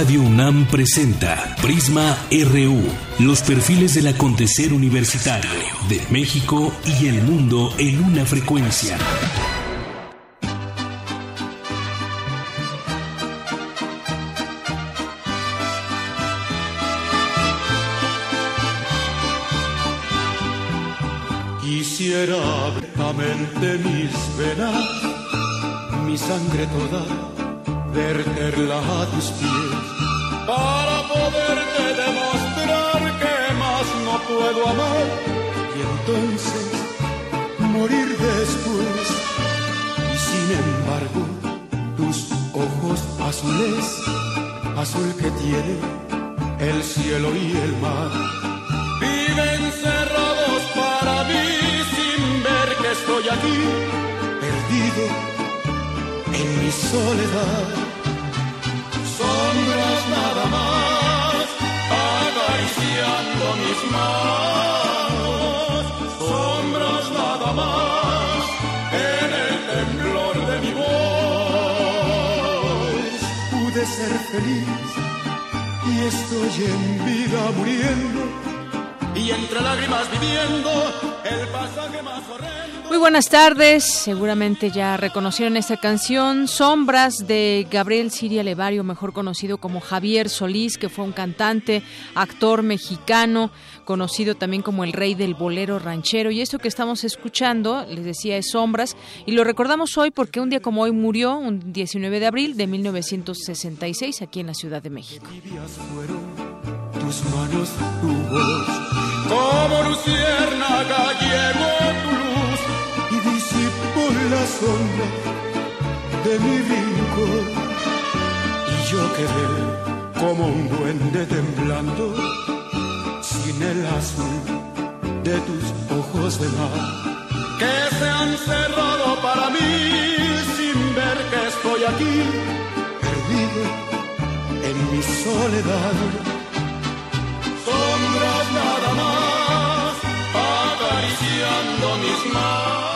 Radio UNAM presenta Prisma RU, los perfiles del acontecer universitario de México y el mundo en una frecuencia. Quisiera abiertamente mis venas, mi sangre toda, verterla a tus pies, y entonces morir después. Y sin embargo, tus ojos azules, azul que tiene el cielo y el mar, viven cerrados para mí sin ver que estoy aquí, perdido en mi soledad. Sombras nada más, acariciando mis manos. Sombras nada más, en el temblor de mi voz. Pude ser feliz y estoy en vida muriendo y entre lágrimas viviendo el pasaje. Muy buenas tardes, seguramente ya reconocieron esta canción, Sombras de Gabriel Siria Levario, mejor conocido como Javier Solís, que fue un cantante, actor mexicano, conocido también como el rey del bolero ranchero. Y esto que estamos escuchando, les decía, es Sombras, y lo recordamos hoy porque un día como hoy murió, un 19 de abril de 1966, aquí en la Ciudad de México. Tus manos, tu voz, como disipó la sombra de mi rincón. Y yo quedé como un duende temblando, sin el azul de tus ojos de mar, que se han cerrado para mí sin ver que estoy aquí, perdido en mi soledad. Sombras nada más, acariciando mis manos.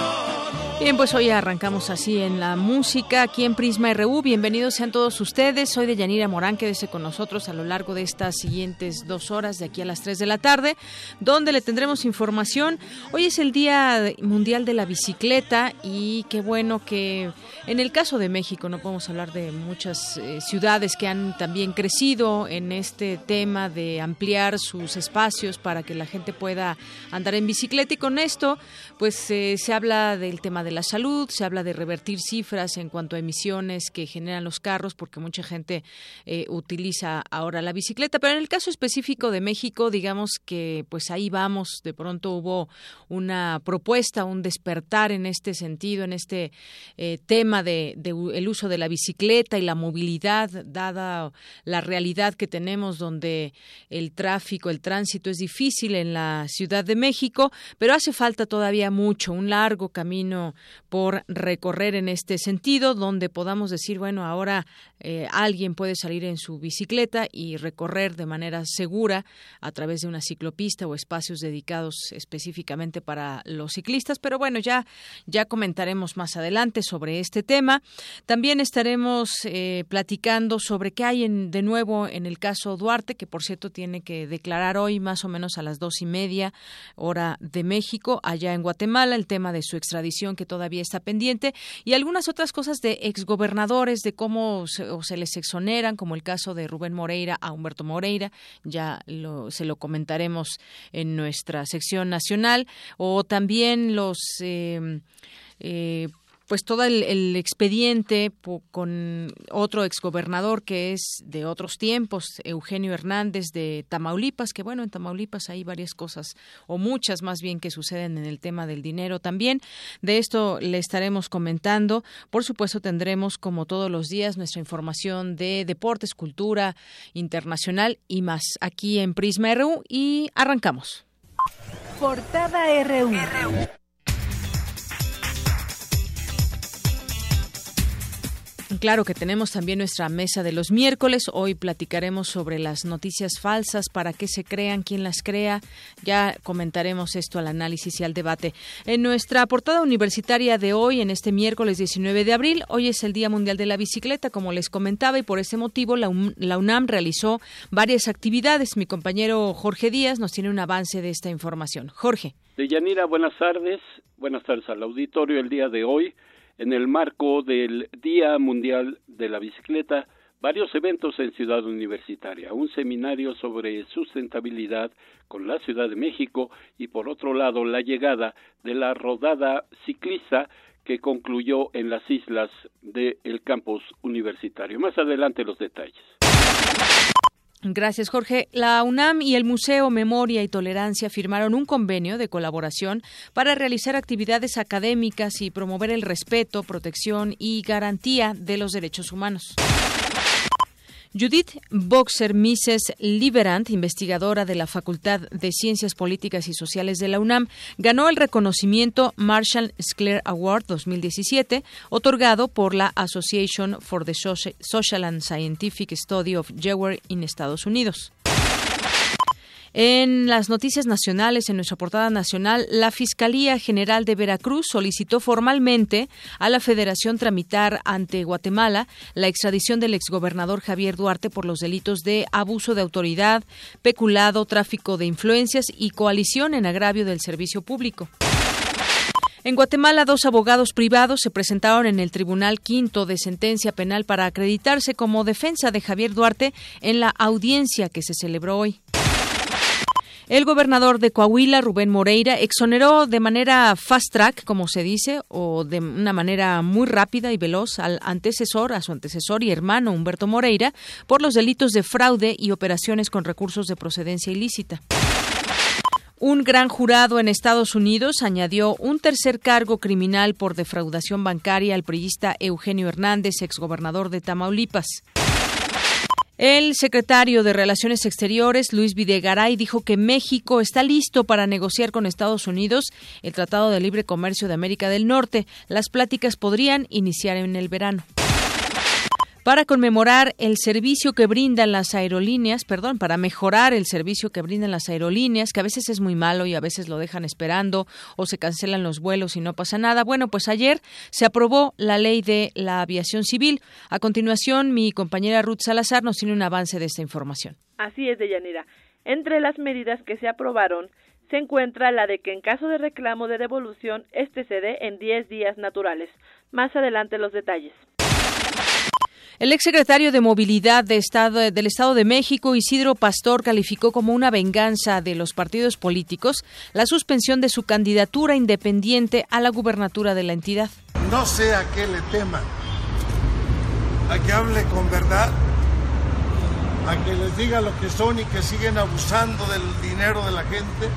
Bien, pues hoy arrancamos así en la música, aquí en Prisma RU. Bienvenidos sean todos ustedes. Soy de Yanira Morán, quédese con nosotros a lo largo de estas siguientes dos horas, de aquí a las tres de la tarde, donde le tendremos información. Hoy es el Día Mundial de la Bicicleta y qué bueno que en el caso de México no podemos hablar de muchas eh, ciudades que han también crecido en este tema de ampliar sus espacios para que la gente pueda andar en bicicleta y con esto pues eh, se habla del tema de la salud, se habla de revertir cifras en cuanto a emisiones que generan los carros, porque mucha gente eh, utiliza ahora la bicicleta. Pero en el caso específico de México, digamos que pues ahí vamos, de pronto hubo una propuesta, un despertar en este sentido, en este eh, tema de, de el uso de la bicicleta y la movilidad, dada la realidad que tenemos donde el tráfico, el tránsito es difícil en la Ciudad de México, pero hace falta todavía mucho, un largo camino por recorrer en este sentido, donde podamos decir, bueno, ahora eh, alguien puede salir en su bicicleta y recorrer de manera segura a través de una ciclopista o espacios dedicados específicamente para los ciclistas, pero bueno, ya, ya comentaremos más adelante sobre este tema. También estaremos eh, platicando sobre qué hay en, de nuevo en el caso Duarte, que por cierto tiene que declarar hoy más o menos a las dos y media hora de México, allá en Guatemala, el tema de su extradición que todavía está pendiente y algunas otras cosas de exgobernadores, de cómo se, o se les exoneran, como el caso de Rubén Moreira a Humberto Moreira, ya lo, se lo comentaremos en nuestra sección nacional, o también los... eh, eh, pues todo el, expediente con otro exgobernador que es de otros tiempos, Eugenio Hernández de Tamaulipas, que bueno, en Tamaulipas hay varias cosas, o muchas más bien, que suceden en el tema del dinero también. De esto le estaremos comentando. Por supuesto, tendremos, como todos los días, nuestra información de deportes, cultura internacional y más aquí en Prisma RU y arrancamos. Portada RU. Claro que tenemos también nuestra mesa de los miércoles. Hoy platicaremos sobre las noticias falsas, para qué se crean, quién las crea. Ya comentaremos esto al análisis y al debate. En nuestra portada universitaria de hoy, en este miércoles 19 de abril, hoy es el Día Mundial de la Bicicleta, como les comentaba, y por ese motivo la, UNAM realizó varias actividades. Mi compañero Jorge Díaz nos tiene un avance de esta información. Jorge. De Yanira, buenas tardes. Buenas tardes al auditorio. El día de hoy en el marco del Día Mundial de la Bicicleta varios eventos en Ciudad Universitaria, un seminario sobre sustentabilidad con la Ciudad de México y por otro lado la llegada de la rodada ciclista que concluyó en las islas del campus universitario. Más adelante los detalles. Gracias, Jorge. La UNAM y el Museo Memoria y Tolerancia firmaron un convenio de colaboración para realizar actividades académicas y promover el respeto, protección y garantía de los derechos humanos. Judith Boxer Mises Liberant, investigadora de la Facultad de Ciencias Políticas y Sociales de la UNAM, ganó el reconocimiento Marshall Scler Award 2017, otorgado por la Association for the Social and Scientific Study of Gender en Estados Unidos. En las noticias nacionales, en nuestra portada nacional, la Fiscalía General de Veracruz solicitó formalmente a la Federación tramitar ante Guatemala la extradición del exgobernador Javier Duarte por los delitos de abuso de autoridad, peculado, tráfico de influencias y coalición en agravio del servicio público. En Guatemala, dos abogados privados se presentaron en el Tribunal Quinto de Sentencia Penal para acreditarse como defensa de Javier Duarte en la audiencia que se celebró hoy. El gobernador de Coahuila, Rubén Moreira, exoneró de manera fast track, como se dice, o de una manera muy rápida y veloz al antecesor, a su antecesor y hermano Humberto Moreira, por los delitos de fraude y operaciones con recursos de procedencia ilícita. Un gran jurado en Estados Unidos añadió un tercer cargo criminal por defraudación bancaria al priista Eugenio Hernández, exgobernador de Tamaulipas. El secretario de Relaciones Exteriores, Luis Videgaray, dijo que México está listo para negociar con Estados Unidos el Tratado de Libre Comercio de América del Norte. Las pláticas podrían iniciar en el verano para conmemorar el servicio que brindan las aerolíneas, perdón, para mejorar el servicio que brindan las aerolíneas, que a veces es muy malo y a veces lo dejan esperando o se cancelan los vuelos y no pasa nada. Bueno, pues ayer se aprobó la ley de la aviación civil. A continuación, mi compañera Ruth Salazar nos tiene un avance de esta información. Así es, Deyanira. Entre las medidas que se aprobaron se encuentra la de que en caso de reclamo de devolución, este se dé en 10 días naturales. Más adelante los detalles. El exsecretario de Movilidad Estado, del Estado de México, Isidro Pastor, calificó como una venganza de los partidos políticos la suspensión de su candidatura independiente a la gubernatura de la entidad. No sé a qué le teman, a que hable con verdad, a que les diga lo que son y que siguen abusando del dinero de la gente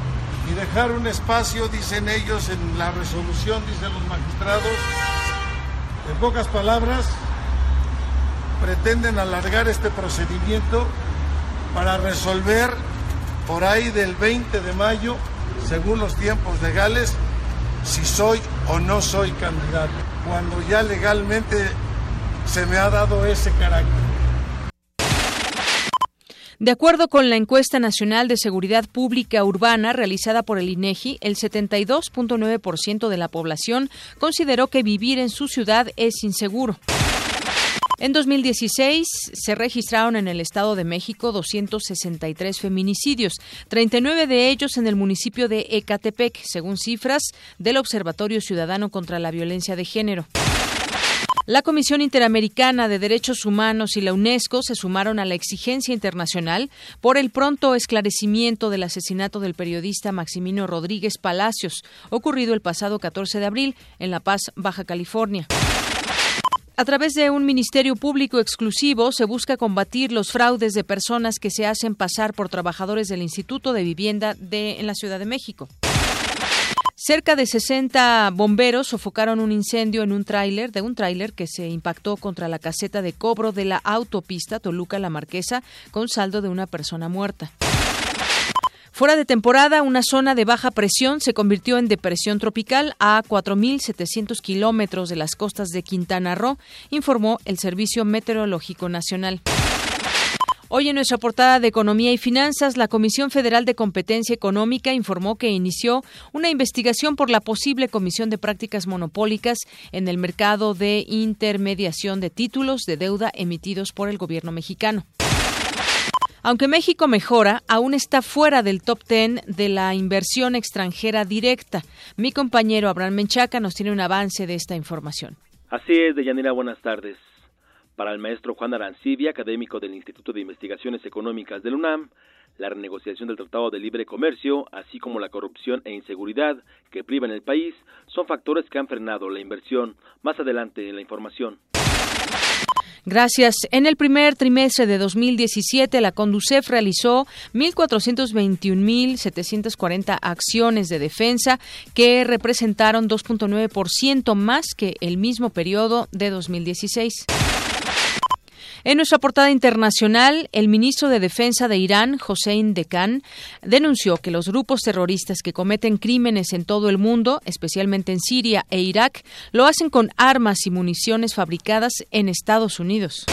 y dejar un espacio, dicen ellos en la resolución, dicen los magistrados, en pocas palabras, pretenden alargar este procedimiento para resolver por ahí del 20 de mayo, según los tiempos legales, si soy o no soy candidato, cuando ya legalmente se me ha dado ese carácter. De acuerdo con la encuesta nacional de seguridad pública urbana realizada por el INEGI, el 72.9% de la población consideró que vivir en su ciudad es inseguro. En 2016 se registraron en el Estado de México 263 feminicidios, 39 de ellos en el municipio de Ecatepec, según cifras del Observatorio Ciudadano contra la Violencia de Género. La Comisión Interamericana de Derechos Humanos y la UNESCO se sumaron a la exigencia internacional por el pronto esclarecimiento del asesinato del periodista Maximino Rodríguez Palacios, ocurrido el pasado 14 de abril en La Paz, Baja California. A través de un ministerio público exclusivo se busca combatir los fraudes de personas que se hacen pasar por trabajadores del Instituto de Vivienda de en la Ciudad de México. Cerca de 60 bomberos sofocaron un incendio en un tráiler, de un tráiler que se impactó contra la caseta de cobro de la autopista Toluca-La Marquesa con saldo de una persona muerta. Fuera de temporada, una zona de baja presión se convirtió en depresión tropical a 4.700 kilómetros de las costas de Quintana Roo, informó el Servicio Meteorológico Nacional. Hoy en nuestra portada de Economía y Finanzas, la Comisión Federal de Competencia Económica informó que inició una investigación por la posible comisión de prácticas monopólicas en el mercado de intermediación de títulos de deuda emitidos por el gobierno mexicano. Aunque México mejora, aún está fuera del top 10 de la inversión extranjera directa. Mi compañero Abraham Menchaca nos tiene un avance de esta información. Así es, Deyanira, buenas tardes. Para el maestro Juan Arancibia, académico del Instituto de Investigaciones Económicas del UNAM, la renegociación del Tratado de Libre Comercio, así como la corrupción e inseguridad que privan el país, son factores que han frenado la inversión. Más adelante en la información. Gracias. En el primer trimestre de 2017, la Conducef realizó 1.421.740 acciones de defensa que representaron 2.9% más que el mismo periodo de 2016. En nuestra portada internacional, el ministro de Defensa de Irán, Hossein Dekan, denunció que los grupos terroristas que cometen crímenes en todo el mundo, especialmente en Siria e Irak, lo hacen con armas y municiones fabricadas en Estados Unidos.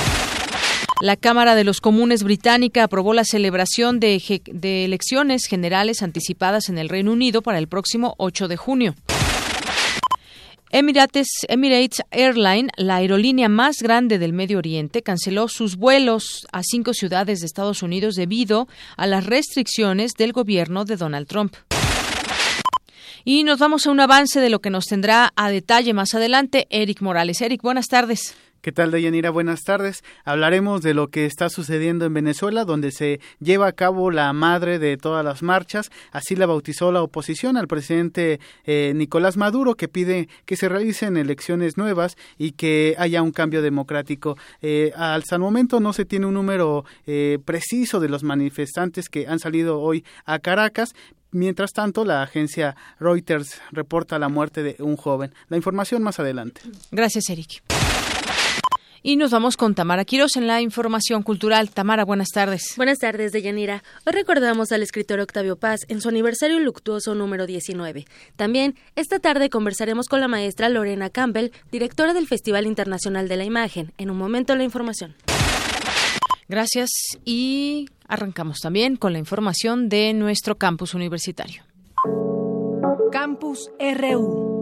La Cámara de los Comunes británica aprobó la celebración de, de, elecciones generales anticipadas en el Reino Unido para el próximo 8 de junio. Emirates, Emirates Airline, la aerolínea más grande del Medio Oriente, canceló sus vuelos a cinco ciudades de Estados Unidos debido a las restricciones del gobierno de Donald Trump. Y nos vamos a un avance de lo que nos tendrá a detalle más adelante Eric Morales. Eric, buenas tardes. ¿Qué tal, Deyanira? Buenas tardes. Hablaremos de lo que está sucediendo en Venezuela, donde se lleva a cabo la madre de todas las marchas. Así la bautizó la oposición al presidente eh, Nicolás Maduro, que pide que se realicen elecciones nuevas y que haya un cambio democrático. Eh, hasta el momento no se tiene un número eh, preciso de los manifestantes que han salido hoy a Caracas, Mientras tanto, la agencia Reuters reporta la muerte de un joven. La información más adelante. Gracias, Eric. Y nos vamos con Tamara Quiros en la información cultural. Tamara, buenas tardes. Buenas tardes, Deyanira. Hoy recordamos al escritor Octavio Paz en su aniversario luctuoso número 19. También, esta tarde conversaremos con la maestra Lorena Campbell, directora del Festival Internacional de la Imagen. En un momento, la información. Gracias y arrancamos también con la información de nuestro campus universitario. Campus RU.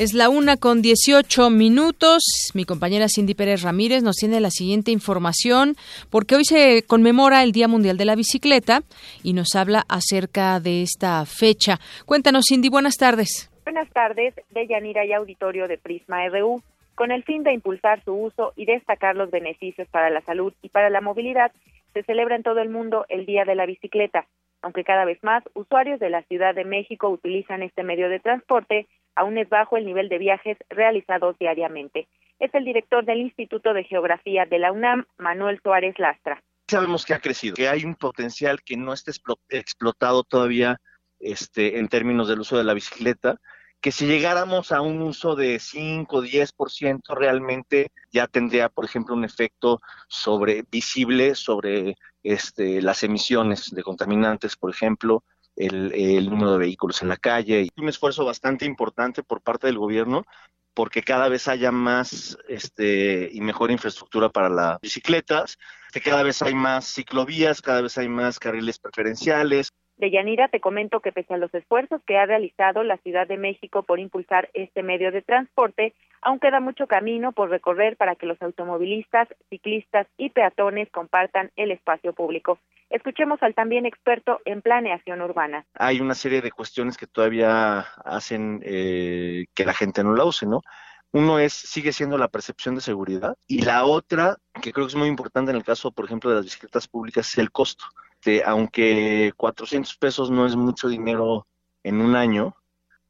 Es la una con 18 minutos. Mi compañera Cindy Pérez Ramírez nos tiene la siguiente información porque hoy se conmemora el Día Mundial de la Bicicleta y nos habla acerca de esta fecha. Cuéntanos, Cindy, buenas tardes. Buenas tardes, de y Auditorio de Prisma RU. Con el fin de impulsar su uso y destacar los beneficios para la salud y para la movilidad, se celebra en todo el mundo el Día de la Bicicleta. Aunque cada vez más usuarios de la Ciudad de México utilizan este medio de transporte, aún es bajo el nivel de viajes realizados diariamente. Es el director del Instituto de Geografía de la UNAM, Manuel Suárez Lastra. Sabemos que ha crecido, que hay un potencial que no está explotado todavía este, en términos del uso de la bicicleta, que si llegáramos a un uso de 5 o 10% realmente ya tendría, por ejemplo, un efecto sobre visible sobre este, las emisiones de contaminantes, por ejemplo, el, número de vehículos en la calle. Un esfuerzo bastante importante por parte del gobierno porque cada vez haya más este, y mejor infraestructura para las bicicletas, que cada vez hay más ciclovías, cada vez hay más carriles preferenciales, de Yanira, te comento que pese a los esfuerzos que ha realizado la Ciudad de México por impulsar este medio de transporte, aún queda mucho camino por recorrer para que los automovilistas, ciclistas y peatones compartan el espacio público. Escuchemos al también experto en planeación urbana. Hay una serie de cuestiones que todavía hacen eh, que la gente no la use, ¿no? Uno es, sigue siendo la percepción de seguridad y la otra, que creo que es muy importante en el caso, por ejemplo, de las bicicletas públicas, es el costo. Este, aunque 400 pesos no es mucho dinero en un año,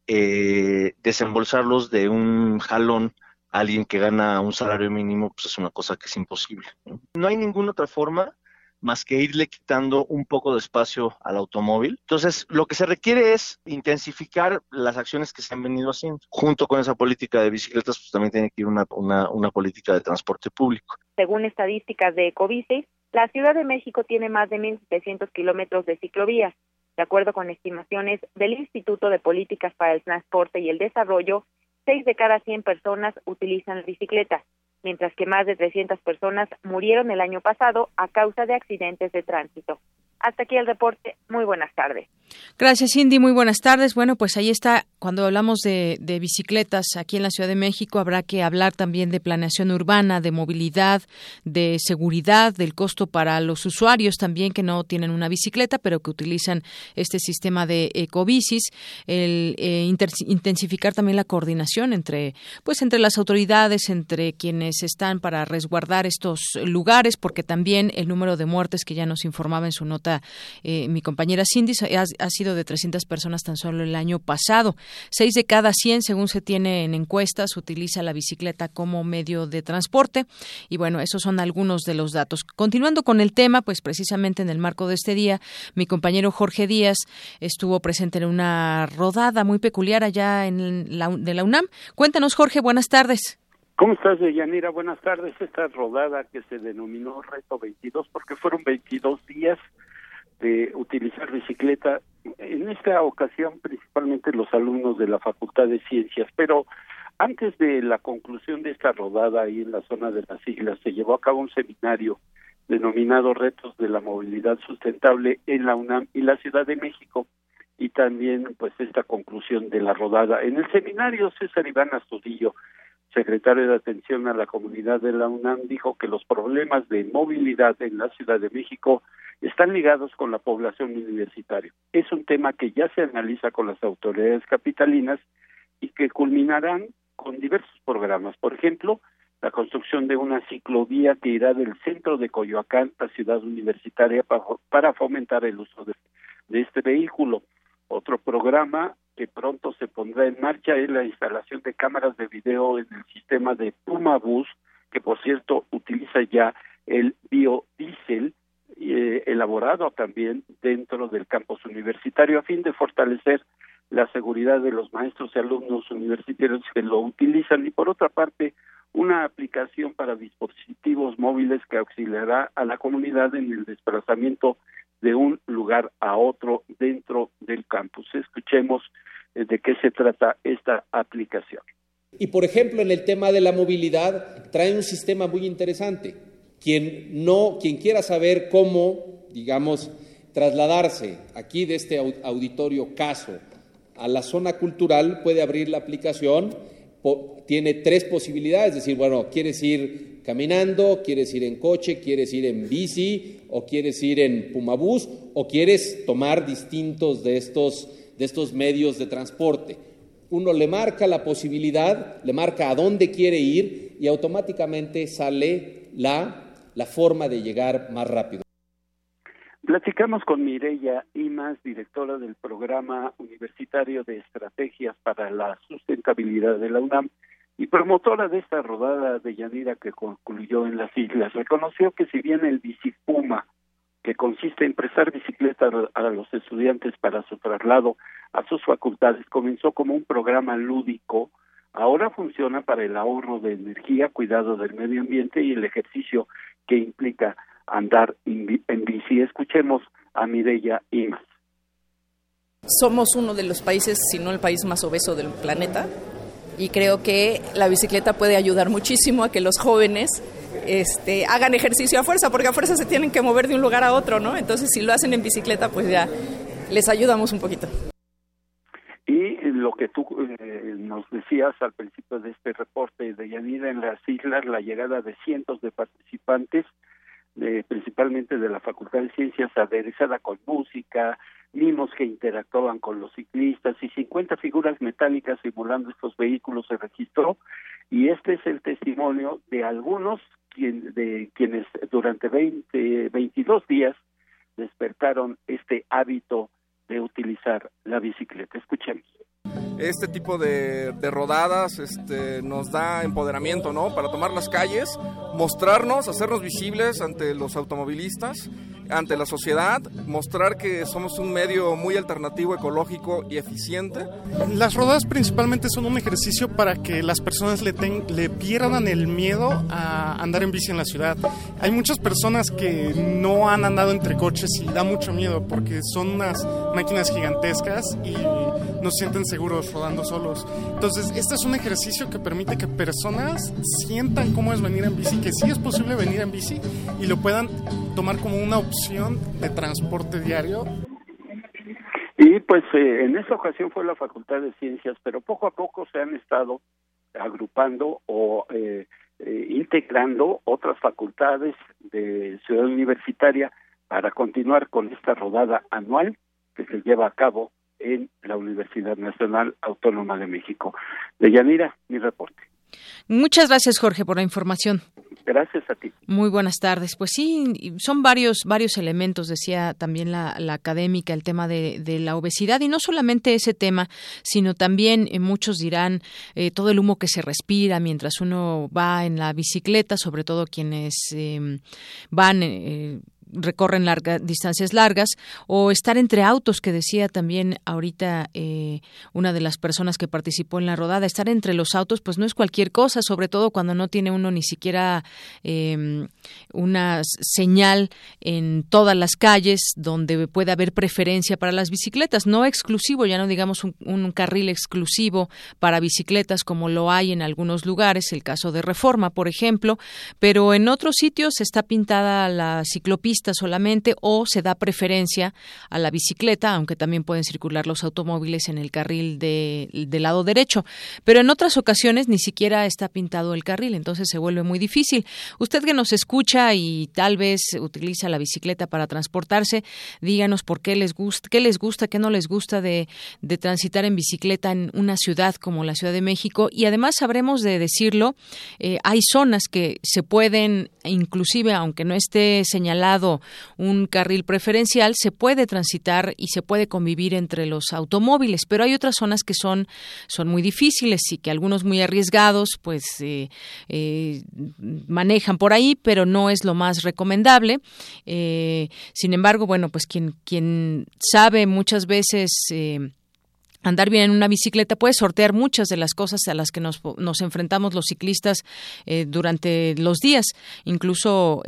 eh, desembolsarlos de un jalón a alguien que gana un salario mínimo, pues es una cosa que es imposible. ¿no? hay ninguna otra forma más que irle quitando un poco de espacio al automóvil. Entonces, lo que se requiere es intensificar las acciones que se han venido haciendo. Junto con esa política de bicicletas, pues también tiene que ir una, una, política de transporte público. Según estadísticas de Ecobici, la Ciudad de México tiene más de 1.700 kilómetros de ciclovías. De acuerdo con estimaciones del Instituto de Políticas para el Transporte y el Desarrollo, 6 de cada 100 personas utilizan la bicicleta mientras que más de 300 personas murieron el año pasado a causa de accidentes de tránsito. Hasta aquí el reporte. Muy buenas tardes. Gracias, Cindy. Muy buenas tardes. Bueno, pues ahí está. Cuando hablamos de, bicicletas aquí en la Ciudad de México, habrá que hablar también de planeación urbana, de movilidad, de seguridad, del costo para los usuarios también que no tienen una bicicleta, pero que utilizan este sistema de ecobicis. El eh, intensificar también la coordinación entre, pues, entre las autoridades, entre quienes están para resguardar estos lugares, porque también el número de muertes que ya nos informaba en su nota eh, mi compañera Cindy, ha, sido de 300 personas tan solo el año pasado. Seis de cada 100, según se tiene en encuestas, utiliza la bicicleta como medio de transporte. Y bueno, esos son algunos de los datos. Continuando con el tema, pues precisamente en el marco de este día, mi compañero Jorge Díaz estuvo presente en una rodada muy peculiar allá en la, de la UNAM. Cuéntanos, Jorge, buenas tardes. ¿Cómo estás, Yanira? Buenas tardes. Esta rodada que se denominó Reto 22 porque fueron 22 días de utilizar bicicleta, en esta ocasión principalmente los alumnos de la Facultad de Ciencias, pero antes de la conclusión de esta rodada ahí en la zona de las islas se llevó a cabo un seminario denominado Retos de la Movilidad Sustentable en la UNAM y la Ciudad de México y también pues esta conclusión de la rodada. En el seminario César Iván Astudillo secretario de Atención a la Comunidad de la UNAM, dijo que los problemas de movilidad en la Ciudad de México están ligados con la población universitaria. Es un tema que ya se analiza con las autoridades capitalinas y que culminarán con diversos programas. Por ejemplo, la construcción de una ciclovía que irá del centro de Coyoacán a Ciudad Universitaria para, fomentar el uso de este vehículo. Otro programa que pronto se pondrá en marcha es la instalación de cámaras de video en el sistema de Puma Bus, que por cierto utiliza ya el biodiesel eh, elaborado también dentro del campus universitario a fin de fortalecer la seguridad de los maestros y alumnos universitarios que lo utilizan. Y por otra parte una aplicación para dispositivos móviles que auxiliará a la comunidad en el desplazamiento de un lugar a otro dentro del campus. Escuchemos eh, de qué se trata esta aplicación. Y por ejemplo, en el tema de la movilidad, trae un sistema muy interesante. Quien no, quien quiera saber cómo, digamos, trasladarse aquí de este auditorio caso a la zona cultural, puede abrir la aplicación. Tiene tres posibilidades, es decir, bueno, quieres ir caminando, quieres ir en coche, quieres ir en bici, o quieres ir en Pumabús, o quieres tomar distintos de estos de estos medios de transporte. Uno le marca la posibilidad, le marca a dónde quiere ir y automáticamente sale la, la forma de llegar más rápido. Platicamos con Mireya Imas, directora del programa universitario de estrategias para la sustentabilidad de la UNAM y promotora de esta rodada de Yanira que concluyó en las islas. Reconoció que si bien el Bicipuma que consiste en prestar bicicletas a los estudiantes para su traslado a sus facultades, comenzó como un programa lúdico, ahora funciona para el ahorro de energía, cuidado del medio ambiente y el ejercicio que implica andar en bici. Escuchemos a Mireya Imas. Somos uno de los países, si no el país más obeso del planeta, y creo que la bicicleta puede ayudar muchísimo a que los jóvenes este, hagan ejercicio a fuerza, porque a fuerza se tienen que mover de un lugar a otro, ¿no? Entonces, si lo hacen en bicicleta, pues ya les ayudamos un poquito. Y lo que tú eh, nos decías al principio de este reporte de Yanira en las islas, la llegada de cientos de participantes, principalmente de la Facultad de Ciencias, aderezada con música, mimos que interactuaban con los ciclistas y 50 figuras metálicas simulando estos vehículos se registró y este es el testimonio de algunos de quienes durante 20, 22 días despertaron este hábito de utilizar la bicicleta. Escuchemos. Este tipo de, de rodadas este, nos da empoderamiento, ¿no? Para tomar las calles, mostrarnos, hacernos visibles ante los automovilistas ante la sociedad, mostrar que somos un medio muy alternativo, ecológico y eficiente. Las rodadas principalmente son un ejercicio para que las personas le, le pierdan el miedo a andar en bici en la ciudad. Hay muchas personas que no han andado entre coches y da mucho miedo porque son unas máquinas gigantescas y no sienten seguros rodando solos. Entonces, este es un ejercicio que permite que personas sientan cómo es venir en bici, que sí es posible venir en bici y lo puedan tomar como una opción de transporte diario. Y pues eh, en esta ocasión fue la Facultad de Ciencias, pero poco a poco se han estado agrupando o eh, eh, integrando otras facultades de Ciudad Universitaria para continuar con esta rodada anual que se lleva a cabo en la Universidad Nacional Autónoma de México. De Yanira, mi reporte. Muchas gracias, Jorge, por la información. Gracias a ti. Muy buenas tardes. Pues sí, son varios varios elementos, decía también la, académica, el tema de, la obesidad y no solamente ese tema, sino también eh, muchos dirán eh, todo el humo que se respira mientras uno va en la bicicleta, sobre todo quienes eh, van recorren largas distancias largas o estar entre autos que decía también ahorita eh, una de las personas que participó en la rodada estar entre los autos pues no es cualquier cosa sobre todo cuando no tiene uno ni siquiera eh, una señal en todas las calles donde puede haber preferencia para las bicicletas. No exclusivo ya no digamos un carril exclusivo para bicicletas como lo hay en algunos lugares el caso de Reforma por ejemplo pero en otros sitios está pintada la ciclopista solamente o se da preferencia a la bicicleta, aunque también pueden circular los automóviles en el carril de, del lado derecho. Pero en otras ocasiones ni siquiera está pintado el carril, entonces se vuelve muy difícil. Usted que nos escucha y tal vez utiliza la bicicleta para transportarse, díganos por qué les gusta, qué les gusta, qué no les gusta de, transitar en bicicleta en una ciudad como la Ciudad de México y además sabremos de decirlo, eh, hay zonas que se pueden, inclusive aunque no esté señalado un carril preferencial, se puede transitar y se puede convivir entre los automóviles, pero hay otras zonas que son, son muy difíciles y que algunos muy arriesgados pues eh, eh, manejan por ahí, pero no es lo más recomendable. Eh, sin embargo, bueno, pues quien, quien sabe muchas veces andar bien en una bicicleta puede sortear muchas de las cosas a las que nos, nos enfrentamos los ciclistas durante los días, incluso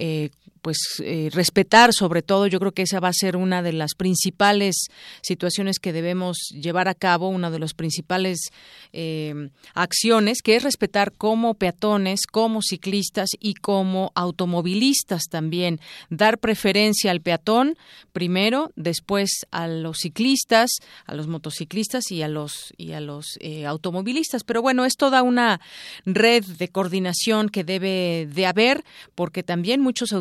pues eh, respetar sobre todo yo creo que esa va a ser una de las principales situaciones que debemos llevar a cabo una de las principales eh, acciones que es respetar como peatones como ciclistas y como automovilistas también. Dar preferencia al peatón primero después a los ciclistas a los motociclistas y a los y a los eh, automovilistas. Pero bueno es toda una red de coordinación que debe de haber porque también muchos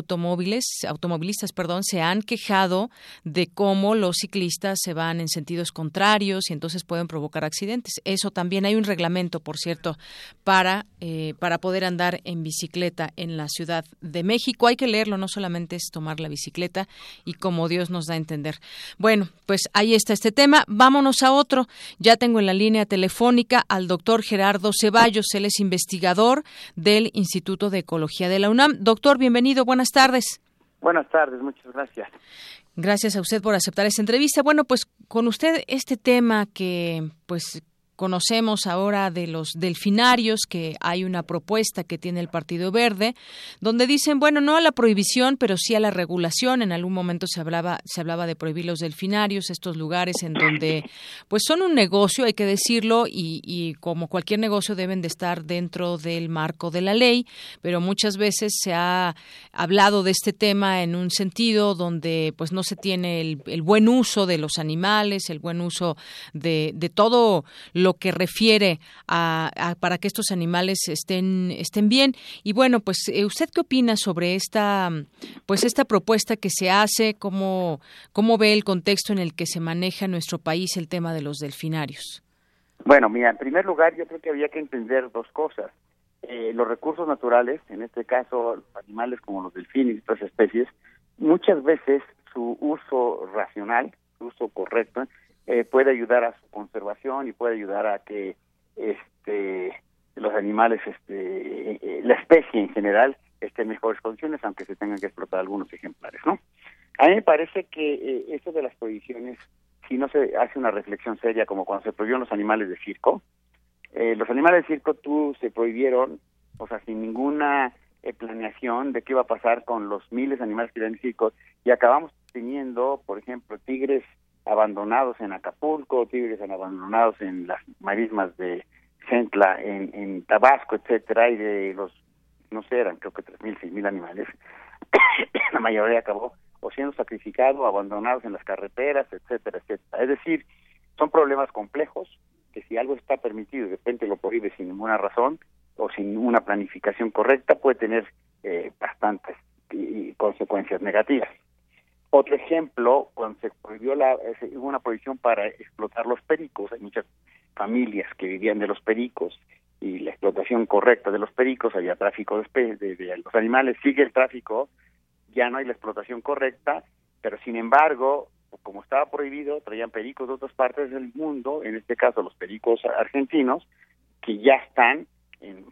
automovilistas, perdón, se han quejado de cómo los ciclistas se van en sentidos contrarios y entonces pueden provocar accidentes. Eso también hay un reglamento, por cierto, para eh, para poder andar en bicicleta en la Ciudad de México. Hay que leerlo, no solamente es tomar la bicicleta y como Dios nos da a entender. Bueno, pues ahí está este tema. Vámonos a otro. Ya tengo en la línea telefónica al doctor Gerardo Ceballos. Él es investigador del Instituto de Ecología de la UNAM. Doctor, bienvenido. Buenas tardes. Buenas tardes, muchas gracias. Gracias a usted por aceptar esta entrevista. Bueno, pues con usted este tema que pues Conocemos ahora de los delfinarios que hay una propuesta que tiene el Partido Verde donde dicen, bueno, no a la prohibición, pero sí a la regulación. En algún momento se hablaba se hablaba de prohibir los delfinarios, estos lugares en donde pues son un negocio, hay que decirlo, y, y como cualquier negocio deben de estar dentro del marco de la ley, pero muchas veces se ha hablado de este tema en un sentido donde pues no se tiene el, el buen uso de los animales, el buen uso de, todo lo que refiere a, para que estos animales estén estén bien. Y bueno pues eh, usted qué opina sobre esta pues esta propuesta que se hace cómo cómo ve el contexto en el que se maneja en nuestro país el tema de los delfinarios bueno mira en primer lugar yo creo que había que entender dos cosas. Eh, los recursos naturales en este caso animales como los delfines y otras especies muchas veces su uso racional su uso correcto eh, puede ayudar a su conservación y puede ayudar a que este los animales, este, eh, la especie en general, esté en mejores condiciones, aunque se tengan que explotar algunos ejemplares, ¿no? A mí me parece que eh, esto de las prohibiciones, si no se hace una reflexión seria, como cuando se prohibieron los animales de circo, eh, los animales de circo tú se prohibieron, o sea, sin ninguna eh, planeación de qué iba a pasar con los miles de animales que eran en circo, y acabamos teniendo, por ejemplo, tigres abandonados en Acapulco, tigres abandonados en las marismas de Centla, en, Tabasco, etcétera, y de los, no sé, eran creo que tres mil, seis mil animales, la mayoría acabó o siendo sacrificados, abandonados en las carreteras, etcétera, etcétera. Es decir, son problemas complejos que si algo está permitido y de repente lo prohíbe sin ninguna razón o sin una planificación correcta puede tener eh, bastantes y, consecuencias negativas. Otro ejemplo, cuando se prohibió la, hubo una prohibición para explotar los pericos, hay muchas familias que vivían de los pericos y la explotación correcta de los pericos, había tráfico de, de, de los animales, sigue el tráfico, ya no hay la explotación correcta, pero sin embargo, como estaba prohibido, traían pericos de otras partes del mundo, en este caso los pericos argentinos, que ya están en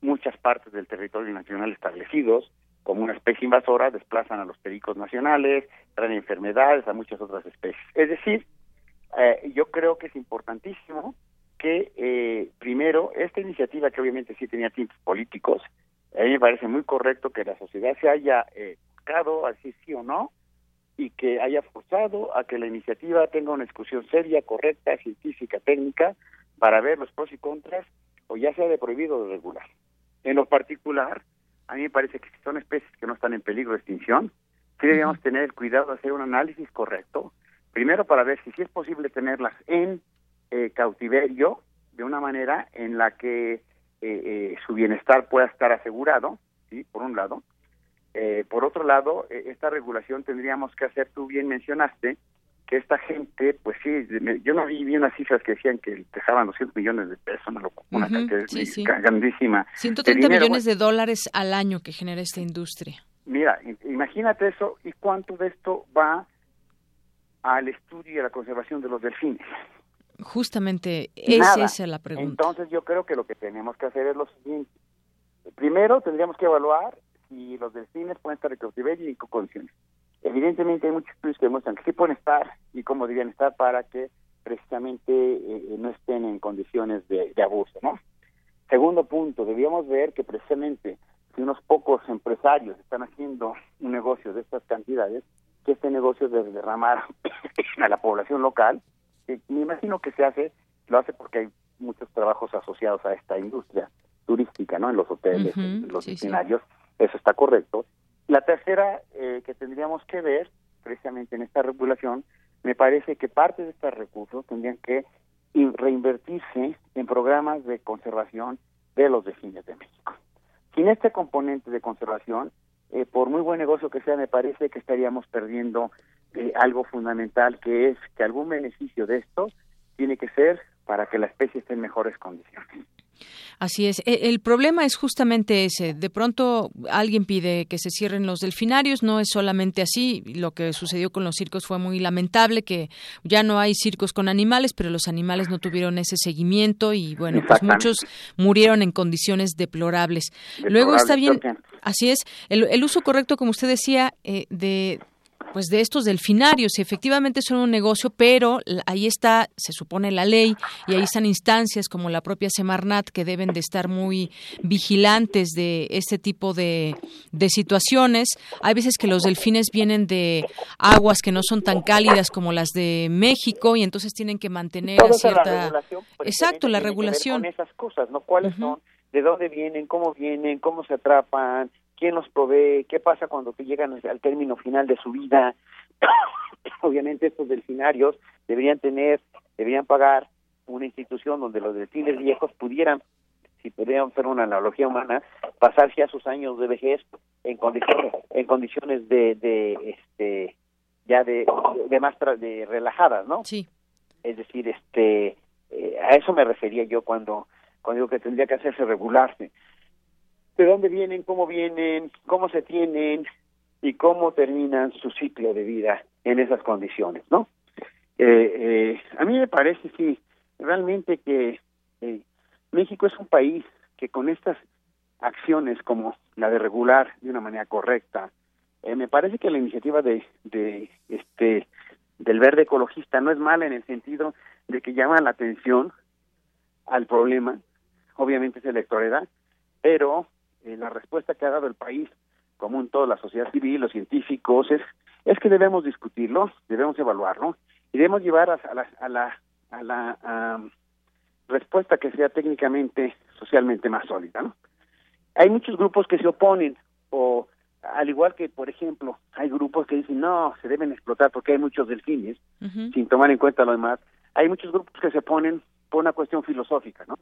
muchas partes del territorio nacional establecidos como una especie invasora, desplazan a los pericos nacionales, traen enfermedades a muchas otras especies. Es decir, eh, yo creo que es importantísimo que eh, primero esta iniciativa que obviamente sí tenía tintes políticos, a mí me parece muy correcto que la sociedad se haya eh, buscado, así sí o no, y que haya forzado a que la iniciativa tenga una discusión seria, correcta, científica, técnica, para ver los pros y contras, o ya sea de prohibido de regular. En lo particular, a mí me parece que si son especies que no están en peligro de extinción, sí deberíamos tener el cuidado de hacer un análisis correcto, primero para ver si sí es posible tenerlas en eh, cautiverio, de una manera en la que eh, eh, su bienestar pueda estar asegurado, ¿sí? por un lado. Eh, por otro lado, esta regulación tendríamos que hacer, tú bien mencionaste, que esta gente, pues sí, yo no vi, vi unas cifras que decían que dejaban 200 millones de pesos, una, una cantidad grandísima. 130 millones de dólares al año que genera esta industria. Mira, imagínate eso y cuánto de esto va al estudio y a la conservación de los delfines. Justamente esa es la pregunta. Entonces yo creo que lo que tenemos que hacer es lo siguiente. Primero tendríamos que evaluar si los delfines pueden estar en cautiverio y en qué condiciones. Evidentemente hay muchos estudios que demuestran que sí pueden estar y cómo deberían estar para que precisamente eh, no estén en condiciones de, de abuso, ¿no? Segundo punto, debíamos ver que precisamente si unos pocos empresarios están haciendo un negocio de estas cantidades, que este negocio debe derramar a la población local me imagino que se hace, lo hace porque hay muchos trabajos asociados a esta industria turística, ¿no? En los hoteles, en los escenarios, eso está correcto. La tercera eh, que tendríamos que ver, precisamente en esta regulación, me parece que parte de estos recursos tendrían que reinvertirse en programas de conservación de los delfines de México. Sin este componente de conservación, eh, por muy buen negocio que sea, me parece que estaríamos perdiendo eh, algo fundamental, que es que algún beneficio de esto tiene que ser para que la especie esté en mejores condiciones. Así es. E, el problema es justamente ese. De pronto alguien pide que se cierren los delfinarios. No es solamente así. Lo que sucedió con los circos fue muy lamentable, que ya no hay circos con animales, pero los animales no tuvieron ese seguimiento y bueno, pues muchos murieron en condiciones deplorables. Luego está bien. Así es. El, el, uso correcto, como usted decía, eh, de pues de estos delfinarios. Y efectivamente son un negocio, pero ahí está, se supone la ley, y ahí están instancias como la propia Semarnat que deben de estar muy vigilantes de este tipo de, de situaciones. Hay veces que los delfines vienen de aguas que no son tan cálidas como las de México y entonces tienen que mantener cierta... Exacto, la regulación. esas cosas, ¿no? ¿Cuáles son? ¿De dónde vienen? ¿Cómo vienen? ¿Cómo se atrapan? Quién los provee, qué pasa cuando llegan al término final de su vida. Obviamente estos delfinarios deberían tener, deberían pagar una institución donde los delfines viejos pudieran, si pudieran hacer una analogía humana, pasarse a sus años de vejez en condiciones, en condiciones de, de este, ya de, de más de relajadas, ¿no? Sí. Es decir, este, eh, a eso me refería yo cuando cuando digo que tendría que hacerse regularse de dónde vienen, cómo vienen, cómo se tienen y cómo terminan su ciclo de vida en esas condiciones, ¿no? Eh, a mí me parece, sí, realmente que México es un país que con estas acciones como la de regular de una manera correcta, me parece que la iniciativa de, de este del verde ecologista no es mala en el sentido de que llama la atención al problema, obviamente es electoral, pero eh, la respuesta que ha dado el país, como un todo, la sociedad civil, los científicos, es, es que debemos discutirlo, debemos evaluarlo y debemos llevar a, la, a la, a la respuesta que sea técnicamente, socialmente más sólida. ¿no? Hay muchos grupos que se oponen o al igual que, por ejemplo, hay grupos que dicen, no, se deben explotar porque hay muchos delfines, sin tomar en cuenta lo demás. Hay muchos grupos que se ponen por una cuestión filosófica, ¿no?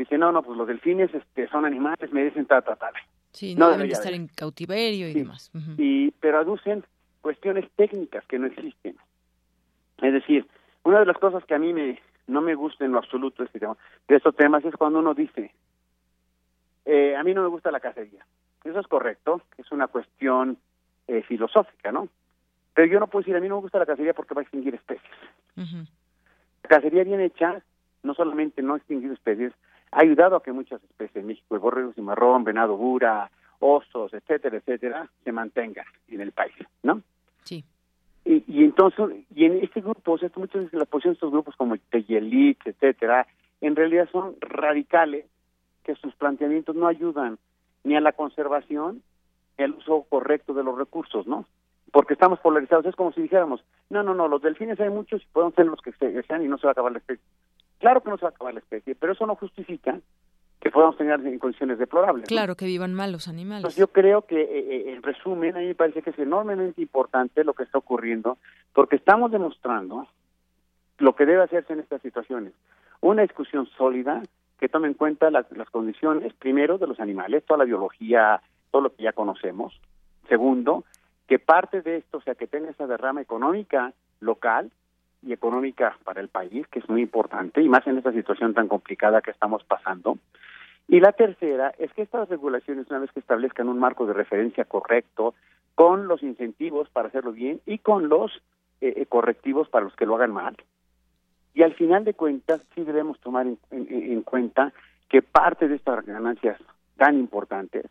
Dicen, no, no, pues los delfines este, son animales, merecen tal, tal, tal. Sí, no, deben estar en cautiverio y demás. y, pero aducen cuestiones técnicas que no existen. Es decir, una de las cosas que a mí me no me gusta en lo absoluto este de estos temas es cuando uno dice, eh, a mí no me gusta la cacería. Eso es correcto, es una cuestión eh, filosófica, ¿no? Pero yo no puedo decir, a mí no me gusta la cacería porque va a extinguir especies. La cacería bien hecha, no solamente no extinguir especies, ha ayudado a que muchas especies en México, el borrego cimarrón, venado bura, osos, etcétera, etcétera, se mantengan en el país, ¿no? Sí. Y, y entonces, y en este grupo, o sea, muchas veces la posición de estos grupos como Teyelit, etcétera, en realidad son radicales que sus planteamientos no ayudan ni a la conservación ni al uso correcto de los recursos, ¿no? Porque estamos polarizados. Es como si dijéramos, no, no, no, los delfines hay muchos y pueden ser los que sean y no se va a acabar la especie. Claro que no se va a acabar la especie, pero eso no justifica que podamos tener en condiciones deplorables. Claro, que vivan mal los animales. yo creo que, eh, eh, en resumen, a mí me parece que es enormemente importante lo que está ocurriendo, porque estamos demostrando lo que debe hacerse en estas situaciones. Una discusión sólida que tome en cuenta las, condiciones, primero, de los animales, toda la biología, todo lo que ya conocemos. Segundo, que parte de esto, o sea, que tenga esa derrama económica local y económica para el país, que es muy importante, y más en esta situación tan complicada que estamos pasando. Y la tercera es que estas regulaciones, una vez que establezcan un marco de referencia correcto, con los incentivos para hacerlo bien y con los eh, eh, correctivos para los que lo hagan mal, y al final de cuentas, sí debemos tomar en, cuenta que parte de estas ganancias tan importantes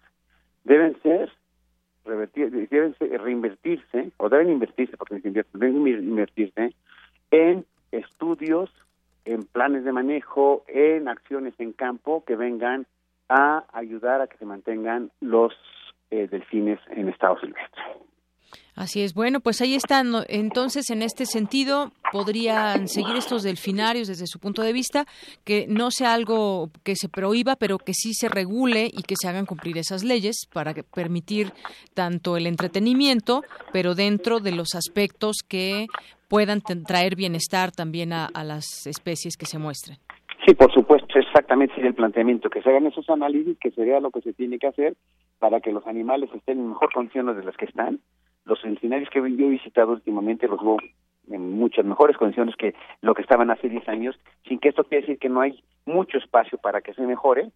deben ser revertir, deben reinvertirse o deben invertirse porque deben invertirse en estudios, en planes de manejo, en acciones en campo que vengan a ayudar a que se mantengan los eh, delfines en estado silvestre. Así es. Bueno, pues ahí están. Entonces, en este sentido, podrían seguir estos delfinarios desde su punto de vista, que no sea algo que se prohíba, pero que sí se regule y que se hagan cumplir esas leyes para permitir tanto el entretenimiento, pero dentro de los aspectos que puedan traer bienestar también a, las especies que se muestren. Sí, por supuesto, exactamente el planteamiento, que se hagan esos análisis, que sería lo que se tiene que hacer para que los animales estén en mejor condiciones de las que están los escenarios que yo he visitado últimamente los veo en muchas mejores condiciones que lo que estaban hace 10 años, sin que esto quiere decir que no hay mucho espacio para que se mejore.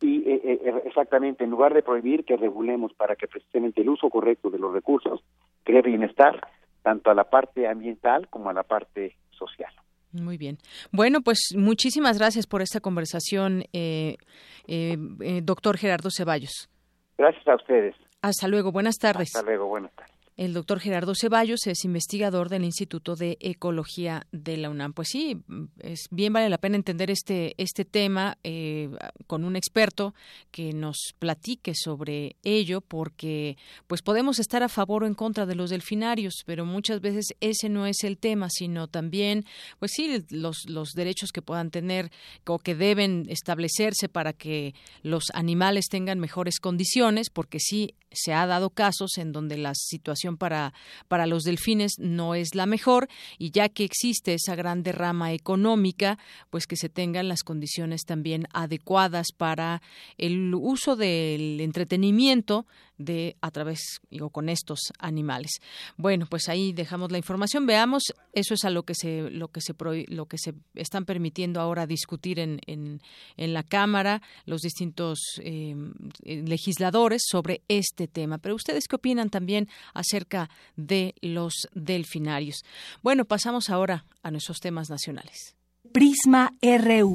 Y eh, eh, eh, exactamente, en lugar de prohibir, que regulemos para que precisamente el uso correcto de los recursos cree bienestar tanto a la parte ambiental como a la parte social. Muy bien. Bueno, pues muchísimas gracias por esta conversación, doctor Gerardo Ceballos. Gracias a ustedes. Hasta luego, buenas tardes. Hasta luego, buenas tardes. El doctor Gerardo Ceballos es investigador del Instituto de Ecología de la UNAM. Pues sí, es bien vale la pena entender este este tema eh, con un experto que nos platique sobre ello, porque pues podemos estar a favor o en contra de los delfinarios, pero muchas veces ese no es el tema, sino también, pues sí, los los derechos que puedan tener o que deben establecerse para que los animales tengan mejores condiciones, porque sí se ha dado casos en donde la situación para, para los delfines no es la mejor y ya que existe esa gran derrama económica, pues que se tengan las condiciones también adecuadas para el uso del entretenimiento de a través o con estos animales. Bueno, pues ahí dejamos la información. Veamos, eso es a lo que se lo que se lo que se están permitiendo ahora discutir en, en, la cámara los distintos eh, legisladores sobre este este tema. Pero ustedes qué opinan también acerca de los delfinarios. Bueno, pasamos ahora a nuestros temas nacionales. Prisma RU.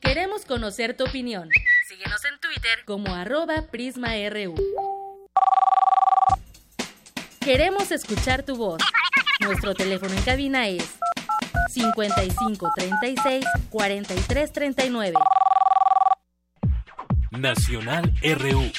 Queremos conocer tu opinión. Síguenos en Twitter como arroba PrismaRU. Queremos escuchar tu voz. Nuestro teléfono en cabina es 55 36 43 39. Nacional RU.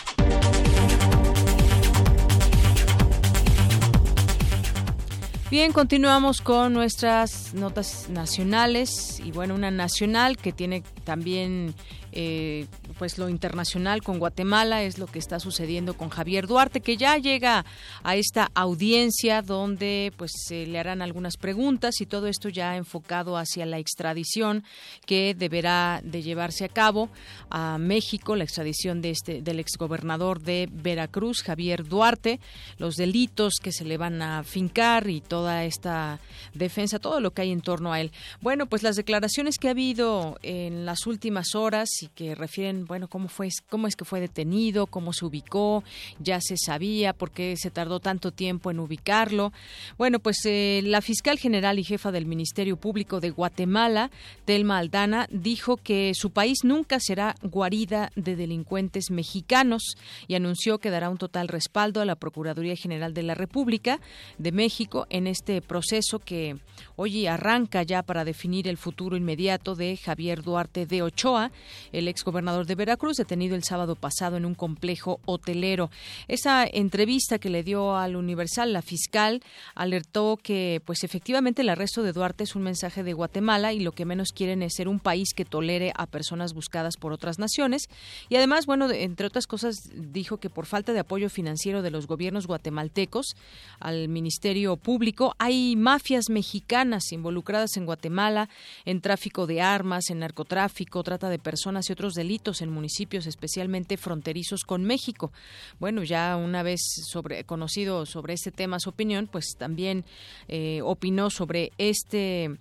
Bien, continuamos con nuestras notas nacionales y bueno, una nacional que tiene también eh, pues lo internacional con Guatemala es lo que está sucediendo con Javier Duarte que ya llega a esta audiencia donde pues se le harán algunas preguntas y todo esto ya enfocado hacia la extradición que deberá de llevarse a cabo a México la extradición de este del exgobernador de Veracruz Javier Duarte los delitos que se le van a fincar y toda esta defensa todo lo que hay en torno a él. Bueno pues las declaraciones que ha habido en las últimas horas y que refieren, bueno, cómo fue, cómo es que fue detenido, cómo se ubicó, ya se sabía, por qué se tardó tanto tiempo en ubicarlo. Bueno, pues eh, la fiscal general y jefa del Ministerio Público de Guatemala, Telma Aldana, dijo que su país nunca será guarida de delincuentes mexicanos y anunció que dará un total respaldo a la Procuraduría General de la República de México en este proceso que hoy arranca ya para definir el futuro inmediato de Javier Duarte de Ochoa, el exgobernador de Veracruz, detenido el sábado pasado en un complejo hotelero. Esa entrevista que le dio al Universal, la fiscal alertó que, pues efectivamente, el arresto de Duarte es un mensaje de Guatemala y lo que menos quieren es ser un país que tolere a personas buscadas por otras naciones. Y además, bueno, entre otras cosas, dijo que por falta de apoyo financiero de los gobiernos guatemaltecos al Ministerio Público, hay mafias mexicanas involucradas en Guatemala en tráfico de armas, en narcotráfico, trata de personas y otros delitos en municipios especialmente fronterizos con México. Bueno, ya una vez sobre, conocido sobre este tema su opinión, pues también eh, opinó sobre este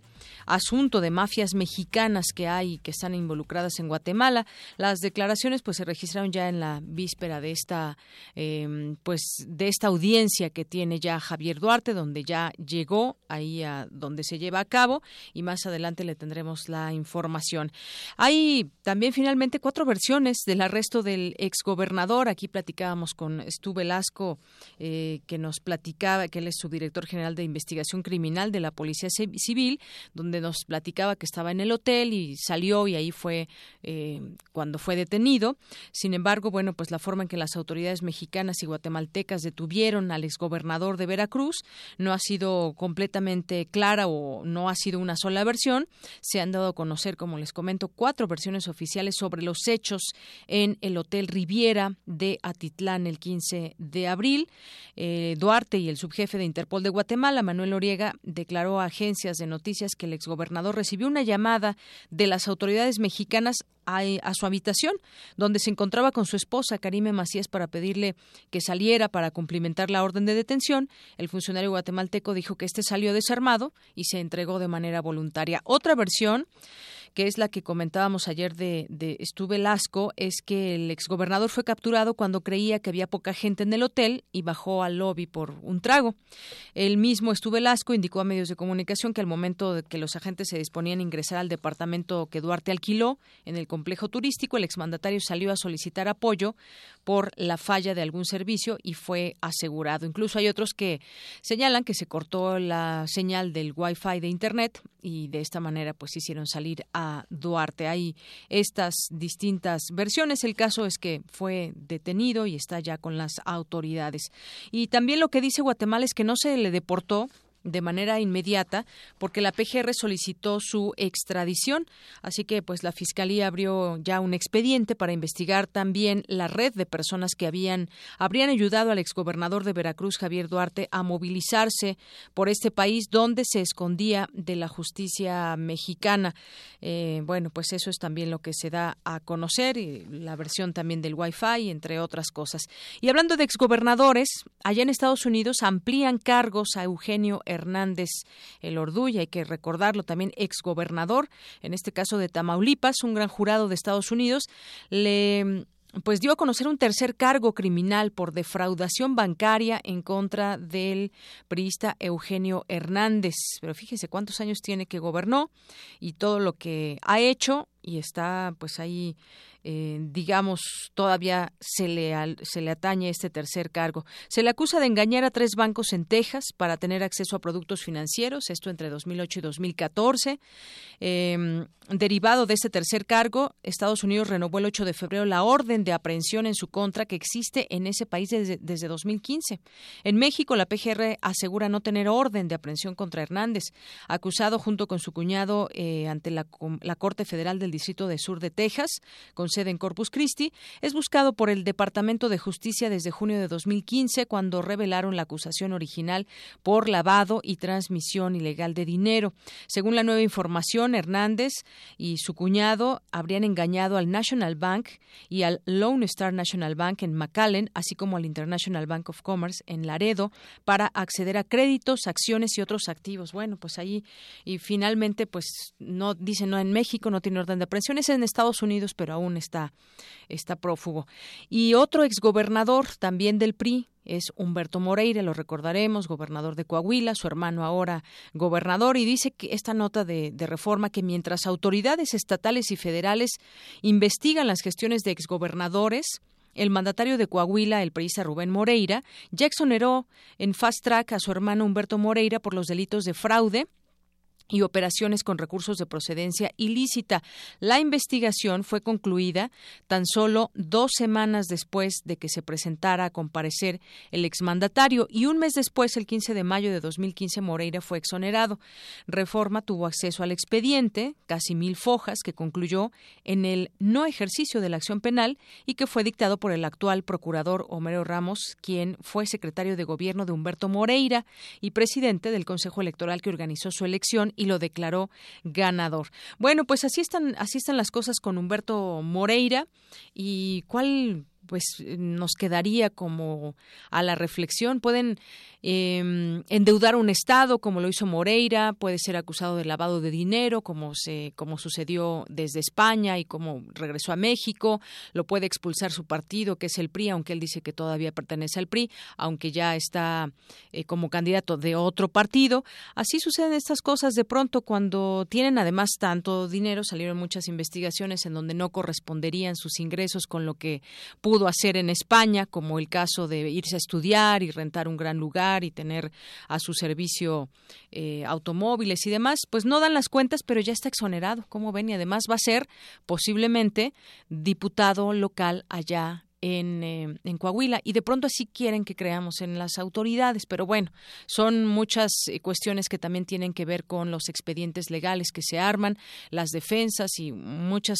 asunto de mafias mexicanas que hay que están involucradas en Guatemala. Las declaraciones pues se registraron ya en la víspera de esta em, pues de esta audiencia que tiene ya Javier Duarte, donde ya llegó ahí a donde se lleva a cabo y más adelante le tendremos la información. Hay también finalmente cuatro versiones del arresto del exgobernador. Aquí platicábamos con Stu Velasco, eh, que nos platicaba que él es su director general de investigación criminal de la Policía Civil, donde nos platicaba que estaba en el hotel y salió y ahí fue eh, cuando fue detenido. Sin embargo, bueno, pues la forma en que las autoridades mexicanas y guatemaltecas detuvieron al exgobernador de Veracruz no ha sido completamente clara o no ha sido una sola versión. Se han dado a conocer, como les comento, cuatro versiones oficiales sobre los hechos en el Hotel Riviera de Atitlán el 15 de abril. Eh, Duarte y el subjefe de Interpol de Guatemala, Manuel Oriega, declaró a agencias de noticias que el exgobernador recibió una llamada de las autoridades mexicanas a, a, su habitación, donde se encontraba con su esposa, Karime Macías, para pedirle que saliera para cumplimentar la orden de detención. El funcionario guatemalteco dijo que este salió desarmado y se entregó de manera voluntaria. Otra versión que es la que comentábamos ayer de, de Stu Velasco, es que el exgobernador fue capturado cuando creía que había poca gente en el hotel y bajó al lobby por un trago. El mismo Stu Velasco indicó a medios de comunicación que al momento de que los agentes se disponían a ingresar al departamento que Duarte alquiló en el complejo turístico, el exmandatario salió a solicitar apoyo por la falla de algún servicio y fue asegurado. Incluso hay otros que señalan que se cortó la señal del Wi-Fi de Internet y de esta manera pues hicieron salir a Duarte. Hay estas distintas versiones. El caso es que fue detenido y está ya con las autoridades. Y también lo que dice Guatemala es que no se le deportó de manera inmediata porque la PGR solicitó su extradición. Así que pues la Fiscalía abrió ya un expediente para investigar también la red de personas que habían habrían ayudado al exgobernador de Veracruz, Javier Duarte, a movilizarse por este país donde se escondía de la justicia mexicana. Eh, bueno, pues eso es también lo que se da a conocer y la versión también del Wi-Fi, entre otras cosas. Y hablando de exgobernadores, allá en Estados Unidos amplían cargos a Eugenio Hernández El Orduy, hay que recordarlo también exgobernador, en este caso de Tamaulipas, un gran jurado de Estados Unidos, le pues dio a conocer un tercer cargo criminal por defraudación bancaria en contra del priista Eugenio Hernández. Pero fíjese cuántos años tiene que gobernó y todo lo que ha hecho y está pues ahí eh, digamos, todavía se le, se le atañe este tercer cargo. Se le acusa de engañar a tres bancos en Texas para tener acceso a productos financieros, esto entre 2008 y 2014. Em, derivado de este tercer cargo, Estados Unidos renovó el 8 de febrero la orden de aprehensión en su contra que existe en ese país desde, desde 2015. En México, la PGR asegura no tener orden de aprehensión contra Hernández, acusado junto con su cuñado eh, ante la, la Corte Federal del Distrito de Sur de Texas, con sede en Corpus Christi, es buscado por el Departamento de Justicia desde junio de 2015, cuando revelaron la acusación original por lavado y transmisión ilegal de dinero. Según la nueva información, Hernández y su cuñado habrían engañado al National Bank y al Lone Star National Bank en McAllen, así como al International Bank of Commerce en Laredo, para acceder a créditos, acciones y otros activos. Bueno, pues ahí y finalmente, pues no dicen no en México, no tiene orden de aprehensión, es en Estados Unidos, pero aún está, está prófugo. Y otro exgobernador también del PRI, es Humberto Moreira, lo recordaremos, gobernador de Coahuila, su hermano ahora gobernador, y dice que esta nota de, reforma que mientras autoridades estatales y federales investigan las gestiones de exgobernadores, el mandatario de Coahuila, el priista Rubén Moreira, ya exoneró en fast track a su hermano Humberto Moreira por los delitos de fraude, y operaciones con recursos de procedencia ilícita. La investigación fue concluida tan solo dos semanas después de que se presentara a comparecer el exmandatario y un mes después, el 15 de mayo de 2015, Moreira fue exonerado. Reforma tuvo acceso al expediente, casi mil fojas, que concluyó en el no ejercicio de la acción penal y que fue dictado por el actual procurador Homero Ramos, quien fue secretario de gobierno de Humberto Moreira y presidente del Consejo Electoral que organizó su elección y lo declaró ganador. Bueno, pues así están, así están las cosas con Humberto Moreira. ¿Y cuál pues nos quedaría como a la reflexión. Pueden eh, endeudar un Estado, como lo hizo Moreira, puede ser acusado de lavado de dinero, como, se, como sucedió desde España y como regresó a México, lo puede expulsar su partido, que es el PRI, aunque él dice que todavía pertenece al PRI, aunque ya está eh, como candidato de otro partido. Así suceden estas cosas de pronto cuando tienen además tanto dinero, salieron muchas investigaciones en donde no corresponderían sus ingresos con lo que pudo hacer en España, como el caso de irse a estudiar y rentar un gran lugar y tener a su servicio eh, automóviles y demás, pues no dan las cuentas, pero ya está exonerado, como ven, y además va a ser posiblemente diputado local allá en, eh, en, Coahuila y de pronto así quieren que creamos en las autoridades, pero bueno, son muchas eh, cuestiones que también tienen que ver con los expedientes legales que se arman, las defensas y muchas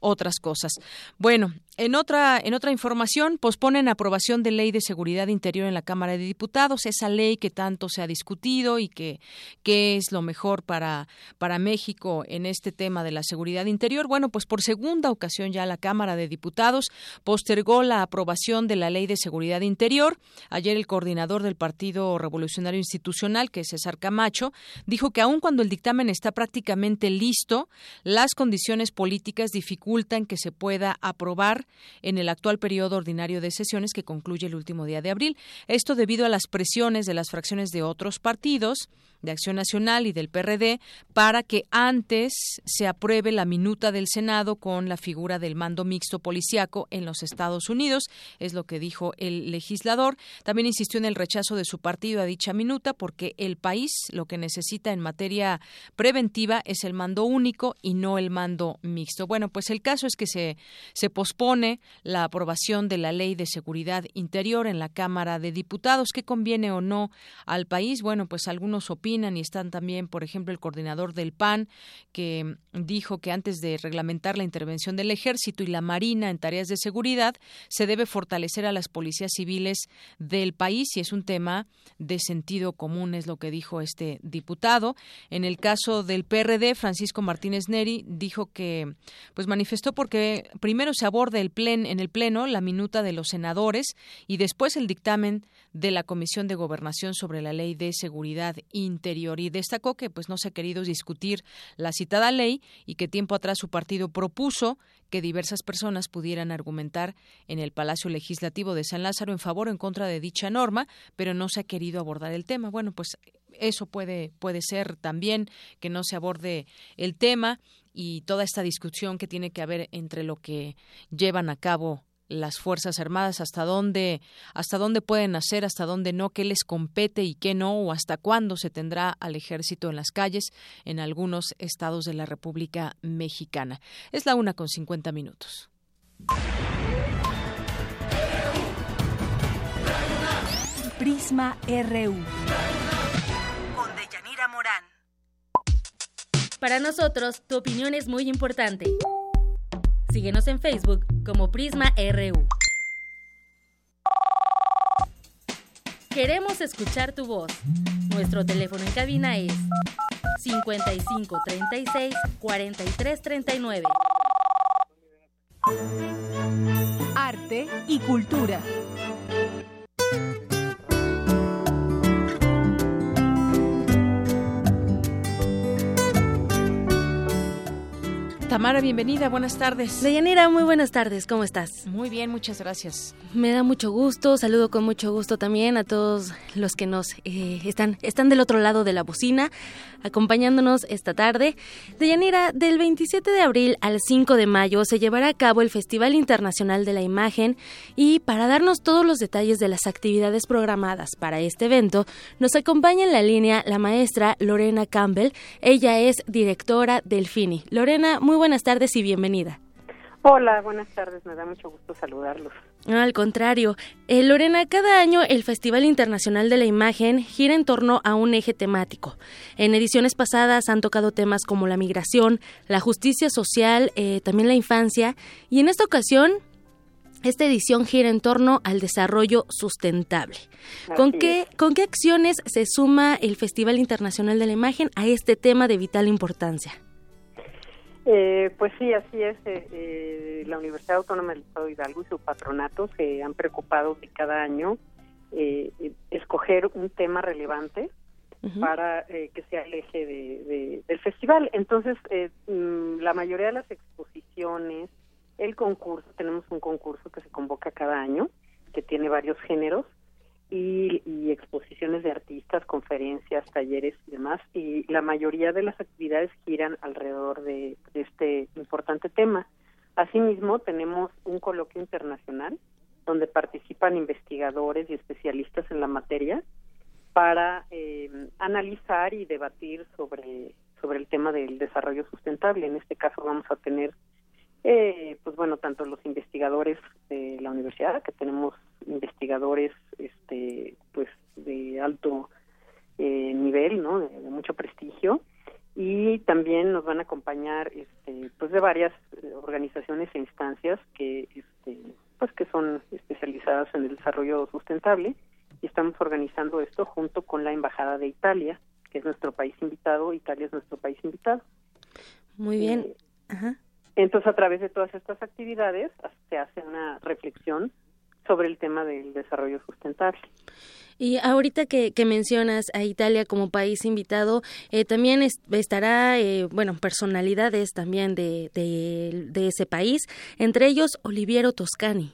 otras cosas. Bueno, en otra, en otra información, posponen aprobación de ley de seguridad interior en la Cámara de Diputados, esa ley que tanto se ha discutido y que, que es lo mejor para, para México en este tema de la seguridad interior. Bueno, pues por segunda ocasión ya la Cámara de Diputados postergó la aprobación de la ley de seguridad interior. Ayer el coordinador del Partido Revolucionario Institucional, que es César Camacho, dijo que aun cuando el dictamen está prácticamente listo, las condiciones políticas dificultan que se pueda aprobar en el actual periodo ordinario de sesiones que concluye el último día de abril. Esto debido a las presiones de las fracciones de otros partidos, de Acción Nacional y del PRD, para que antes se apruebe la minuta del Senado con la figura del mando mixto policiaco en los Estados Unidos, es lo que dijo el legislador. También insistió en el rechazo de su partido a dicha minuta porque el país lo que necesita en materia preventiva es el mando único y no el mando mixto. Bueno, pues el caso es que se, se pospone la aprobación de la Ley de Seguridad Interior en la Cámara de Diputados. ¿Qué conviene o no al país? Bueno, pues algunos opinan y están también, por ejemplo, el coordinador del PAN que dijo que antes de reglamentar la intervención del ejército y la marina en tareas de seguridad se debe fortalecer a las policías civiles del país y es un tema de sentido común, es lo que dijo este diputado. En el caso del PRD, Francisco Martínez Neri dijo que pues manifestó porque primero se aborda el plen, en el pleno la minuta de los senadores y después el dictamen de la Comisión de Gobernación sobre la Ley de Seguridad Interior y destacó que pues no se ha querido discutir la citada ley y que tiempo atrás su partido propuso que diversas personas pudieran argumentar en el Palacio Legislativo de San Lázaro en favor o en contra de dicha norma, pero no se ha querido abordar el tema. Bueno, pues eso puede puede ser también que no se aborde el tema y toda esta discusión que tiene que haber entre lo que llevan a cabo las fuerzas armadas hasta dónde hasta dónde pueden hacer hasta dónde no qué les compete y qué no o hasta cuándo se tendrá al ejército en las calles en algunos estados de la República Mexicana. Es la una con cincuenta minutos. Prisma RU con Deyanira Morán. Para nosotros tu opinión es muy importante Síguenos en Facebook como Prisma RU. Queremos escuchar tu voz. Nuestro teléfono en cabina es 55 36 43 39. Arte y cultura. Tamara, bienvenida, buenas tardes. Deyanira, muy buenas tardes, ¿cómo estás? Muy bien, muchas gracias. Me da mucho gusto, saludo con mucho gusto también a todos los que nos eh, están, están del otro lado de la bocina, acompañándonos esta tarde. Deyanira, del 27 de abril al 5 de mayo se llevará a cabo el Festival Internacional de la Imagen y para darnos todos los detalles de las actividades programadas para este evento, nos acompaña en la línea la maestra Lorena Campbell. Ella es directora del FINI. Lorena, muy buenas tardes y bienvenida. Hola, buenas tardes, me da mucho gusto saludarlos. al contrario, eh, Lorena, cada año el Festival Internacional de la Imagen gira en torno a un eje temático. En ediciones pasadas han tocado temas como la migración, la justicia social, eh, también la infancia, y en esta ocasión esta edición gira en torno al desarrollo sustentable. ¿Con qué, ¿Con qué acciones se suma el Festival Internacional de la Imagen a este tema de vital importancia? Eh, pues sí, así es. Eh, eh, la Universidad Autónoma del Estado de Hidalgo y su patronato se han preocupado de cada año escoger un tema relevante para que sea el eje de, del festival. Entonces, mm, la mayoría de las exposiciones, el concurso, tenemos un concurso que se convoca cada año, que tiene varios géneros, y, exposiciones de artistas, conferencias, talleres y demás. Y la mayoría de las actividades giran alrededor de, este importante tema. Asimismo, tenemos un coloquio internacional donde participan investigadores y especialistas en la materia para eh, analizar y debatir sobre, sobre el tema del desarrollo sustentable. En este caso vamos a tener eh, pues bueno, tanto los investigadores de la universidad, que tenemos investigadores este pues de alto eh, nivel, ¿no? De, mucho prestigio y también nos van a acompañar este pues de varias eh, organizaciones e instancias que este pues que son especializadas en el desarrollo sustentable y estamos organizando esto junto con la embajada de Italia, que es nuestro país invitado, Italia es nuestro país invitado. Muy bien. Ajá. Entonces, a través de todas estas actividades se hace una reflexión sobre el tema del desarrollo sustentable. Y ahorita que, mencionas a Italia como país invitado, eh, también estará, eh, bueno, personalidades también de, de, ese país, entre ellos Oliviero Toscani.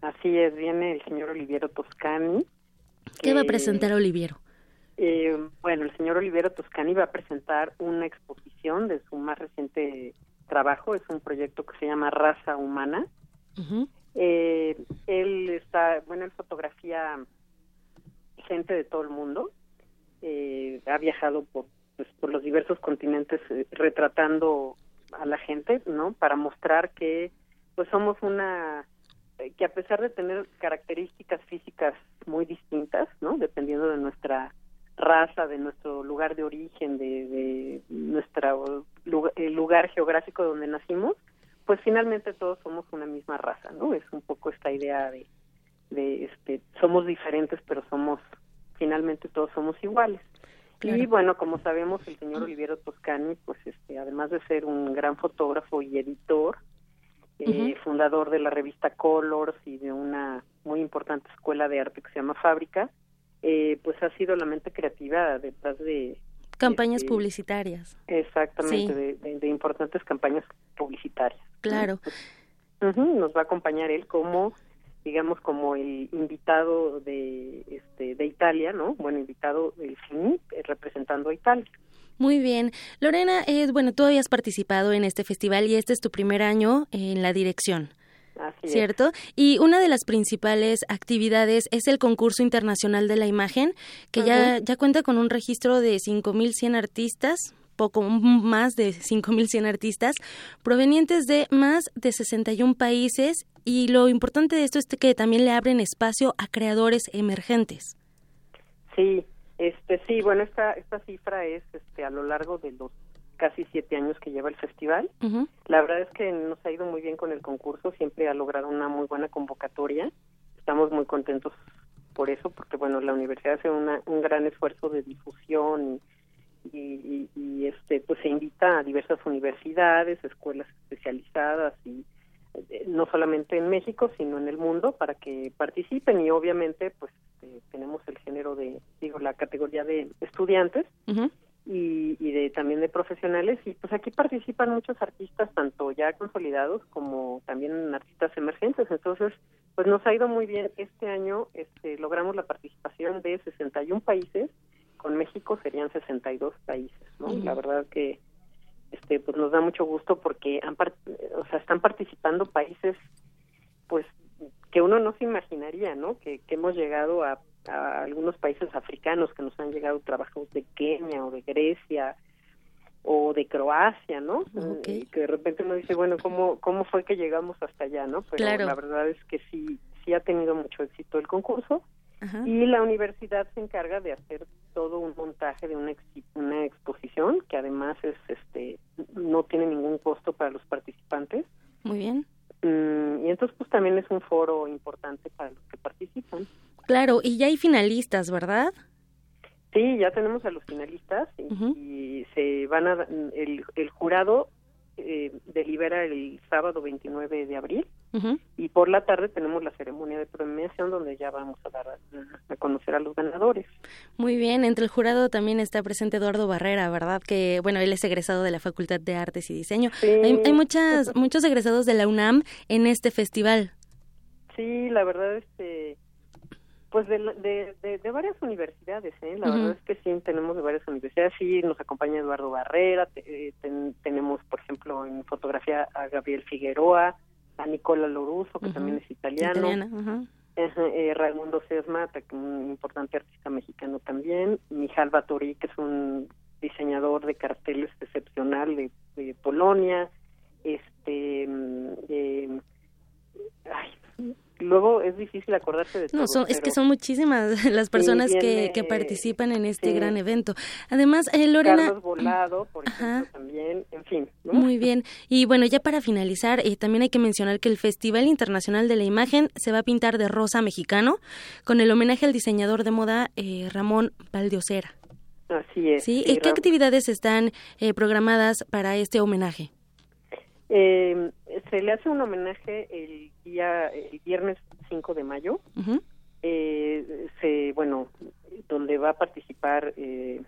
Así es, viene el señor Oliviero Toscani. ¿Qué va a presentar Oliviero? Eh, bueno, el señor Oliviero Toscani va a presentar una exposición de su más reciente trabajo, es un proyecto que se llama Raza Humana. eh, él está, bueno, él fotografía gente de todo el mundo, eh, ha viajado por, pues, por los diversos continentes eh, retratando a la gente, ¿no? Para mostrar que pues somos una que a pesar de tener características físicas muy distintas, ¿no? Dependiendo de nuestra raza, de nuestro lugar de origen, de, de nuestro lugar, el lugar geográfico donde nacimos, pues finalmente todos somos una misma raza, ¿no? Es un poco esta idea de, de este, somos diferentes, pero somos, finalmente todos somos iguales. Y bueno, como sabemos, el señor Oliviero Toscani, pues este, además de ser un gran fotógrafo y editor, eh, fundador de la revista Colors y de una muy importante escuela de arte que se llama Fábrica, eh, pues ha sido la mente creativa detrás de campañas este, publicitarias. Exactamente, de, de, importantes campañas publicitarias. Claro. nos va a acompañar él como digamos como el invitado de este de Italia, ¿no? Bueno, invitado del FINI eh, representando a Italia. Muy bien. Lorena, eh, bueno, tú habías participado en este festival y este es tu primer año en la dirección. Así ¿Cierto? Y una de las principales actividades es el concurso internacional de la imagen, que ya, ya cuenta con un registro de 5.100 artistas, poco más de 5.100 artistas, provenientes de más de 61 países y lo importante de esto es que también le abren espacio a creadores emergentes. Sí, este sí, bueno, esta esta cifra es este a lo largo de los casi siete años que lleva el festival. La verdad es que nos ha ido muy bien con el concurso, siempre ha logrado una muy buena convocatoria. Estamos muy contentos por eso, porque bueno, la universidad hace una, un gran esfuerzo de difusión y, y, este pues se invita a diversas universidades, escuelas especializadas y eh, no solamente en México sino en el mundo para que participen y obviamente pues eh, tenemos el género de digo la categoría de estudiantes y, y, de también de profesionales. Y pues aquí participan muchos artistas tanto ya consolidados como también artistas emergentes. Entonces pues nos ha ido muy bien. Este año este logramos la participación de 61 países. Con México serían 62 países, ¿no? La verdad que este pues nos da mucho gusto porque han o sea, están participando países pues que uno no se imaginaría, ¿no? Que, que hemos llegado a, a, algunos países africanos que nos han llegado trabajos de Kenia o de Grecia o de Croacia, ¿no? Y que de repente uno dice, bueno, ¿cómo, cómo fue que llegamos hasta allá, no? Pero la verdad es que sí, sí ha tenido mucho éxito el concurso. Y la universidad se encarga de hacer todo un montaje de una, una exposición que además es este no tiene ningún costo para los participantes. Muy bien. Mm, y entonces pues también es un foro importante para los que participan claro y ya hay finalistas verdad sí ya tenemos a los finalistas y, se van a el, el jurado eh, delibera el sábado 29 de abril y por la tarde tenemos la ceremonia de premiación donde ya vamos a dar a, conocer a los ganadores. Muy bien, entre el jurado también está presente Eduardo Barrera, ¿verdad? Que bueno, él es egresado de la Facultad de Artes y Diseño. Hay, hay muchas muchos egresados de la UNAM en este festival. Sí, la verdad este pues de, de, de, varias universidades, ¿eh? La verdad es que sí, tenemos de varias universidades. Sí, nos acompaña Eduardo Barrera, eh, tenemos, por ejemplo, en fotografía a Gabriel Figueroa, a Nicola Loruso, que también es italiano. eh, Raimundo Sesma, un importante artista mexicano también. Mijal Batori, que es un diseñador de carteles excepcional de, de Polonia. Este... Mm, eh, ay, luego es difícil acordarse de todo. No, son, es que son muchísimas las personas que, que, participan en este gran evento. Además, eh, Lorena... Carlos Volado, por ejemplo, también, en fin. Muy bien. Y bueno, ya para finalizar, eh, también hay que mencionar que el Festival Internacional de la Imagen se va a pintar de rosa mexicano con el homenaje al diseñador de moda eh, Ramón Valdiosera. Así es. ¿Sí? ¿Qué actividades están eh, programadas para este homenaje? Eh, se le hace un homenaje el día el viernes 5 de mayo. eh, se bueno donde va a participar eh,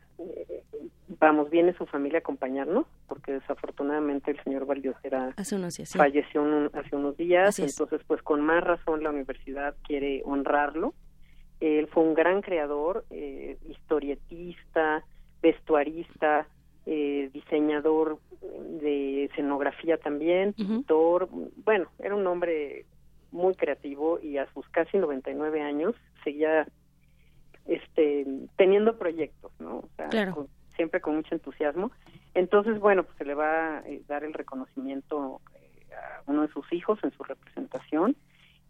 vamos viene su familia a acompañarnos porque desafortunadamente el señor Valdiosera hace unos días, falleció hace unos días entonces pues con más razón la universidad quiere honrarlo. Él fue un gran creador eh, historietista vestuarista eh, diseñador de escenografía también, pintor, bueno, era un hombre muy creativo y a sus casi 99 años seguía este teniendo proyectos, ¿no? O sea, siempre con mucho entusiasmo. Entonces, bueno, pues se le va a eh, dar el reconocimiento eh, a uno de sus hijos en su representación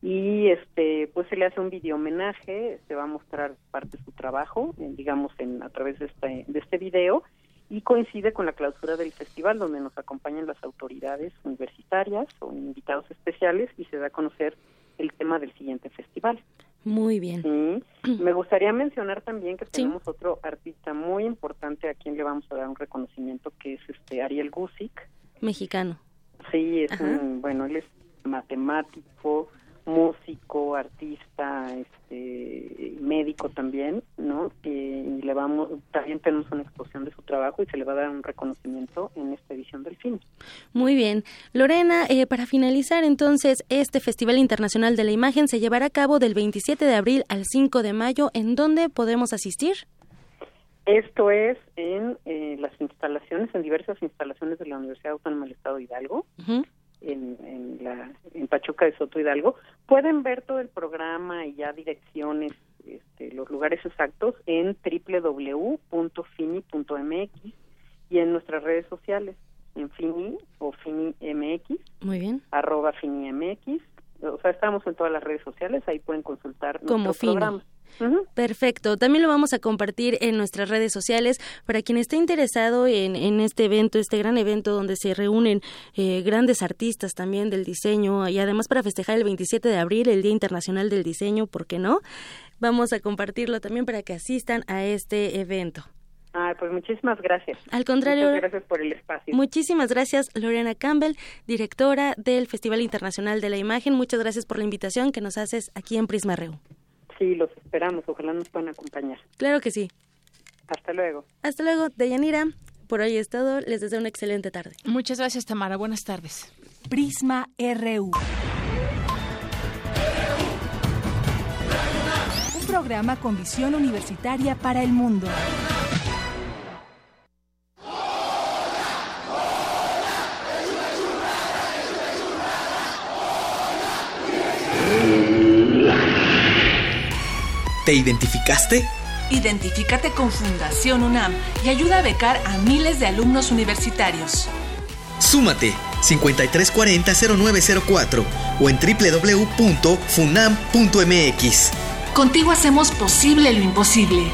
y este pues se le hace un video homenaje, se va a mostrar parte de su trabajo, digamos en a través de este de este video y coincide con la clausura del festival donde nos acompañan las autoridades universitarias o invitados especiales y se da a conocer el tema del siguiente festival. Muy bien. Sí. Me gustaría mencionar también que tenemos otro artista muy importante a quien le vamos a dar un reconocimiento que es este Ariel Gusic. Mexicano. Sí, es un, bueno, él es matemático, músico, artista, este, médico también, ¿no? y le vamos, también tenemos una exposición de su trabajo y se le va a dar un reconocimiento en esta edición del cine. Muy bien. Lorena, eh, para finalizar entonces, este Festival Internacional de la Imagen se llevará a cabo del 27 de abril al 5 de mayo. ¿En dónde podemos asistir? Esto es en eh, las instalaciones, en diversas instalaciones de la Universidad Autónoma del Estado de Hidalgo en, en, la, en Pachuca de Soto Hidalgo. Pueden ver todo el programa y ya direcciones, este, los lugares exactos en www.fini.mx y en nuestras redes sociales, en Fini o FiniMX. Muy bien. Arroba FiniMX. O sea, estamos en todas las redes sociales, ahí pueden consultar nuestro programa. Perfecto. También lo vamos a compartir en nuestras redes sociales para quien esté interesado en, en este evento, este gran evento donde se reúnen eh, grandes artistas también del diseño y además para festejar el 27 de abril, el Día Internacional del Diseño, ¿por qué no? Vamos a compartirlo también para que asistan a este evento. Ah, pues muchísimas gracias. Al contrario. Muchas gracias por el espacio. Muchísimas gracias, Lorena Campbell, directora del Festival Internacional de la Imagen. Muchas gracias por la invitación que nos haces aquí en Prisma Reu. Sí, los esperamos. Ojalá nos puedan acompañar. Claro que sí. Hasta luego. Hasta luego, Deyanira. Por hoy es todo. Les deseo una excelente tarde. Muchas gracias, Tamara. Buenas tardes. Prisma RU. Programa con visión universitaria para el mundo. ¿Te identificaste? Identifícate con Fundación UNAM y ayuda a becar a miles de alumnos universitarios. Súmate 5340-0904 o en www.funam.mx. Contigo hacemos posible lo imposible.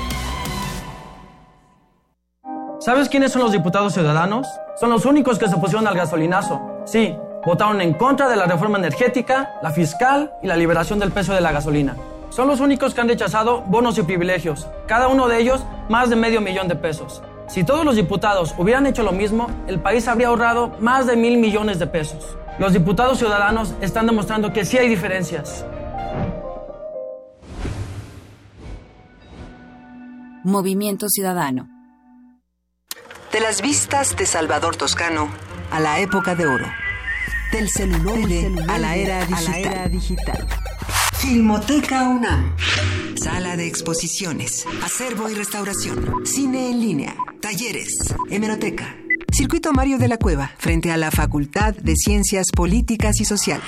¿Sabes quiénes son los diputados ciudadanos? Son los únicos que se opusieron al gasolinazo. Sí, votaron en contra de la reforma energética, la fiscal y la liberación del peso de la gasolina. Son los únicos que han rechazado bonos y privilegios, cada uno de ellos más de medio millón de pesos. Si todos los diputados hubieran hecho lo mismo, el país habría ahorrado más de mil millones de pesos. Los diputados ciudadanos están demostrando que sí hay diferencias. Movimiento Ciudadano. De las vistas de Salvador Toscano a la época de oro. Del celular a la era digital. Filmoteca UNAM. Sala de exposiciones, acervo y restauración, cine en línea, talleres, hemeroteca. Circuito Mario de la Cueva, frente a la Facultad de Ciencias Políticas y Sociales.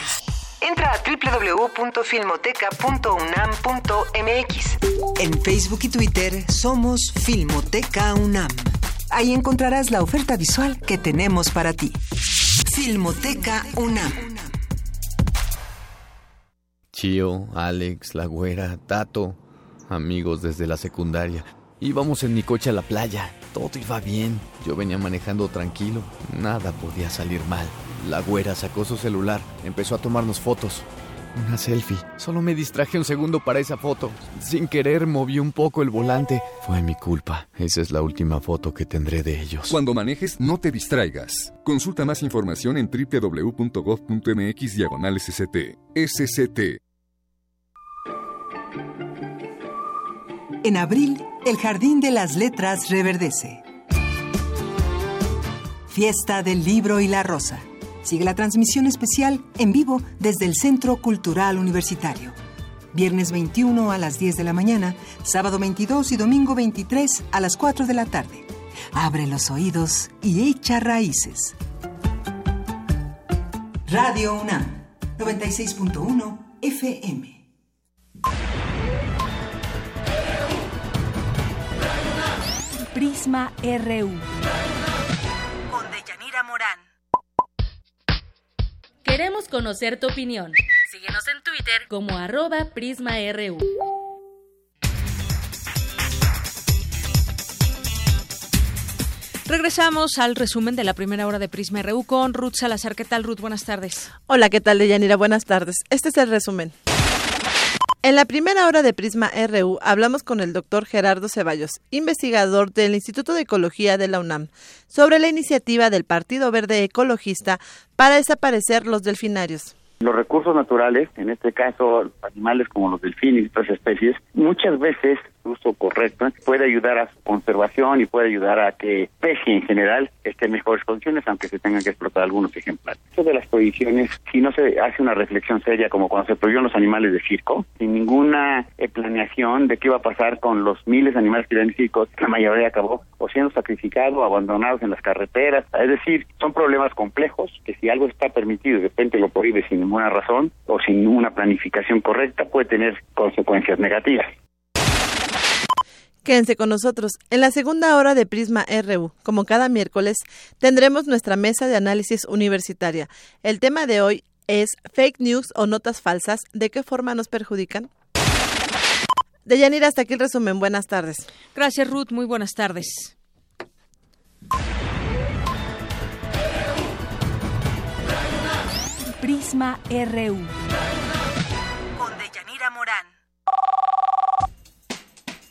Entra a www.filmoteca.unam.mx. En Facebook y Twitter somos Filmoteca UNAM. Ahí encontrarás la oferta visual que tenemos para ti. Filmoteca UNAM. Chio, Alex, La Güera, Tato, amigos desde la secundaria. Íbamos en mi coche a la playa, todo iba bien. Yo venía manejando tranquilo, nada podía salir mal. La Güera sacó su celular, empezó a tomarnos fotos. Una selfie. Solo me distraje un segundo para esa foto. Sin querer moví un poco el volante. Fue mi culpa. Esa es la última foto que tendré de ellos. Cuando manejes, no te distraigas. Consulta más información en www.gov.mx diagonal SCT. SCT. En abril, el Jardín de las Letras reverdece. Fiesta del Libro y la Rosa. Sigue la transmisión especial en vivo desde el Centro Cultural Universitario. Viernes 21 a las 10 de la mañana, sábado 22 y domingo 23 a las 4 de la tarde. Abre los oídos y echa raíces. Radio UNAM, 96.1 FM. Prisma RU. Con Morán. Queremos conocer tu opinión. Síguenos en Twitter Twitter como arroba PrismaRU. Regresamos al resumen de la primera hora de Prisma RU con Ruth Salazar. ¿Qué tal, Ruth? Buenas tardes. Hola, ¿qué tal, Deyanira? Buenas tardes. Este es el resumen. En la primera hora de Prisma RU hablamos con el doctor Gerardo Ceballos, investigador del Instituto de Ecología de la UNAM, sobre la iniciativa del Partido Verde Ecologista para desaparecer los delfinarios. Los recursos naturales, en este caso animales como los delfines y otras especies, muchas veces uso correcto puede ayudar a su conservación y puede ayudar a que especie en general esté en mejores condiciones, aunque se tengan que explotar algunos ejemplares. De las prohibiciones, si no se hace una reflexión seria como cuando se prohibieron los animales de circo, sin ninguna eh, planeación de qué iba a pasar con los miles de animales que viven en circo, la mayoría acabó o siendo sacrificados abandonados en las carreteras. Es decir, son problemas complejos que si algo está permitido y de repente lo prohíbe sin ninguna razón o sin una planificación correcta puede tener consecuencias negativas. Quédense con nosotros. En la segunda hora de Prisma RU, como cada miércoles, tendremos nuestra mesa de análisis universitaria. El tema de hoy es fake news o notas falsas. ¿De qué forma nos perjudican? Deyanira, hasta aquí el resumen. Buenas tardes. Gracias, Ruth. Muy buenas tardes. Prisma RU.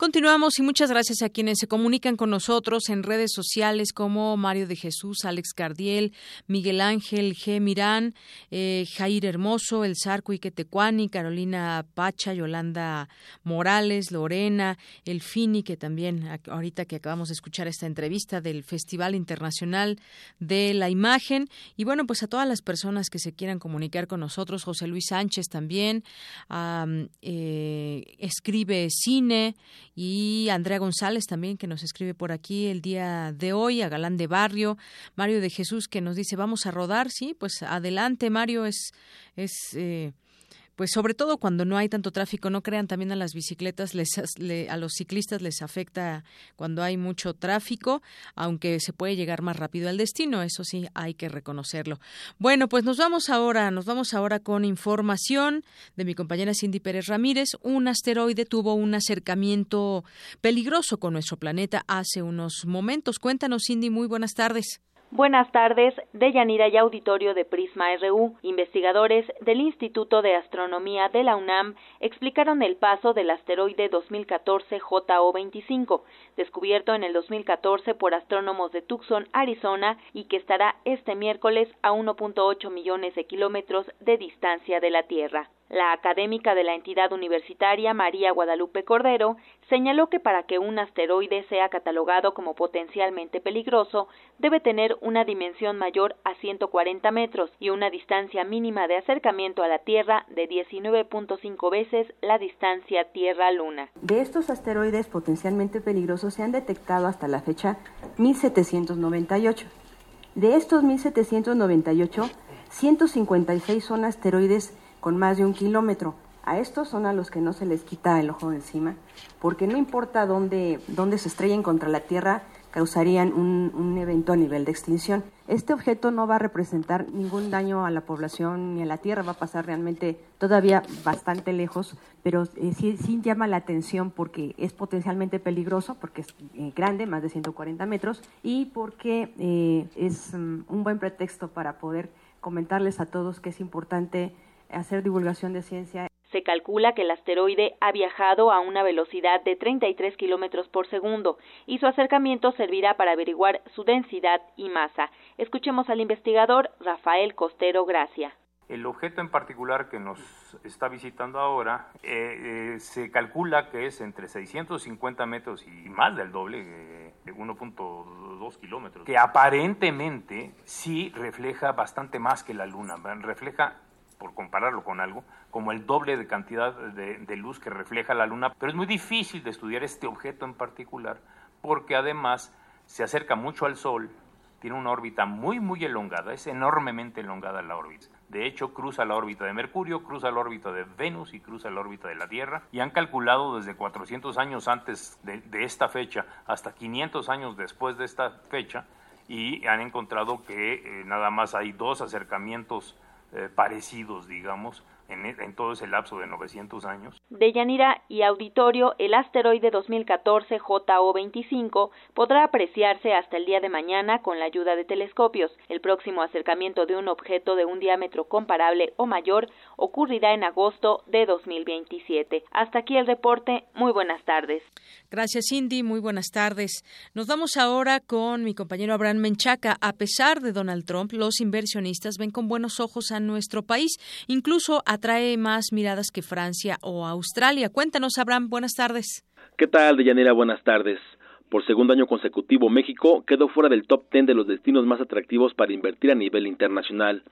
Continuamos y muchas gracias a quienes se comunican con nosotros en redes sociales como Mario de Jesús, Alex Cardiel, Miguel Ángel G. Mirán, eh, Jair Hermoso, El Zarco Iquetecuani, Carolina Pacha, Yolanda Morales, Lorena, El Fini, que también ahorita que acabamos de escuchar esta entrevista del Festival Internacional de la Imagen. Y bueno, pues a todas las personas que se quieran comunicar con nosotros, José Luis Sánchez también, eh, escribe cine y Andrea González también que nos escribe por aquí el día de hoy, a Galán de Barrio, Mario de Jesús que nos dice vamos a rodar, sí, pues adelante Mario, es, es eh, pues sobre todo cuando no hay tanto tráfico, no crean también a las bicicletas, les, a los ciclistas les afecta cuando hay mucho tráfico, aunque se puede llegar más rápido al destino, eso sí hay que reconocerlo. Bueno, pues nos vamos ahora, nos vamos ahora con información de mi compañera Cindy Pérez Ramírez. Un asteroide tuvo un acercamiento peligroso con nuestro planeta hace unos momentos. Cuéntanos, Cindy, muy buenas tardes. Buenas tardes, Deyanira y auditorio de Prisma RU. Investigadores del Instituto de Astronomía de la UNAM explicaron el paso del asteroide 2014 JO25, descubierto en el 2014 por astrónomos de Tucson, Arizona, y que estará este miércoles a 1.8 millones de kilómetros de distancia de la Tierra. La académica de la entidad universitaria María Guadalupe Cordero señaló que para que un asteroide sea catalogado como potencialmente peligroso, debe tener una dimensión mayor a 140 metros y una distancia mínima de acercamiento a la Tierra de 19.5 veces la distancia Tierra-Luna. De estos asteroides potencialmente peligrosos se han detectado hasta la fecha 1798. De estos 1798, 156 son asteroides con más de un kilómetro. A estos son a los que no se les quita el ojo de encima, porque no importa dónde, dónde se estrellen contra la Tierra, causarían un, evento a nivel de extinción. Este objeto no va a representar ningún daño a la población ni a la Tierra, va a pasar realmente todavía bastante lejos, pero eh, sí, sí, llama la atención porque es potencialmente peligroso, porque es eh, grande, más de 140 metros, y porque eh, es um, un buen pretexto para poder comentarles a todos que es importante hacer divulgación de ciencia. Se calcula que el asteroide ha viajado a una velocidad de 33 kilómetros por segundo y su acercamiento servirá para averiguar su densidad y masa. Escuchemos al investigador Rafael Costero Gracia. El objeto en particular que nos está visitando ahora eh, eh, se calcula que es entre 650 metros y más del doble, eh, 1.2 kilómetros, que aparentemente sí refleja bastante más que la Luna, refleja por compararlo con algo, como el doble de cantidad de, luz que refleja la Luna, pero es muy difícil de estudiar este objeto en particular porque además se acerca mucho al Sol, tiene una órbita muy, muy elongada, es enormemente elongada la órbita. De hecho, cruza la órbita de Mercurio, cruza la órbita de Venus y cruza la órbita de la Tierra. Y han calculado desde 400 años antes de, esta fecha hasta 500 años después de esta fecha y han encontrado que eh, nada más hay dos acercamientos eh, parecidos, digamos, e, en, todo ese lapso de 900 años. De Yanira y auditorio, el asteroide 2014 JO25 podrá apreciarse hasta el día de mañana con la ayuda de telescopios. El próximo acercamiento de un objeto de un diámetro comparable o mayor ocurrirá en agosto de 2027. Hasta aquí el reporte. Muy buenas tardes. Gracias, Cindy. Muy buenas tardes. Nos vamos ahora con mi compañero Abraham Menchaca. A pesar de Donald Trump, los inversionistas ven con buenos ojos a nuestro país, incluso a atrae más miradas que Francia o Australia. Cuéntanos, Abraham, buenas tardes. ¿Qué tal, Deyanira? Buenas tardes. Por segundo año consecutivo, México quedó fuera del top 10 de los destinos más atractivos para invertir a nivel internacional.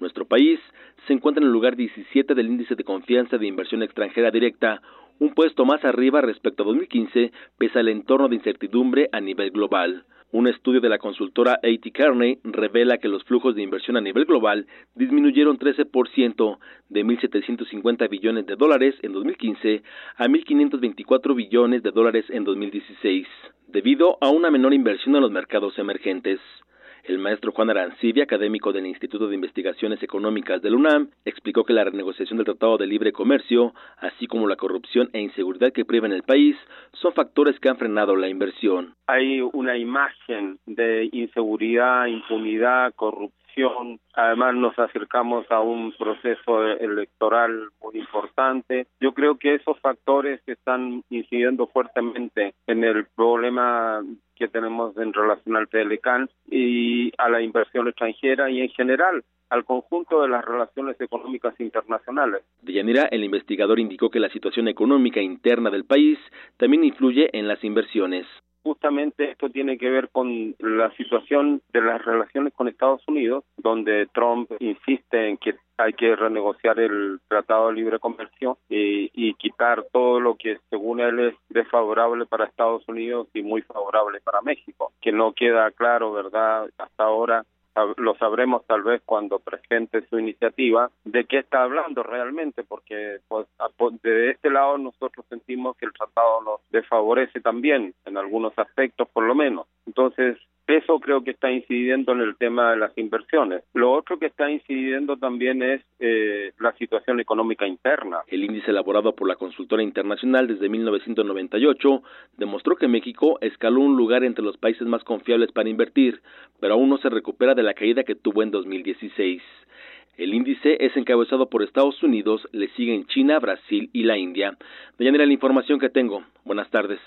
Nuestro país se encuentra en el lugar 17 del índice de confianza de inversión extranjera directa, un puesto más arriba respecto a 2015, pese al entorno de incertidumbre a nivel global. Un estudio de la consultora A.T. Kearney revela que los flujos de inversión a nivel global disminuyeron 13% de 1.750 billones de dólares en 2015 a 1.524 billones de dólares en 2016, debido a una menor inversión en los mercados emergentes. El maestro Juan Arancibia, académico del Instituto de Investigaciones Económicas del UNAM, explicó que la renegociación del Tratado de Libre Comercio, así como la corrupción e inseguridad que privan el país, son factores que han frenado la inversión. Hay una imagen de inseguridad, impunidad, corrupción. Además nos acercamos a un proceso electoral muy importante. Yo creo que esos factores están incidiendo fuertemente en el problema que tenemos en relación al TLCAN y a la inversión extranjera y en general al conjunto de las relaciones económicas internacionales. De Yanira, el investigador indicó que la situación económica interna del país también influye en las inversiones justamente esto tiene que ver con la situación de las relaciones con Estados Unidos, donde Trump insiste en que hay que renegociar el Tratado de Libre Comercio y, y, quitar todo lo que según él es desfavorable para Estados Unidos y muy favorable para México, que no queda claro, ¿verdad? Hasta ahora lo sabremos tal vez cuando presente su iniciativa, de qué está hablando realmente, porque pues, de este lado nosotros sentimos que el tratado nos desfavorece también, en algunos aspectos por lo menos. Entonces, eso creo que está incidiendo en el tema de las inversiones. Lo otro que está incidiendo también es eh, la situación económica interna. El índice elaborado por la consultora internacional desde 1998 demostró que México escaló un lugar entre los países más confiables para invertir, pero aún no se recupera de la caída que tuvo en 2016. El índice es encabezado por Estados Unidos, le siguen China, Brasil y la India. Deyanira, la información que tengo. Buenas tardes.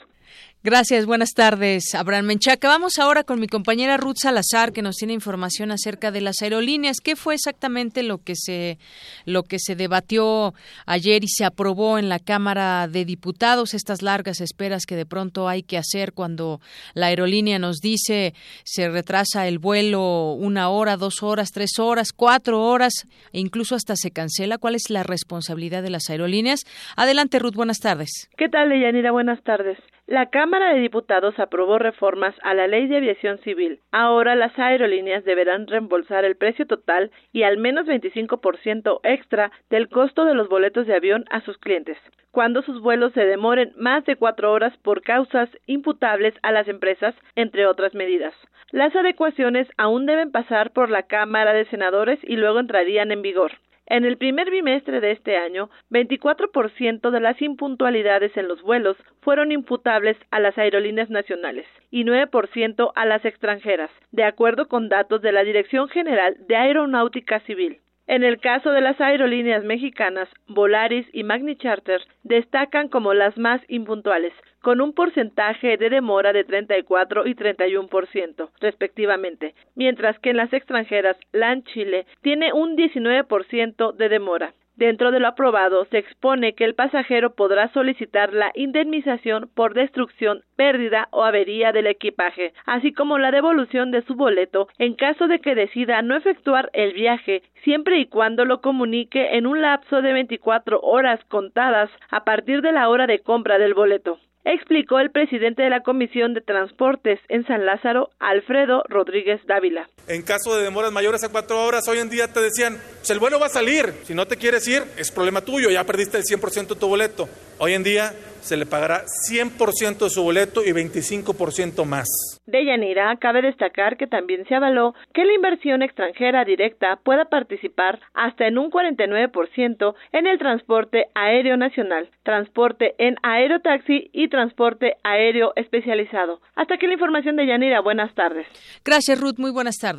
Gracias, buenas tardes, Abraham Menchaca. Vamos ahora con mi compañera Ruth Salazar, que nos tiene información acerca de las aerolíneas. ¿Qué fue exactamente lo que se lo que se debatió ayer y se aprobó en la Cámara de Diputados? Estas largas esperas que de pronto hay que hacer cuando la aerolínea nos dice se retrasa el vuelo una hora, dos horas, tres horas, cuatro horas, e incluso hasta se cancela. ¿Cuál es la responsabilidad de las aerolíneas? Adelante, Ruth. Buenas tardes. ¿Qué tal, Deyanira? Buenas tardes. La Cámara de Diputados aprobó reformas a la Ley de Aviación Civil. Ahora las aerolíneas deberán reembolsar el precio total y al menos 25% extra del costo de los boletos de avión a sus clientes, cuando sus vuelos se demoren más de cuatro horas por causas imputables a las empresas, entre otras medidas. Las adecuaciones aún deben pasar por la Cámara de Senadores y luego entrarían en vigor. En el primer bimestre de este año, 24% de las impuntualidades en los vuelos fueron imputables a las aerolíneas nacionales y 9% a las extranjeras, de acuerdo con datos de la Dirección General de Aeronáutica Civil. En el caso de las aerolíneas mexicanas, Volaris y Magni Charter destacan como las más impuntuales, con un porcentaje de demora de 34 y 31%, respectivamente, mientras que en las extranjeras, LAN Chile tiene un 19% de demora. Dentro de lo aprobado, se expone que el pasajero podrá solicitar la indemnización por destrucción, pérdida o avería del equipaje, así como la devolución de su boleto en caso de que decida no efectuar el viaje, siempre y cuando lo comunique en un lapso de 24 horas contadas a partir de la hora de compra del boleto explicó el presidente de la Comisión de Transportes en San Lázaro, Alfredo Rodríguez Dávila. En caso de demoras mayores a cuatro horas, hoy en día te decían, pues el vuelo va a salir, si no te quieres ir, es problema tuyo, ya perdiste el 100% de tu boleto. Hoy en día se le pagará 100% de su boleto y 25% más. De Yanira, cabe destacar que también se avaló que la inversión extranjera directa pueda participar hasta en un 49% en el transporte aéreo nacional, transporte en aerotaxi y transporte aéreo especializado. Hasta aquí la información de Yanira. Buenas tardes. Gracias, Ruth. Muy buenas tardes.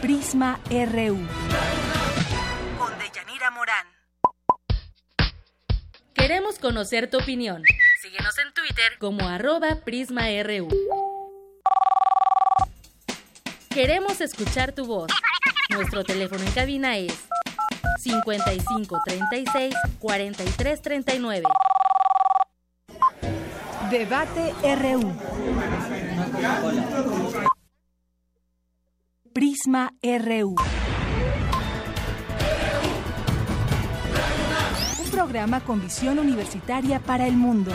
Prisma RU. Con Deyanira Morán. Queremos conocer tu opinión. Síguenos en Twitter como arroba PrismaRU. Queremos escuchar tu voz. Nuestro teléfono en cabina es 55 36 43 39. Debate RU. Prisma RU. Un programa con visión universitaria para el mundo.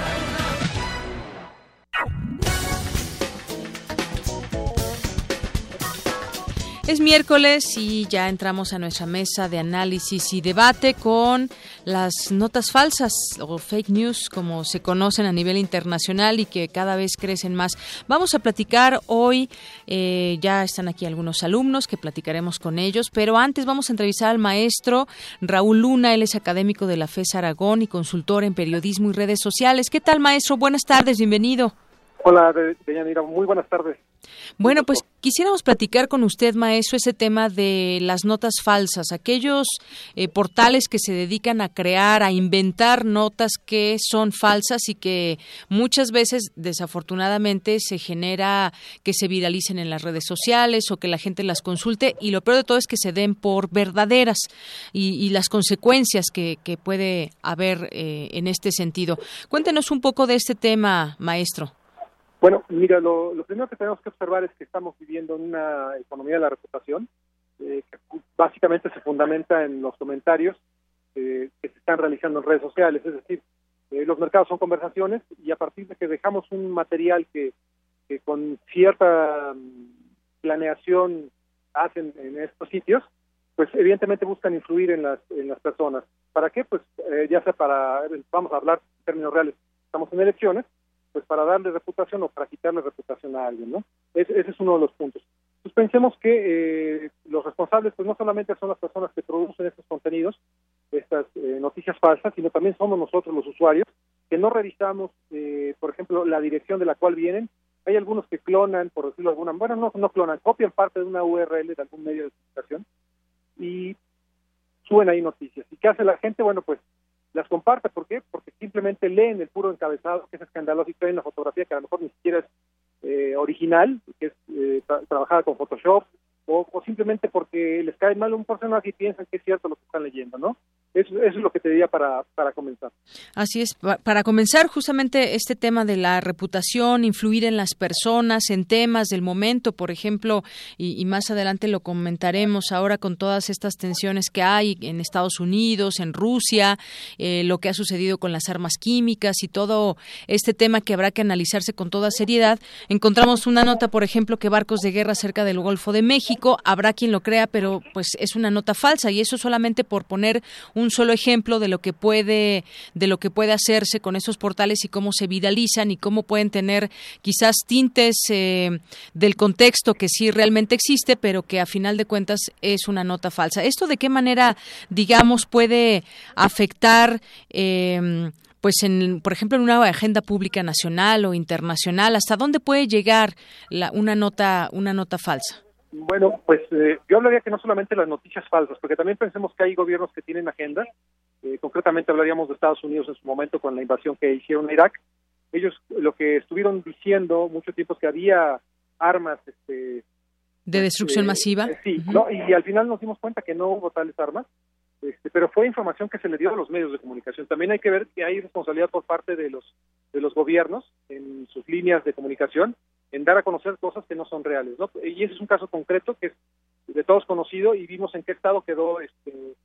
Es miércoles y ya entramos a nuestra mesa de análisis y debate con las notas falsas o fake news como se conocen a nivel internacional y que cada vez crecen más. Vamos a platicar hoy, eh, ya están aquí algunos alumnos que platicaremos con ellos, pero antes vamos a entrevistar al maestro Raúl Luna, él es académico de la FES Aragón y consultor en periodismo y redes sociales. ¿Qué tal maestro? Buenas tardes, bienvenido. Hola, Deyanira, muy buenas tardes. Bueno, pues quisiéramos platicar con usted, maestro, ese tema de las notas falsas, aquellos eh, portales que se dedican a crear, a inventar notas que son falsas y que muchas veces, desafortunadamente, se genera que se viralicen en las redes sociales o que la gente las consulte y lo peor de todo es que se den por verdaderas y, las consecuencias que, puede haber eh, en este sentido. Cuéntenos un poco de este tema, maestro. Bueno, mira, lo, primero que tenemos que observar es que estamos viviendo en una economía de la reputación eh, que básicamente se fundamenta en los comentarios eh, que se están realizando en redes sociales, es decir, eh, los mercados son conversaciones y a partir de que dejamos un material que, con cierta mm, planeación hacen en estos sitios, pues evidentemente buscan influir en las, en las personas. ¿Para qué? Pues ya sea para, vamos a hablar en términos reales, estamos en elecciones, pues para darle reputación o para quitarle reputación a alguien, ¿no? ese es uno de los puntos. Pues pensemos que eh, los responsables, pues no solamente son las personas que producen estos contenidos, estas eh, noticias falsas, sino también somos nosotros los usuarios, que no revisamos, eh, por ejemplo, la dirección de la cual vienen. Hay algunos que clonan, por decirlo de alguna bueno, no, no clonan, copian parte de una URL de algún medio de comunicación y suben ahí noticias. ¿Y qué hace la gente? Bueno, pues las comparte. ¿Por qué? Porque simplemente leen el puro encabezado, que es escandaloso, y traen una fotografía que a lo mejor ni siquiera es eh, original, que es eh, trabajada con Photoshop, o, simplemente porque les cae mal un personaje y piensan que es cierto lo que están leyendo, ¿no? Eso, es lo que te diría para, para comenzar. Así es, para comenzar justamente este tema de la reputación, influir en las personas, en temas del momento, por ejemplo, y, más adelante lo comentaremos ahora con todas estas tensiones que hay en Estados Unidos, en Rusia, eh, lo que ha sucedido con las armas químicas y todo este tema que habrá que analizarse con toda seriedad. Encontramos una nota, por ejemplo, que barcos de guerra cerca del Golfo de México, habrá quien lo crea, pero pues es una nota falsa y eso solamente por poner un solo ejemplo de lo que puede de lo que puede hacerse con esos portales y cómo se viralizan y cómo pueden tener quizás tintes eh, del contexto que sí realmente existe, pero que a final de cuentas es una nota falsa. ¿Esto de qué manera, digamos, puede afectar em, pues en, por ejemplo, en una agenda pública nacional o internacional, hasta dónde puede llegar la, una nota una nota falsa? Bueno, pues eh, yo hablaría que no solamente las noticias falsas, porque también pensemos que hay gobiernos que tienen agenda. Eh, concretamente hablaríamos de Estados Unidos en su momento con la invasión que hicieron a Irak. Ellos lo que estuvieron diciendo mucho tiempo es que había armas este, de destrucción eh, masiva. sí, y al final nos dimos cuenta que no hubo tales armas, este, pero fue información que se le dio a los medios de comunicación. También hay que ver que hay responsabilidad por parte de los de los gobiernos en sus líneas de comunicación en dar a conocer cosas que no son reales, ¿no? Y ese es un caso concreto que es de todos conocido y vimos en qué estado quedó este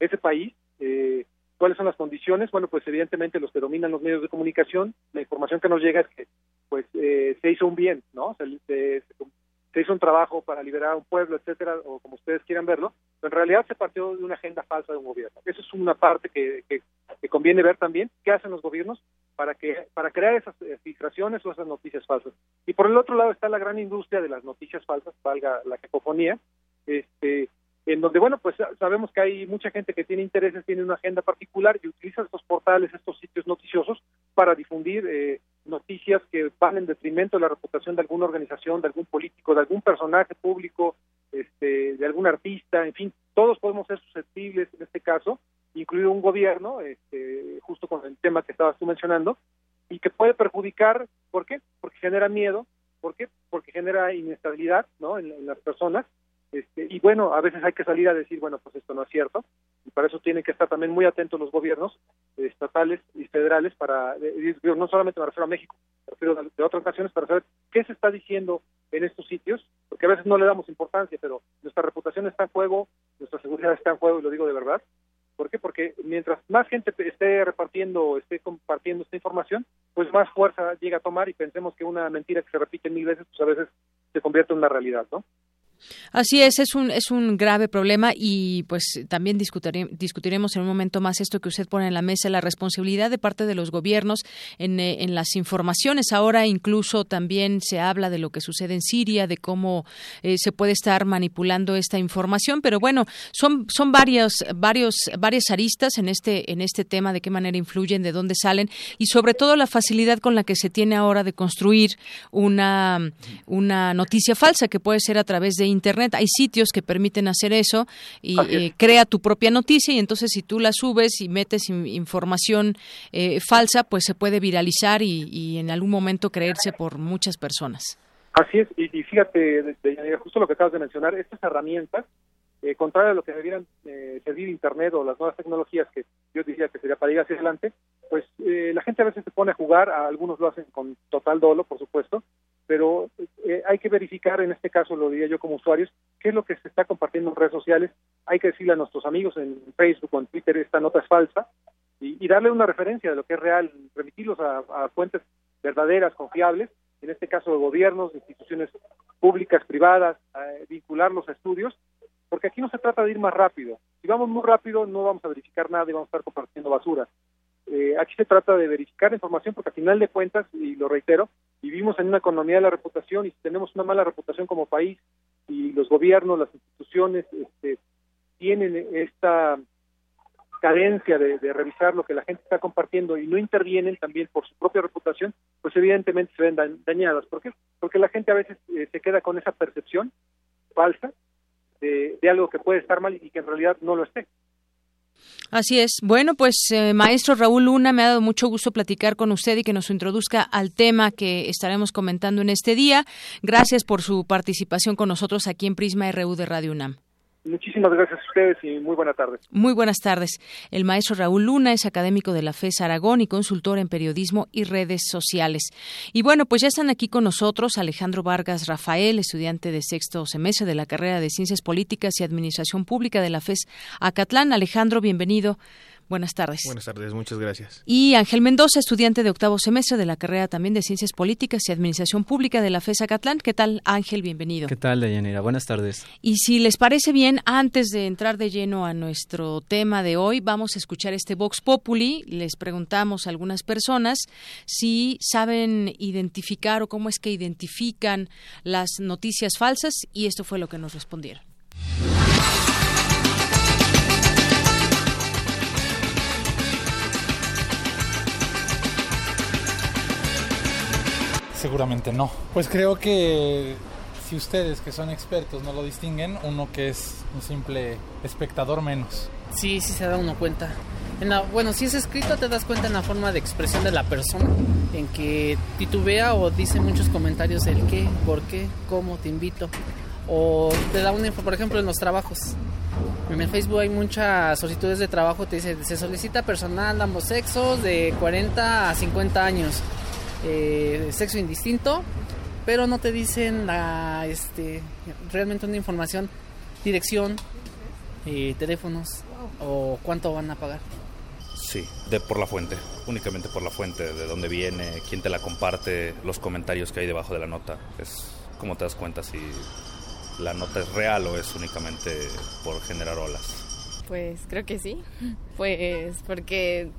ese país, eh, ¿Cuáles son las condiciones? Bueno, pues evidentemente los que dominan los medios de comunicación, la información que nos llega es que pues eh, se hizo un bien, ¿no? Se, se, se hizo un trabajo para liberar a un pueblo, etcétera, o como ustedes quieran verlo, pero en realidad se partió de una agenda falsa de un gobierno. Eso es una parte que, que, conviene ver también, qué hacen los gobiernos para que para crear esas eh, filtraciones o esas noticias falsas. Y por el otro lado está la gran industria de las noticias falsas, valga la cacofonía, este en donde, bueno, pues sabemos que hay mucha gente que tiene intereses, tiene una agenda particular y utiliza estos portales, estos sitios noticiosos para difundir eh, noticias que van en detrimento de la reputación de alguna organización, de algún político, de algún personaje público, este, de algún artista, en fin, todos podemos ser susceptibles en este caso, incluido un gobierno, este, justo con el tema que estabas tú mencionando, y que puede perjudicar, ¿por qué? Porque genera miedo, ¿por qué? Porque genera inestabilidad, ¿no? en las personas este, y bueno, a veces hay que salir a decir, bueno, pues esto no es cierto, y para eso tienen que estar también muy atentos los gobiernos estatales y federales para, no solamente me refiero a México, me refiero de, otras naciones para saber qué se está diciendo en estos sitios, porque a veces no le damos importancia, pero nuestra reputación está en juego, nuestra seguridad está en juego, y lo digo de verdad. ¿Por qué? Porque mientras más gente esté repartiendo, esté compartiendo esta información, pues más fuerza llega a tomar y pensemos que una mentira que se repite mil veces, pues a veces se convierte en una realidad, ¿no? Así es, es un, es un grave problema y pues también discutiremos en un momento más esto que usted pone en la mesa, la responsabilidad de parte de los gobiernos en, eh, en las informaciones. Ahora incluso también se habla de lo que sucede en Siria, de cómo eh, se puede estar manipulando esta información, pero bueno, son, son varios, varios, varias aristas en este, en este tema, de qué manera influyen, de dónde salen y sobre todo la facilidad con la que se tiene ahora de construir una, una noticia falsa que puede ser a través de Internet. Hay sitios que permiten hacer eso y eh, crea tu propia noticia y entonces si tú la subes y metes información eh, falsa, pues se puede viralizar y, en algún momento creerse por muchas personas. Así es, y, fíjate, justo lo que acabas de mencionar, estas herramientas, eh, contrario a lo que debieran eh, servir Internet o las nuevas tecnologías que yo diría que sería para ir hacia adelante, pues la gente a veces se pone a jugar, algunos lo hacen con total dolo, por supuesto, pero eh, hay que verificar, en este caso lo diría yo como usuarios, qué es lo que se está compartiendo en redes sociales. Hay que decirle a nuestros amigos en Facebook o en Twitter, esta nota es falsa, y, darle una referencia de lo que es real, remitirlos a, fuentes verdaderas, confiables, en este caso de gobiernos, instituciones públicas, privadas, vincularlos a estudios, porque aquí no se trata de ir más rápido. Si vamos muy rápido, no vamos a verificar nada y vamos a estar compartiendo basura. Eh, aquí se trata de verificar información porque al final de cuentas, y lo reitero, vivimos en una economía de la reputación y si tenemos una mala reputación como país y los gobiernos, las instituciones este, tienen esta cadencia de, revisar lo que la gente está compartiendo y no intervienen también por su propia reputación, pues evidentemente se ven dañadas. ¿Por qué? Porque la gente a veces eh, se queda con esa percepción falsa de, de algo que puede estar mal y que en realidad no lo esté. Así es. Bueno, pues eh, maestro Raúl Luna, me ha dado mucho gusto platicar con usted y que nos introduzca al tema que estaremos comentando en este día. Gracias por su participación con nosotros aquí en Prisma RU de Radio UNAM. Muchísimas gracias a ustedes y muy buenas tardes. Muy buenas tardes. El maestro Raúl Luna es académico de la FES Aragón y consultor en periodismo y redes sociales. Y bueno, pues ya están aquí con nosotros Alejandro Vargas Rafael, estudiante de sexto semestre de la carrera de Ciencias Políticas y Administración Pública de la FES Acatlán. Alejandro, bienvenido. Buenas tardes. Buenas tardes, muchas gracias. Y Ángel Mendoza, estudiante de octavo semestre de la carrera también de Ciencias Políticas y Administración Pública de la FESA Catlán. ¿Qué tal, Ángel? Bienvenido. ¿Qué tal, Deyanira? Buenas tardes. Y si les parece bien, antes de entrar de lleno a nuestro tema de hoy, vamos a escuchar este Vox Populi. Les preguntamos a algunas personas si saben identificar o cómo es que identifican las noticias falsas y esto fue lo que nos respondieron. Seguramente no. Pues creo que si ustedes que son expertos no lo distinguen, uno que es un simple espectador menos. Sí, sí se da uno cuenta. En bueno, si es escrito te das cuenta en la forma de expresión de la persona, en que titubea o dice muchos comentarios el qué, por qué, cómo, te invito. O te da una info, por ejemplo, en los trabajos. En el Facebook hay muchas solicitudes de trabajo, te dice, se solicita personal de ambos sexos de 40 a 50 años eh, sexo indistinto, pero no te dicen la, este, realmente una información, dirección, eh, teléfonos o cuánto van a pagar. Sí, de por la fuente, únicamente por la fuente, de dónde viene, quién te la comparte, los comentarios que hay debajo de la nota. Es como te das cuenta si la nota es real o es únicamente por generar olas. Pues creo que sí. Pues porque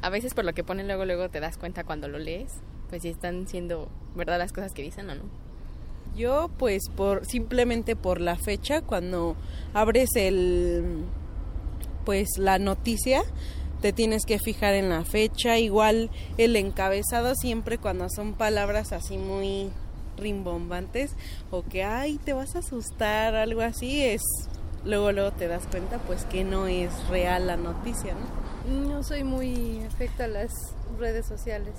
a veces por lo que ponen luego luego te das cuenta cuando lo lees, pues si están siendo verdad las cosas que dicen o no. Yo pues por simplemente por la fecha cuando abres el pues la noticia te tienes que fijar en la fecha, igual el encabezado siempre cuando son palabras así muy rimbombantes o que ay te vas a asustar algo así es luego luego te das cuenta pues que no es real la noticia, ¿no? No soy muy afecta a las redes sociales,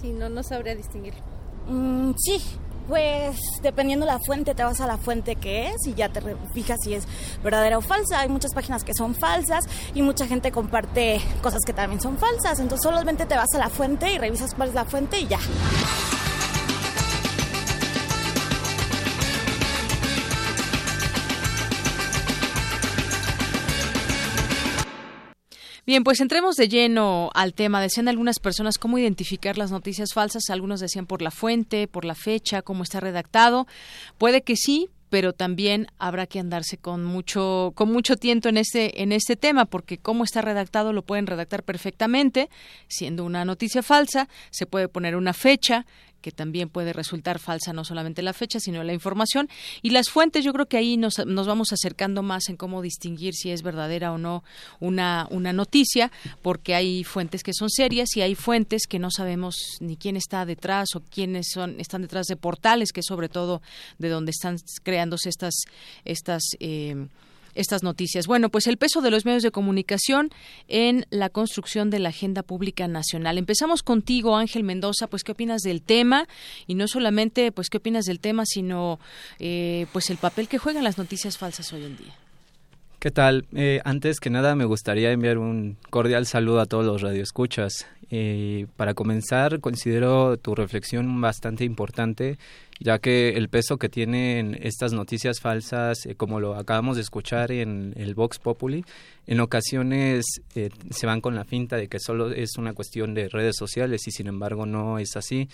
si no no sabría distinguirlo. Mm, sí, pues dependiendo la fuente, te vas a la fuente que es y ya te fijas si es verdadera o falsa. Hay muchas páginas que son falsas y mucha gente comparte cosas que también son falsas. Entonces solamente te vas a la fuente y revisas cuál es la fuente y ya. Bien, pues entremos de lleno al tema. Decían algunas personas cómo identificar las noticias falsas. Algunos decían por la fuente, por la fecha, cómo está redactado. Puede que sí, pero también habrá que andarse con mucho con mucho tiento en este en este tema porque cómo está redactado lo pueden redactar perfectamente siendo una noticia falsa se puede poner una fecha que también puede resultar falsa no solamente la fecha, sino la información. Y las fuentes, yo creo que ahí nos, nos vamos acercando más en cómo distinguir si es verdadera o no una, una noticia, porque hay fuentes que son serias y hay fuentes que no sabemos ni quién está detrás o quiénes son, están detrás de portales, que sobre todo de donde están creándose estas, estas eh, estas noticias. Bueno, pues el peso de los medios de comunicación en la construcción de la agenda pública nacional. Empezamos contigo, Ángel Mendoza, pues qué opinas del tema y no solamente pues qué opinas del tema, sino eh, pues el papel que juegan las noticias falsas hoy en día. ¿Qué tal? Eh, antes que nada me gustaría enviar un cordial saludo a todos los radioescuchas. Eh, para comenzar, considero tu reflexión bastante importante ya que el peso que tienen estas noticias falsas, eh, como lo acabamos de escuchar en el Vox Populi, en ocasiones eh, se van con la finta de que solo es una cuestión de redes sociales y sin embargo no es así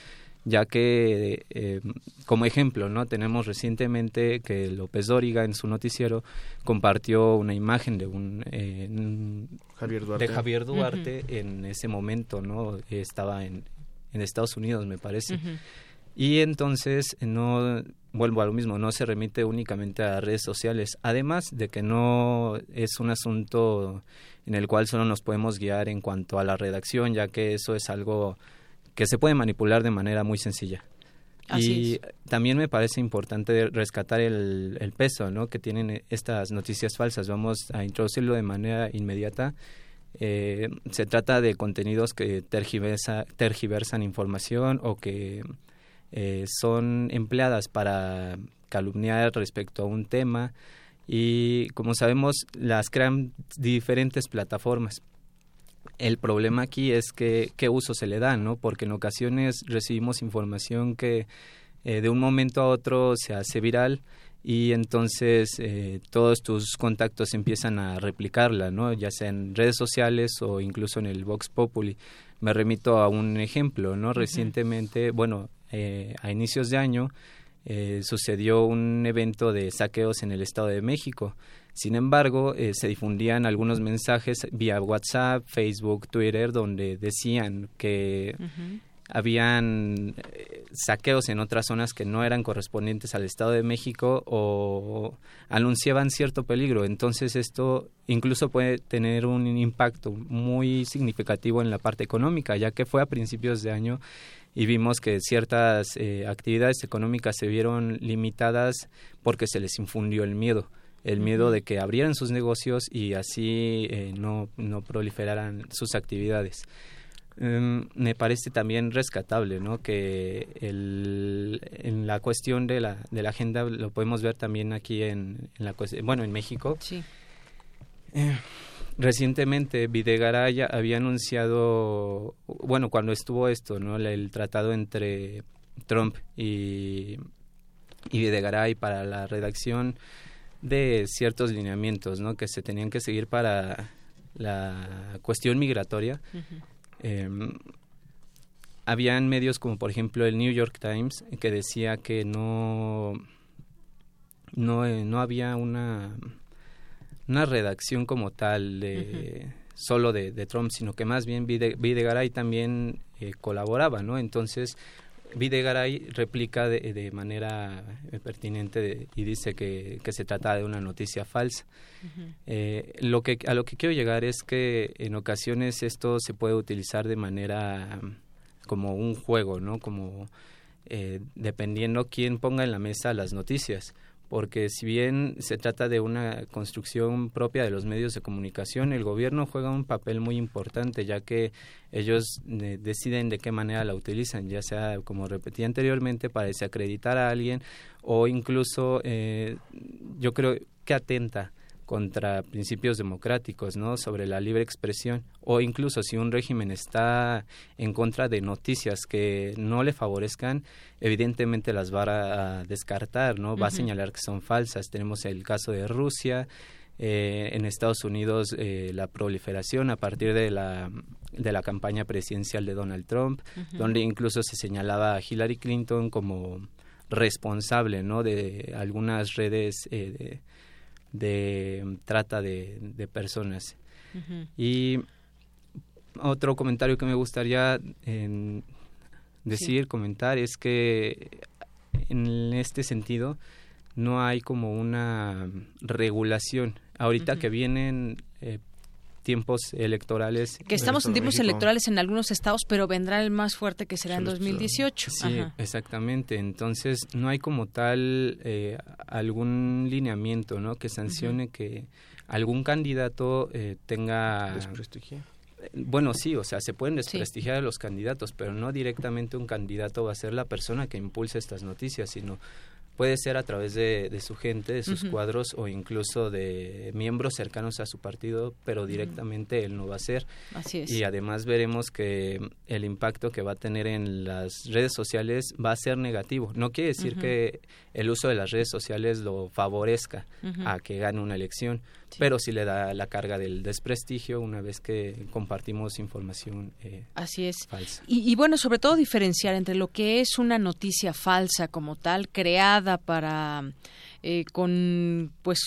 ya que eh, como ejemplo no tenemos recientemente que López Dóriga en su noticiero compartió una imagen de un Javier Duarte, de Javier Duarte en ese momento no estaba en, en Estados Unidos me parece. Y entonces no vuelvo a lo mismo, no se remite únicamente a redes sociales, además de que no es un asunto en el cual solo nos podemos guiar en cuanto a la redacción, ya que eso es algo que se puede manipular de manera muy sencilla. y también me parece importante rescatar el, el peso ¿no? que tienen estas noticias falsas. Vamos a introducirlo de manera inmediata. Eh, se trata de contenidos que tergiversa, tergiversan información o que eh, son empleadas para calumniar respecto a un tema y como sabemos las crean diferentes plataformas. El problema aquí es que qué uso se le da, ¿no? Porque en ocasiones recibimos información que eh, de un momento a otro se hace viral y entonces eh, todos tus contactos empiezan a replicarla, ¿no? Ya sea en redes sociales o incluso en el Vox Populi. Me remito a un ejemplo, ¿no? Recientemente, bueno, eh, a inicios de año eh, sucedió un evento de saqueos en el Estado de México. Sin embargo, eh, se difundían algunos mensajes vía WhatsApp, Facebook, Twitter, donde decían que habían saqueos en otras zonas que no eran correspondientes al Estado de México o anunciaban cierto peligro. Entonces esto incluso puede tener un impacto muy significativo en la parte económica, ya que fue a principios de año y vimos que ciertas eh, actividades económicas se vieron limitadas porque se les infundió el miedo el miedo de que abrieran sus negocios y así eh, no, no proliferaran sus actividades. Em, me parece también rescatable ¿no? que el, en la cuestión de la, de la agenda lo podemos ver también aquí en, en la bueno en México sí. Eh, Recientemente Videgaray había anunciado, bueno, cuando estuvo esto, ¿no? El, tratado entre Trump y, y Videgaray para la redacción de ciertos lineamientos, ¿no? Que se tenían que seguir para la cuestión migratoria, em, habían medios como por ejemplo el New York Times que decía que no no, eh, no había una una redacción como tal de solo de, Trump sino que más bien Videgaray también eh, colaboraba no entonces Videgaray replica de, manera eh, pertinente y dice que, que, se trata de una noticia falsa. Eh, lo que, a lo que quiero llegar es que en ocasiones esto se puede utilizar de manera mm, como un juego, ¿no? Como eh, dependiendo quién ponga en la mesa las noticias porque si bien se trata de una construcción propia de los medios de comunicación, el gobierno juega un papel muy importante, ya que ellos eh, deciden de qué manera la utilizan, ya sea, como repetí anteriormente, para desacreditar a alguien o incluso, eh, yo creo que atenta contra principios democráticos, ¿no? Sobre la libre expresión o incluso si un régimen está en contra de noticias que no le favorezcan, evidentemente las va a descartar, ¿no? Va a señalar que son falsas. Tenemos el caso de Rusia, eh, en Estados Unidos eh, la proliferación a partir de la de la campaña presidencial de Donald Trump, donde incluso se señalaba a Hillary Clinton como responsable, ¿no? De algunas redes eh, de, de trata de, personas. Y otro comentario que me gustaría decir, comentar, es que en este sentido no hay como una regulación. Ahorita que vienen eh, tiempos electorales. Que estamos en tiempos electorales en algunos estados, pero vendrá el más fuerte que será en 2018. Sí, exactamente. Entonces, no hay como tal eh, algún lineamiento ¿no? que sancione que algún candidato eh, tenga... Desprestigio. Bueno, sí, o sea, se pueden desprestigiar a los candidatos, pero no directamente un candidato va a ser la persona que impulse estas noticias, sino puede ser a través de, su gente, de sus cuadros o incluso de miembros cercanos a su partido, pero directamente él no va a ser. Así es. Y además veremos que el impacto que va a tener en las redes sociales va a ser negativo. No quiere decir que el uso de las redes sociales lo favorezca a que gane una elección, pero sí le da la carga del desprestigio una vez que compartimos información eh, Así es. falsa. Y, y, bueno, sobre todo diferenciar entre lo que es una noticia falsa como tal, creada para eh, con pues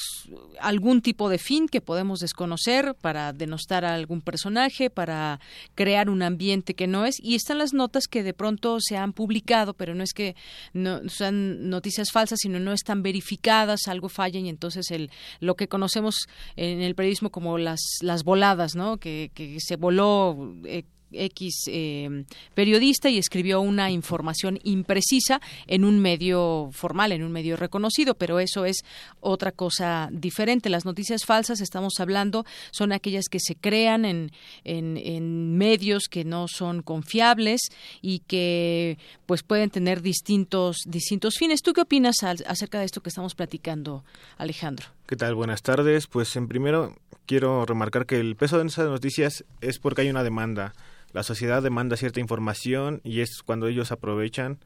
algún tipo de fin que podemos desconocer para denostar a algún personaje, para crear un ambiente que no es y están las notas que de pronto se han publicado, pero no es que no sean noticias falsas, sino no están verificadas, algo falla y entonces el lo que conocemos en el periodismo como las las voladas, ¿no? Que, que se voló eh, X eh, periodista y escribió una información imprecisa en un medio formal, en un medio reconocido, pero eso es otra cosa diferente. Las noticias falsas, estamos hablando, son aquellas que se crean en, en, medios que no son confiables y que pues pueden tener distintos, distintos fines. ¿Tú qué opinas acerca de esto que estamos platicando, Alejandro? ¿Qué tal? Buenas tardes. Pues en primero quiero remarcar que el peso de esas noticias es porque hay una demanda la sociedad demanda cierta información y es cuando ellos aprovechan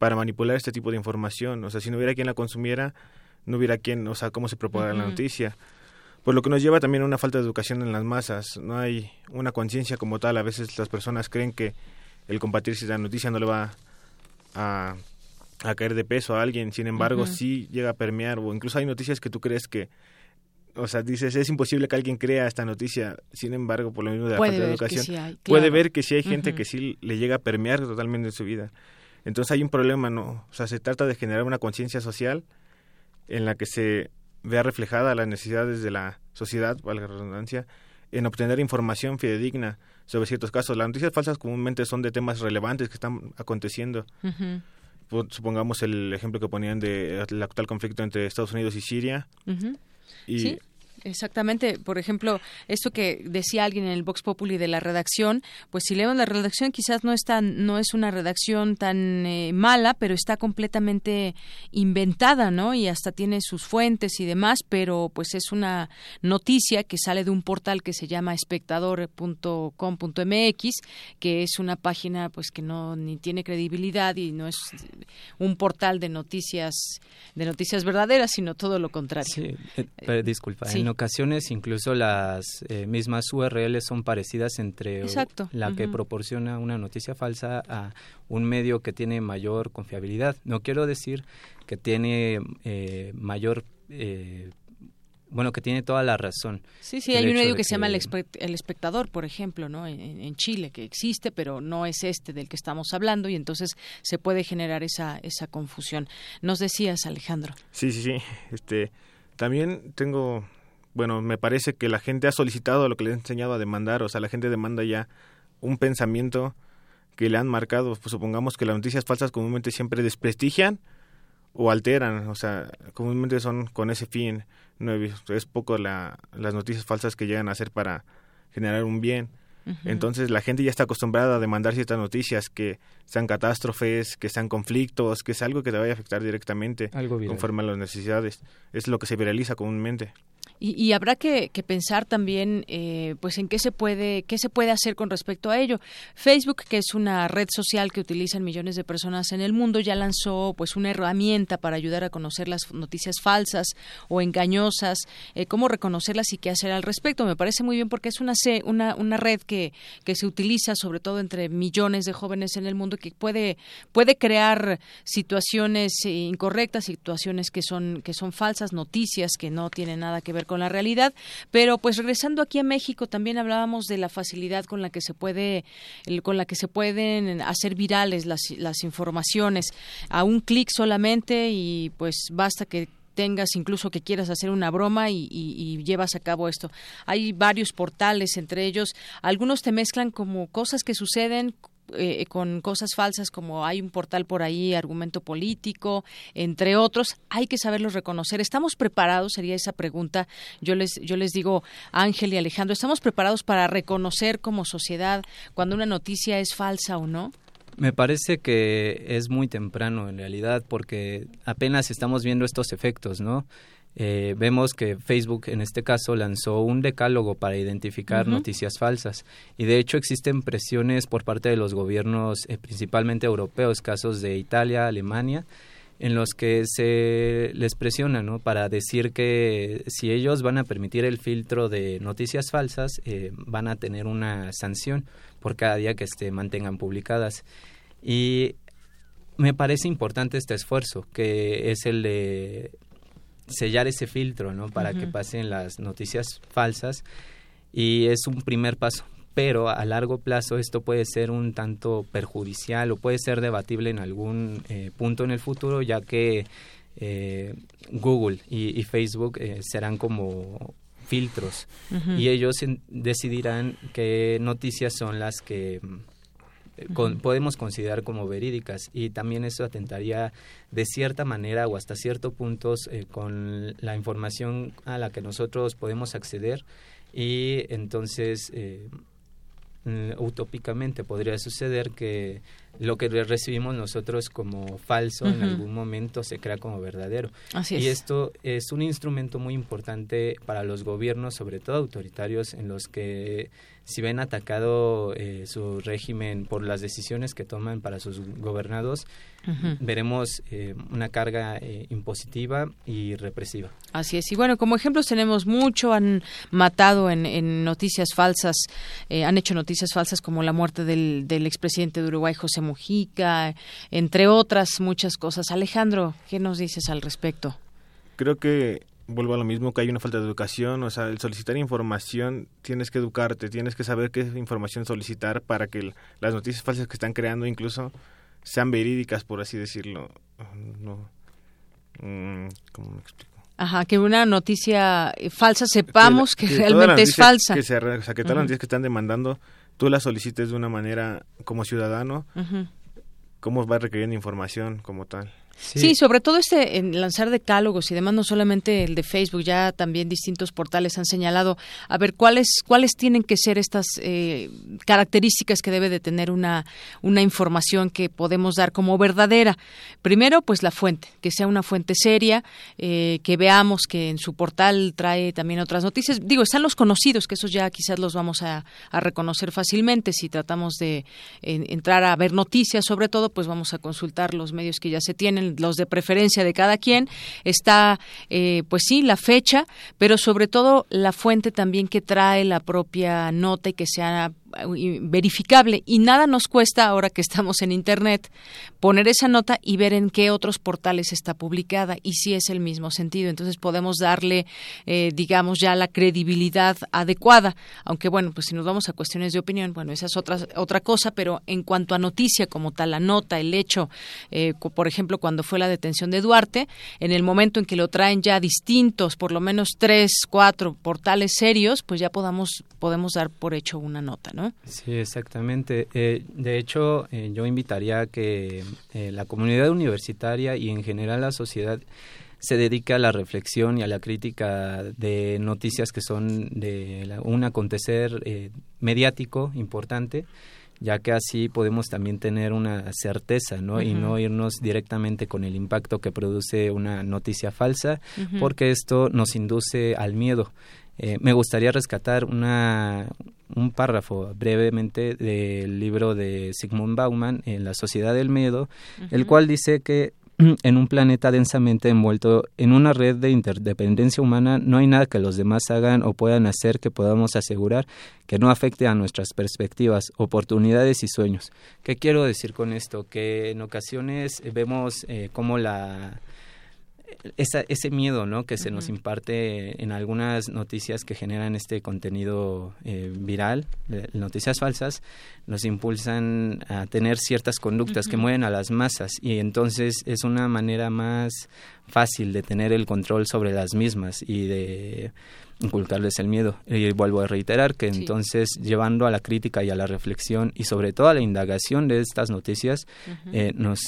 para manipular este tipo de información. O sea, si no hubiera quien la consumiera, no hubiera quien, o sea, cómo se propaga la noticia. Por lo que nos lleva también a una falta de educación en las masas. No hay una conciencia como tal. A veces las personas creen que el compartir la noticia no le va a, a caer de peso a alguien. Sin embargo, sí llega a permear. O incluso hay noticias que tú crees que o sea, dices, es imposible que alguien crea esta noticia, sin embargo, por lo mismo de la falta de educación, puede ver que sí hay gente que sí le llega a permear totalmente en su vida. Entonces hay un problema, ¿no? O sea, se trata de generar una conciencia social en la que se vea reflejada las necesidades de la sociedad, valga la redundancia, en obtener información fidedigna sobre ciertos casos. Las noticias falsas comúnmente son de temas relevantes que están aconteciendo. Supongamos el ejemplo que ponían del actual conflicto entre Estados Unidos y Siria. Y Exactamente, por ejemplo, esto que decía alguien en el Vox Populi de la redacción, pues si leemos la redacción quizás no es no es una redacción tan eh, mala, pero está completamente inventada, ¿no? Y hasta tiene sus fuentes y demás, pero pues es una noticia que sale de un portal que se llama espectador.com.mx, que es una página pues que no ni tiene credibilidad y no es un portal de noticias de noticias verdaderas, sino todo lo contrario. Sí, eh, disculpa, ¿eh? Ocasiones incluso las eh, mismas URLs son parecidas entre Exacto. la que proporciona una noticia falsa a un medio que tiene mayor confiabilidad. No quiero decir que tiene eh, mayor... eh, bueno, que tiene toda la razón. Sí, sí, hay un medio que, se llama el, El Espectador, por ejemplo, ¿no? En, en Chile, que existe, pero no es este del que estamos hablando, y entonces se puede generar esa, esa confusión. Nos decías, Alejandro. Sí, sí, sí. Este, también tengo, bueno, me parece que la gente ha solicitado lo que le he enseñado a demandar, o sea, la gente demanda ya un pensamiento que le han marcado. Pues supongamos que las noticias falsas comúnmente siempre desprestigian o alteran, o sea, comúnmente son con ese fin. No he visto- es poco la, las noticias falsas que llegan a ser para generar un bien. Entonces la gente ya está acostumbrada a demandar ciertas noticias que sean catástrofes, que sean conflictos, que es algo que te vaya a afectar directamente Algo viral. conforme a las necesidades. Es lo que se viraliza comúnmente. Y, y habrá que, que pensar también, eh, pues, en qué se puede, qué se puede hacer con respecto a ello. Facebook, que es una red social que utilizan millones de personas en el mundo, ya lanzó, pues, una herramienta para ayudar a conocer las noticias falsas o engañosas, eh, cómo reconocerlas y qué hacer al respecto. Me parece muy bien porque es una una, una red que, que se utiliza sobre todo entre millones de jóvenes en el mundo que puede puede crear situaciones incorrectas, situaciones que son que son falsas, noticias que no tienen nada que ver con la realidad, pero pues regresando aquí a México también hablábamos de la facilidad con la que se puede con la que se pueden hacer virales las las informaciones a un clic solamente y pues basta que tengas incluso que quieras hacer una broma y, y- y llevas a cabo esto. Hay varios portales, entre ellos, algunos te mezclan como cosas que suceden eh, con cosas falsas como hay un portal por ahí, argumento político, entre otros, hay que saberlos reconocer. ¿Estamos preparados? Sería esa pregunta. Yo les, yo les digo, Ángel y Alejandro, ¿estamos preparados para reconocer como sociedad cuando una noticia es falsa o no? Me parece que es muy temprano en realidad porque apenas estamos viendo estos efectos, ¿no? Eh, vemos que Facebook en este caso lanzó un decálogo para identificar noticias falsas y de hecho existen presiones por parte de los gobiernos eh, principalmente europeos, casos de Italia, Alemania, en los que se les presiona ¿no? para decir que si ellos van a permitir el filtro de noticias falsas, eh, van a tener una sanción por cada día que se mantengan publicadas. Y me parece importante este esfuerzo, que es el de sellar ese filtro, ¿no? Para que pasen las noticias falsas y es un primer paso. Pero a largo plazo esto puede ser un tanto perjudicial o puede ser debatible en algún eh, punto en el futuro, ya que eh, Google y, y Facebook eh, serán como filtros y ellos en- decidirán qué noticias son las que mm, con- podemos considerar como verídicas y también eso atentaría de cierta manera o hasta cierto puntos eh, con la información a la que nosotros podemos acceder y entonces eh, mm, utópicamente podría suceder que lo que re- recibimos nosotros como falso en algún momento se crea como verdadero. Así y es. esto es un instrumento muy importante para los gobiernos, sobre todo autoritarios, en los que si ven atacado eh, su régimen por las decisiones que toman para sus gobernados, veremos eh, una carga eh, impositiva y represiva. Así es. Y bueno, como ejemplos tenemos mucho. Han matado en, en noticias falsas, eh, han hecho noticias falsas como la muerte del, del expresidente de Uruguay, José Mujica, entre otras muchas cosas. Alejandro, ¿qué nos dices al respecto? Creo que vuelvo a lo mismo, que hay una falta de educación, o sea, el solicitar información, tienes que educarte, tienes que saber qué información solicitar para que las noticias falsas que están creando incluso sean verídicas, por así decirlo. No, mm, ¿cómo me explico? Ajá, que una noticia eh, falsa sepamos que, realmente es falsa. Que se, o sea, que todas las noticias que están demandando, tú las solicites de una manera como ciudadano, Ujú. cómo vas requiriendo información como tal. Sí. sobre todo este en lanzar decálogos y demás, no solamente el de Facebook, ya también distintos portales han señalado a ver cuáles cuáles tienen que ser estas eh, características que debe de tener una una información que podemos dar como verdadera. Primero, pues la fuente, que sea una fuente seria, eh, que veamos que en su portal trae también otras noticias. Digo, están los conocidos, que esos ya quizás los vamos a, reconocer fácilmente si tratamos de en- entrar a ver noticias, sobre todo, pues vamos a consultar los medios que ya se tienen los de preferencia de cada quien, está, eh, pues sí, la fecha, pero sobre todo la fuente también que trae la propia nota y que sea verificable. Y nada nos cuesta ahora que estamos en internet poner esa nota y ver en qué otros portales está publicada. Y si es el mismo sentido. Entonces podemos darle eh, digamos ya la credibilidad adecuada. Aunque bueno pues si nos vamos a cuestiones de opinión bueno esa es otra otra cosa. Pero en cuanto a noticia como tal la nota el hecho eh, por ejemplo cuando fue la detención de Duarte en el momento en que lo traen ya distintos por lo menos tres cuatro portales serios pues ya podamos podemos dar por hecho una nota no Sí, exactamente. Eh, de hecho, eh, yo invitaría a que eh, la comunidad universitaria y en general la sociedad se dedique a la reflexión y a la crítica de noticias que son de un acontecer mediático importante ya que así podemos también tener una certeza, ¿no? Y no irnos directamente con el impacto que produce una noticia falsa, porque esto nos induce al miedo. Eh, me gustaría rescatar una, un párrafo brevemente del libro de Sigmund Bauman en La Sociedad del Miedo, el cual dice que en un planeta densamente envuelto en una red de interdependencia humana no hay nada que los demás hagan o puedan hacer que podamos asegurar que no afecte a nuestras perspectivas, oportunidades y sueños. ¿Qué quiero decir con esto? Que en ocasiones vemos eh, cómo la ese miedo ¿no? que se nos imparte en algunas noticias que generan este contenido eh, viral, noticias falsas, nos impulsan a tener ciertas conductas que mueven a las masas. Y entonces es una manera más fácil de tener el control sobre las mismas y de inculcarles el miedo. Y vuelvo a reiterar que entonces llevando a la crítica y a la reflexión y sobre todo a la indagación de estas noticias eh, nos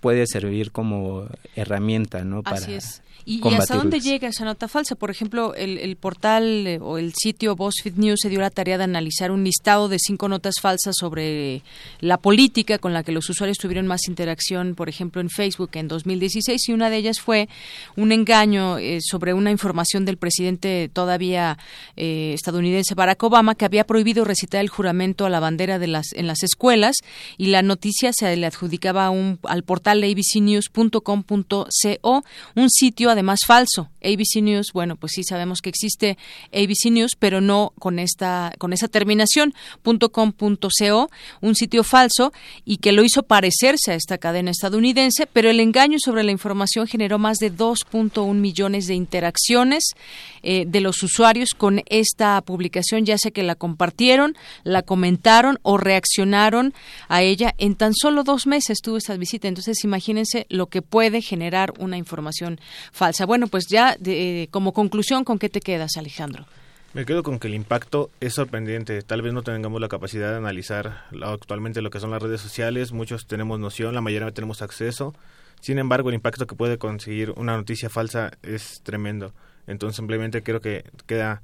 puede servir como herramienta, ¿no? Para Así es. ¿Y, hasta dónde llega esa nota falsa? Por ejemplo, el, portal eh, o el sitio BuzzFeed News se dio la tarea de analizar un listado de cinco notas falsas sobre la política con la que los usuarios tuvieron más interacción, por ejemplo, en Facebook en 2016, y una de ellas fue un engaño eh, sobre una información del presidente todavía eh, estadounidense Barack Obama que había prohibido recitar el juramento a la bandera de las, en las escuelas y la noticia se le adjudicaba un, al portal abcnews.com.co, un sitio además falso. ABC News, bueno, pues sí sabemos que existe ABC News, pero no con esta con esa terminación .com.co, un sitio falso y que lo hizo parecerse a esta cadena estadounidense, pero el engaño sobre la información generó más de 2.1 millones de interacciones eh, de los usuarios con esta publicación, ya sea que la compartieron, la comentaron o reaccionaron a ella en tan solo dos meses tuvo esta visita. Entonces, imagínense lo que puede generar una información falsa. Bueno, pues ya de, como conclusión, ¿con qué te quedas, Alejandro? Me quedo con que el impacto es sorprendente. Tal vez no tengamos la capacidad de analizar actualmente lo que son las redes sociales. Muchos tenemos noción, la mayoría tenemos acceso. Sin embargo, el impacto que puede conseguir una noticia falsa es tremendo. Entonces, simplemente creo que queda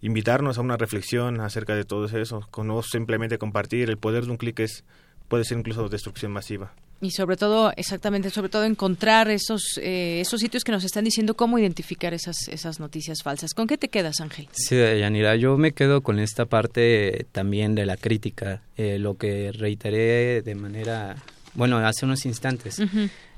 invitarnos a una reflexión acerca de todo eso. No simplemente compartir. El poder de un clic es puede ser incluso destrucción masiva y sobre todo exactamente sobre todo encontrar esos eh, esos sitios que nos están diciendo cómo identificar esas esas noticias falsas. Con qué te quedas Ángel sí Yanira yo me quedo con esta parte también de la crítica. Eh, lo que reiteré de manera bueno hace unos instantes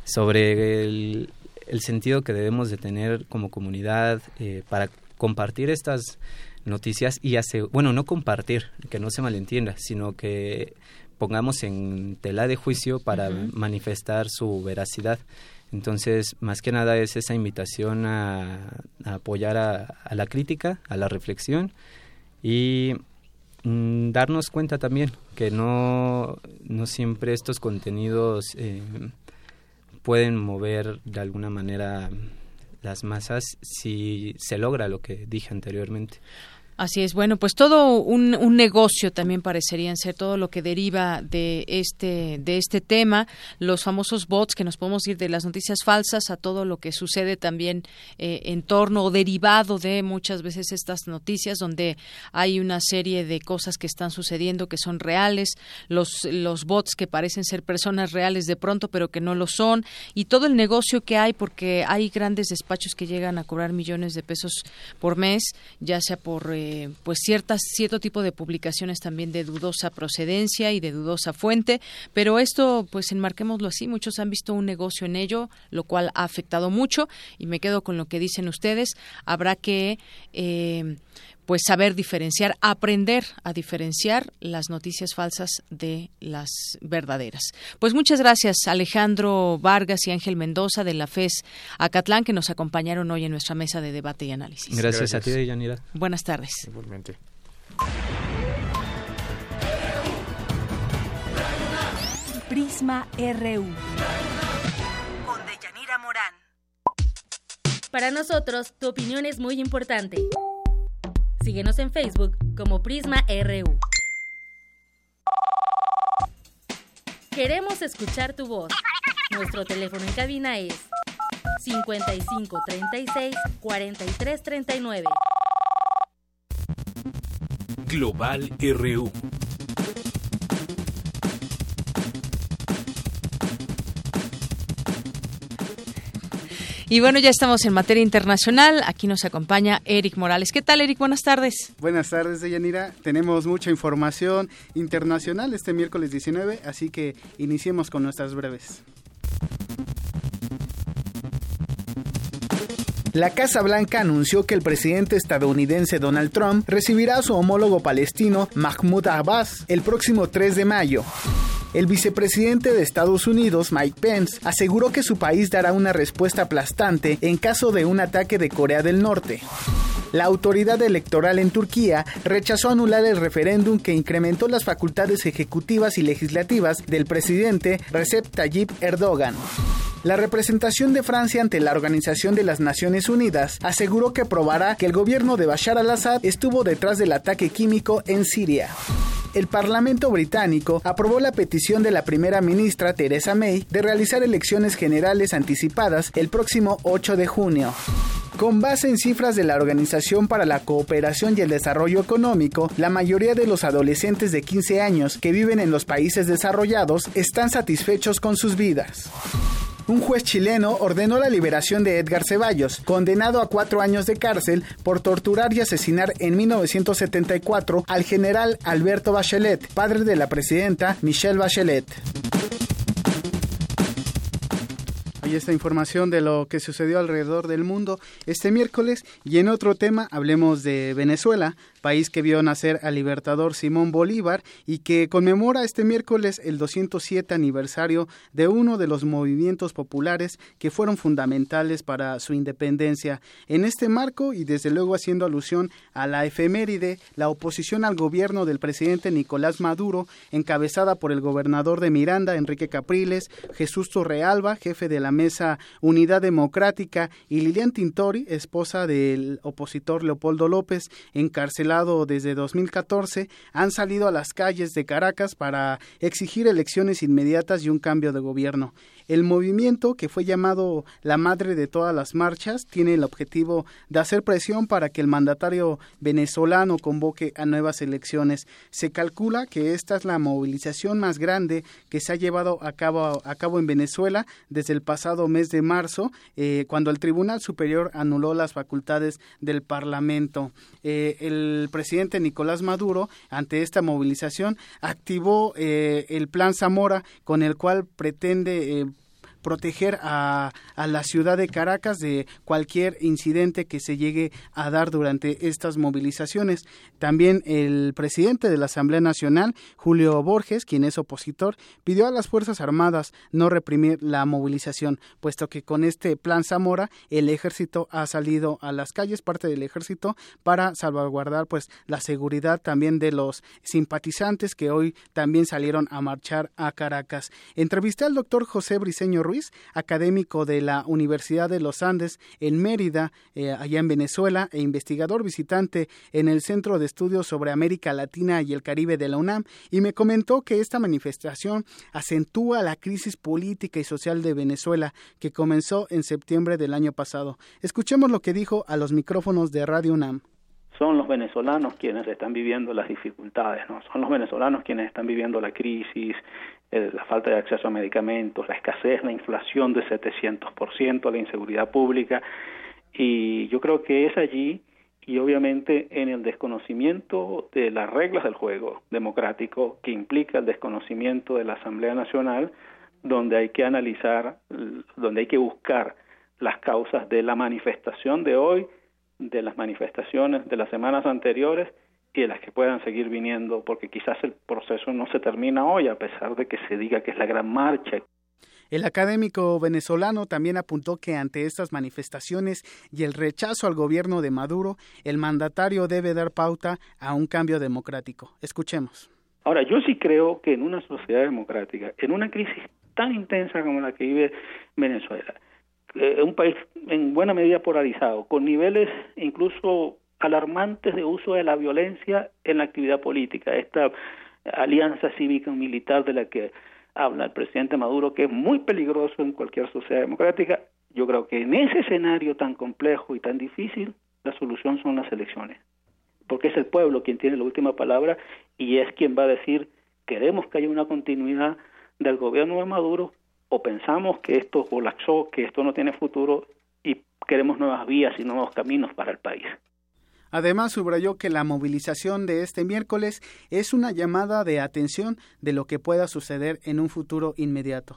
sobre el, el, sentido que debemos de tener como comunidad eh, para compartir estas noticias y hace bueno no compartir que no se malentienda sino que pongamos en tela de juicio para manifestar su veracidad. Entonces, más que nada es esa invitación a, apoyar a, la crítica, a la reflexión y mm, darnos cuenta también que no, no siempre estos contenidos eh, pueden mover de alguna manera las masas si se logra lo que dije anteriormente. Así es, bueno, pues todo un, negocio también parecerían ser todo lo que deriva de este de este tema, los famosos bots que nos podemos ir de las noticias falsas a todo lo que sucede también eh, en torno o derivado de muchas veces estas noticias donde hay una serie de cosas que están sucediendo que son reales, los los bots que parecen ser personas reales de pronto pero que no lo son y todo el negocio que hay porque hay grandes despachos que llegan a cobrar millones de pesos por mes, ya sea por eh, eh, pues ciertas cierto tipo de publicaciones también de dudosa procedencia y de dudosa fuente pero esto pues enmarquémoslo así muchos han visto un negocio en ello lo cual ha afectado mucho y me quedo con lo que dicen ustedes habrá que eh, pues saber diferenciar, aprender a diferenciar las noticias falsas de las verdaderas. Pues muchas gracias Alejandro Vargas y Ángel Mendoza de la FES Acatlán que nos acompañaron hoy en nuestra mesa de debate y análisis. Gracias, a ti, Yanira. Buenas tardes. Igualmente. Prisma RU. Con Deyanira Morán. Para nosotros, tu opinión es muy importante. Síguenos en Facebook como Prisma RU. Queremos escuchar tu voz. Nuestro teléfono en cabina es 55 36 43 39. Global RU. Y bueno, ya estamos en materia internacional. Aquí nos acompaña Eric Morales. ¿Qué tal, Eric? Buenas tardes. Buenas tardes, Deyanira. Tenemos mucha información internacional este miércoles 19, así que iniciemos con nuestras breves. La Casa Blanca anunció que el presidente estadounidense Donald Trump recibirá a su homólogo palestino Mahmoud Abbas el próximo 3 de mayo. El vicepresidente de Estados Unidos, Mike Pence, aseguró que su país dará una respuesta aplastante en caso de un ataque de Corea del Norte. La autoridad electoral en Turquía rechazó anular el referéndum que incrementó las facultades ejecutivas y legislativas del presidente Recep Tayyip Erdogan. La representación de Francia ante la Organización de las Naciones Unidas aseguró que probará que el gobierno de Bashar al-Assad estuvo detrás del ataque químico en Siria. El Parlamento británico aprobó la petición de la primera ministra Theresa May de realizar elecciones generales anticipadas el próximo 8 de junio. Con base en cifras de la Organización para la Cooperación y el Desarrollo Económico, la mayoría de los adolescentes de 15 años que viven en los países desarrollados están satisfechos con sus vidas. Un juez chileno ordenó la liberación de Edgar Ceballos, condenado a cuatro años de cárcel por torturar y asesinar en 1974 al general Alberto Bachelet, padre de la presidenta Michelle Bachelet. Ahí esta información de lo que sucedió alrededor del mundo este miércoles. Y en otro tema hablemos de Venezuela, país que vio nacer al libertador Simón Bolívar y que conmemora este miércoles el 207 aniversario de uno de los movimientos populares que fueron fundamentales para su independencia. En este marco y desde luego haciendo alusión a la efeméride, la oposición al gobierno del presidente Nicolás Maduro, encabezada por el gobernador de Miranda, Enrique Capriles, Jesús Torrealba, jefe de la Mesa Unidad Democrática, y Lilian Tintori, esposa del opositor Leopoldo López, encarcelada desde 2014 han salido a las calles de Caracas para exigir elecciones inmediatas y un cambio de gobierno. El movimiento, que fue llamado la madre de todas las marchas, tiene el objetivo de hacer presión para que el mandatario venezolano convoque a nuevas elecciones. Se calcula que esta es la movilización más grande que se ha llevado a cabo, a cabo en Venezuela desde el pasado mes de marzo, eh, cuando el Tribunal Superior anuló las facultades del Parlamento. Eh, el presidente Nicolás Maduro, ante esta movilización, activó eh, el Plan Zamora, con el cual pretende proteger a, a, la ciudad de Caracas de cualquier incidente que se llegue a dar durante estas movilizaciones. También el presidente de la Asamblea Nacional, Julio Borges, quien es opositor, pidió a las Fuerzas Armadas no reprimir la movilización, puesto que con este plan Zamora el ejército ha salido a las calles, parte del ejército, para salvaguardar pues la seguridad también de los simpatizantes que hoy también salieron a marchar a Caracas. Entrevisté al doctor José Briceño Ruiz, académico de la Universidad de los Andes en Mérida, eh, allá en Venezuela, e investigador visitante en el Centro de Estudios sobre América Latina y el Caribe de la UNAM, y me comentó que esta manifestación acentúa la crisis política y social de Venezuela que comenzó en septiembre del año pasado. Escuchemos lo que dijo a los micrófonos de Radio UNAM son los venezolanos quienes están viviendo las dificultades, ¿no? Son los venezolanos quienes están viviendo la crisis, la falta de acceso a medicamentos, la escasez, la inflación de 700%, la inseguridad pública, y yo creo que es allí y obviamente en el desconocimiento de las reglas del juego democrático que implica el desconocimiento de la Asamblea Nacional, donde hay que analizar, donde hay que buscar las causas de la manifestación de hoy, de las manifestaciones de las semanas anteriores y de las que puedan seguir viniendo, porque quizás el proceso no se termina hoy, a pesar de que se diga que es la gran marcha. El académico venezolano también apuntó que ante estas manifestaciones y el rechazo al gobierno de Maduro, el mandatario debe dar pauta a un cambio democrático. Escuchemos. Ahora, yo sí creo que en una sociedad democrática, en una crisis tan intensa como la que vive Venezuela, eh, un país en buena medida polarizado, con niveles incluso alarmantes de uso de la violencia en la actividad política, esta alianza cívica militar de la que habla el presidente Maduro, que es muy peligroso en cualquier sociedad democrática. Yo creo que en ese escenario tan complejo y tan difícil, la solución son las elecciones, porque es el pueblo quien tiene la última palabra y es quien va a decir, queremos que haya una continuidad del gobierno de Maduro o pensamos que esto colapsó, que esto no tiene futuro y queremos nuevas vías y nuevos caminos para el país. Además, subrayó que la movilización de este miércoles es una llamada de atención de lo que pueda suceder en un futuro inmediato.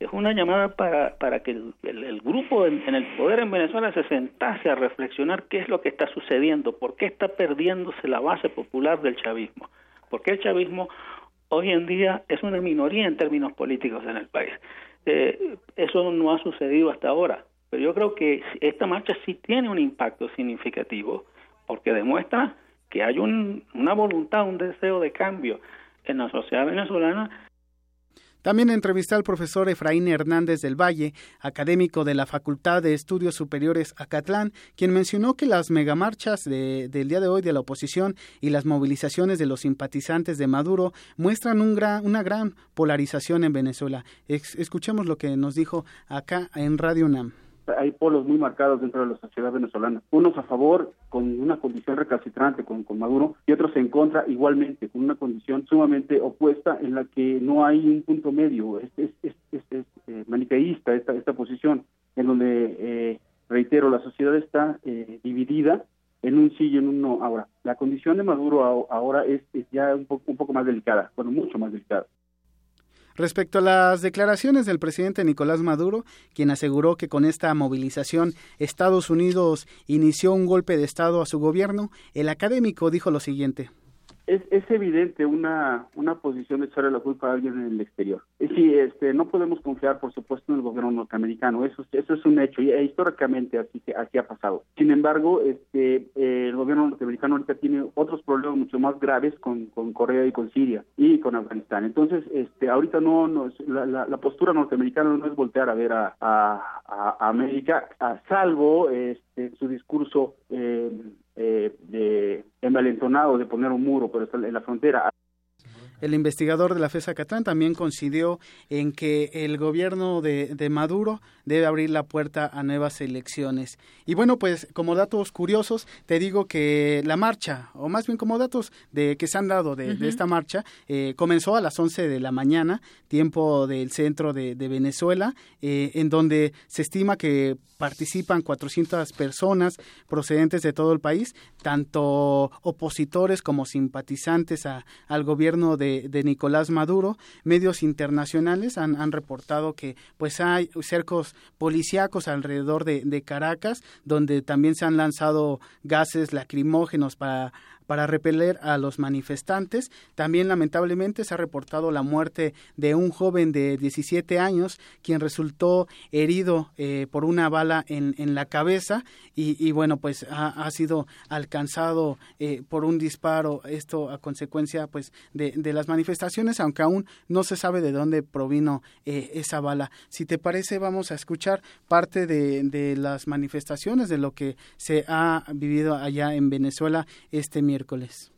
Es una llamada para, para que el, grupo en, el poder en Venezuela se sentase a reflexionar qué es lo que está sucediendo, por qué está perdiéndose la base popular del chavismo, por qué el chavismo hoy en día es una minoría en términos políticos en el país. Eh, eso no ha sucedido hasta ahora, pero yo creo que esta marcha sí tiene un impacto significativo porque demuestra que hay una voluntad, un deseo de cambio en la sociedad venezolana también entrevisté al profesor Efraín Hernández del Valle, académico de la Facultad de Estudios Superiores Acatlán, quien mencionó que las megamarchas de, del día de hoy de la oposición y las movilizaciones de los simpatizantes de Maduro muestran un gran, una gran polarización en Venezuela. escuchemos lo que nos dijo acá en Radio UNAM hay polos muy marcados dentro de la sociedad venezolana. Unos a favor con una condición recalcitrante con, con Maduro y otros en contra igualmente, con una condición sumamente opuesta en la que no hay un punto medio. Es, es, eh, maniqueísta esta, esta posición, en donde, eh, reitero, la sociedad está eh, dividida en un sí y en un no. Ahora, la condición de Maduro ahora es, es ya un poco, un poco más delicada, bueno, mucho más delicada. Respecto a las declaraciones del presidente Nicolás Maduro, quien aseguró que con esta movilización Estados Unidos inició un golpe de Estado a su gobierno, el académico dijo lo siguiente es, es evidente una, una posición de echarle la culpa a alguien en el exterior. Sí, este, no podemos confiar, por supuesto, en el gobierno norteamericano, eso, eso es un hecho, y e, históricamente así, así ha pasado. Sin embargo, este, eh, el gobierno norteamericano ahorita tiene otros problemas mucho más graves con, con Corea y con Siria y con Afganistán. Entonces, este, ahorita no, no la, la, postura norteamericana no es voltear a ver a, a, a América, a salvo este, su discurso eh, eh, de envalentonado de poner un muro, pero está en la frontera. El investigador de la FESA Catlán también coincidió en que el gobierno de, de, Maduro debe abrir la puerta a nuevas elecciones. Y bueno, pues como datos curiosos, te digo que la marcha, o más bien como datos de que se han dado de, de esta marcha, eh, comenzó a las 11 de la mañana, tiempo del centro de, de Venezuela, eh, en donde se estima que participan 400 personas procedentes de todo el país, tanto opositores como simpatizantes a, al gobierno de de, Nicolás Maduro. Medios internacionales han, han, reportado que pues hay cercos policíacos alrededor de, de Caracas, donde también se han lanzado gases lacrimógenos para para repeler a los manifestantes. También lamentablemente se ha reportado la muerte de un joven de 17 años quien resultó herido eh, por una bala en, en la cabeza y, bueno pues ha, ha sido alcanzado eh, por un disparo esto a consecuencia pues de, de, las manifestaciones aunque aún no se sabe de dónde provino eh, esa bala. Si te parece vamos a escuchar parte de, de las manifestaciones de lo que se ha vivido allá en Venezuela este miércoles miércoles.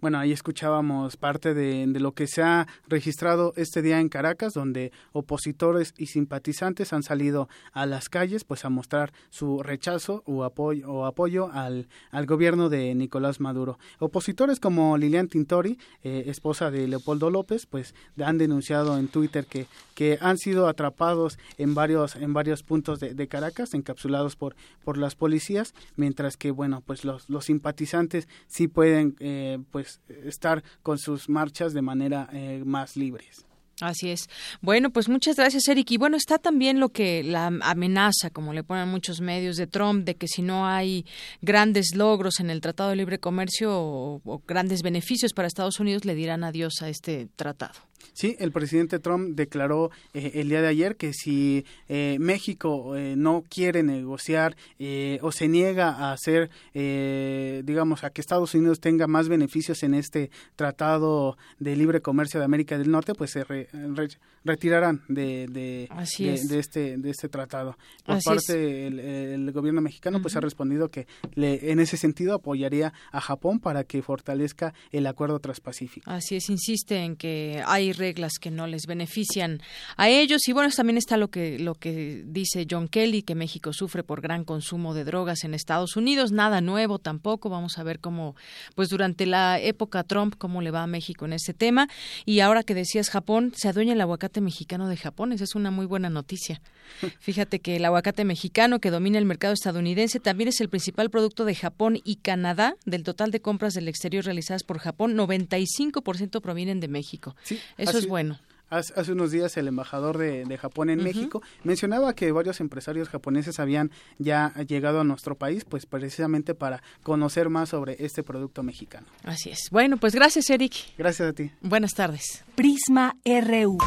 bueno, ahí escuchábamos parte de, de, lo que se ha registrado este día en Caracas, donde opositores y simpatizantes han salido a las calles pues a mostrar su rechazo o apoyo, o apoyo al, al gobierno de Nicolás Maduro. Opositores como Lilian Tintori, eh, esposa de Leopoldo López, pues han denunciado en Twitter que, que han sido atrapados en varios, en varios puntos de, Caracas, encapsulados por, por las policías, mientras que, bueno, pues los, los simpatizantes sí pueden, eh, pues, estar con sus marchas de manera eh, más libres. Así es. Bueno, pues muchas gracias, Eric. Y bueno, está también lo que la amenaza, como le ponen muchos medios de Trump, de que si no hay grandes logros en el Tratado de Libre Comercio o, o grandes beneficios para Estados Unidos, le dirán adiós a este tratado. Sí, el presidente Trump declaró eh, el día de ayer que si eh, México eh, no quiere negociar eh, o se niega a hacer, eh, digamos, a que Estados Unidos tenga más beneficios en este tratado de libre comercio de América del Norte, pues se re, re, retirarán de, de, de, de, este, de este tratado. Por Así parte del el gobierno mexicano, pues ha respondido que le, en ese sentido apoyaría a Japón para que fortalezca el acuerdo transpacífico. Así es, insiste en que hay reglas que no les benefician a ellos. Y bueno también está lo que lo que dice John Kelly que México sufre por gran consumo de drogas en Estados Unidos. Nada nuevo tampoco. Vamos a ver cómo pues durante la época Trump cómo le va a México en ese tema. Y ahora que decías Japón se adueña el aguacate mexicano de Japón. Esa es una muy buena noticia. Fíjate que el aguacate mexicano que domina el mercado estadounidense también es el principal producto de Japón y Canadá. Del total de compras del exterior realizadas por Japón 95% provienen de México. Sí, eso así- es bueno. Hace, hace unos días el embajador de, de Japón en. México mencionaba que varios empresarios japoneses habían ya llegado a nuestro país, pues precisamente para conocer más sobre este producto mexicano. Así es. Bueno, pues gracias, Eric. Gracias a ti. Buenas tardes. Prisma RU.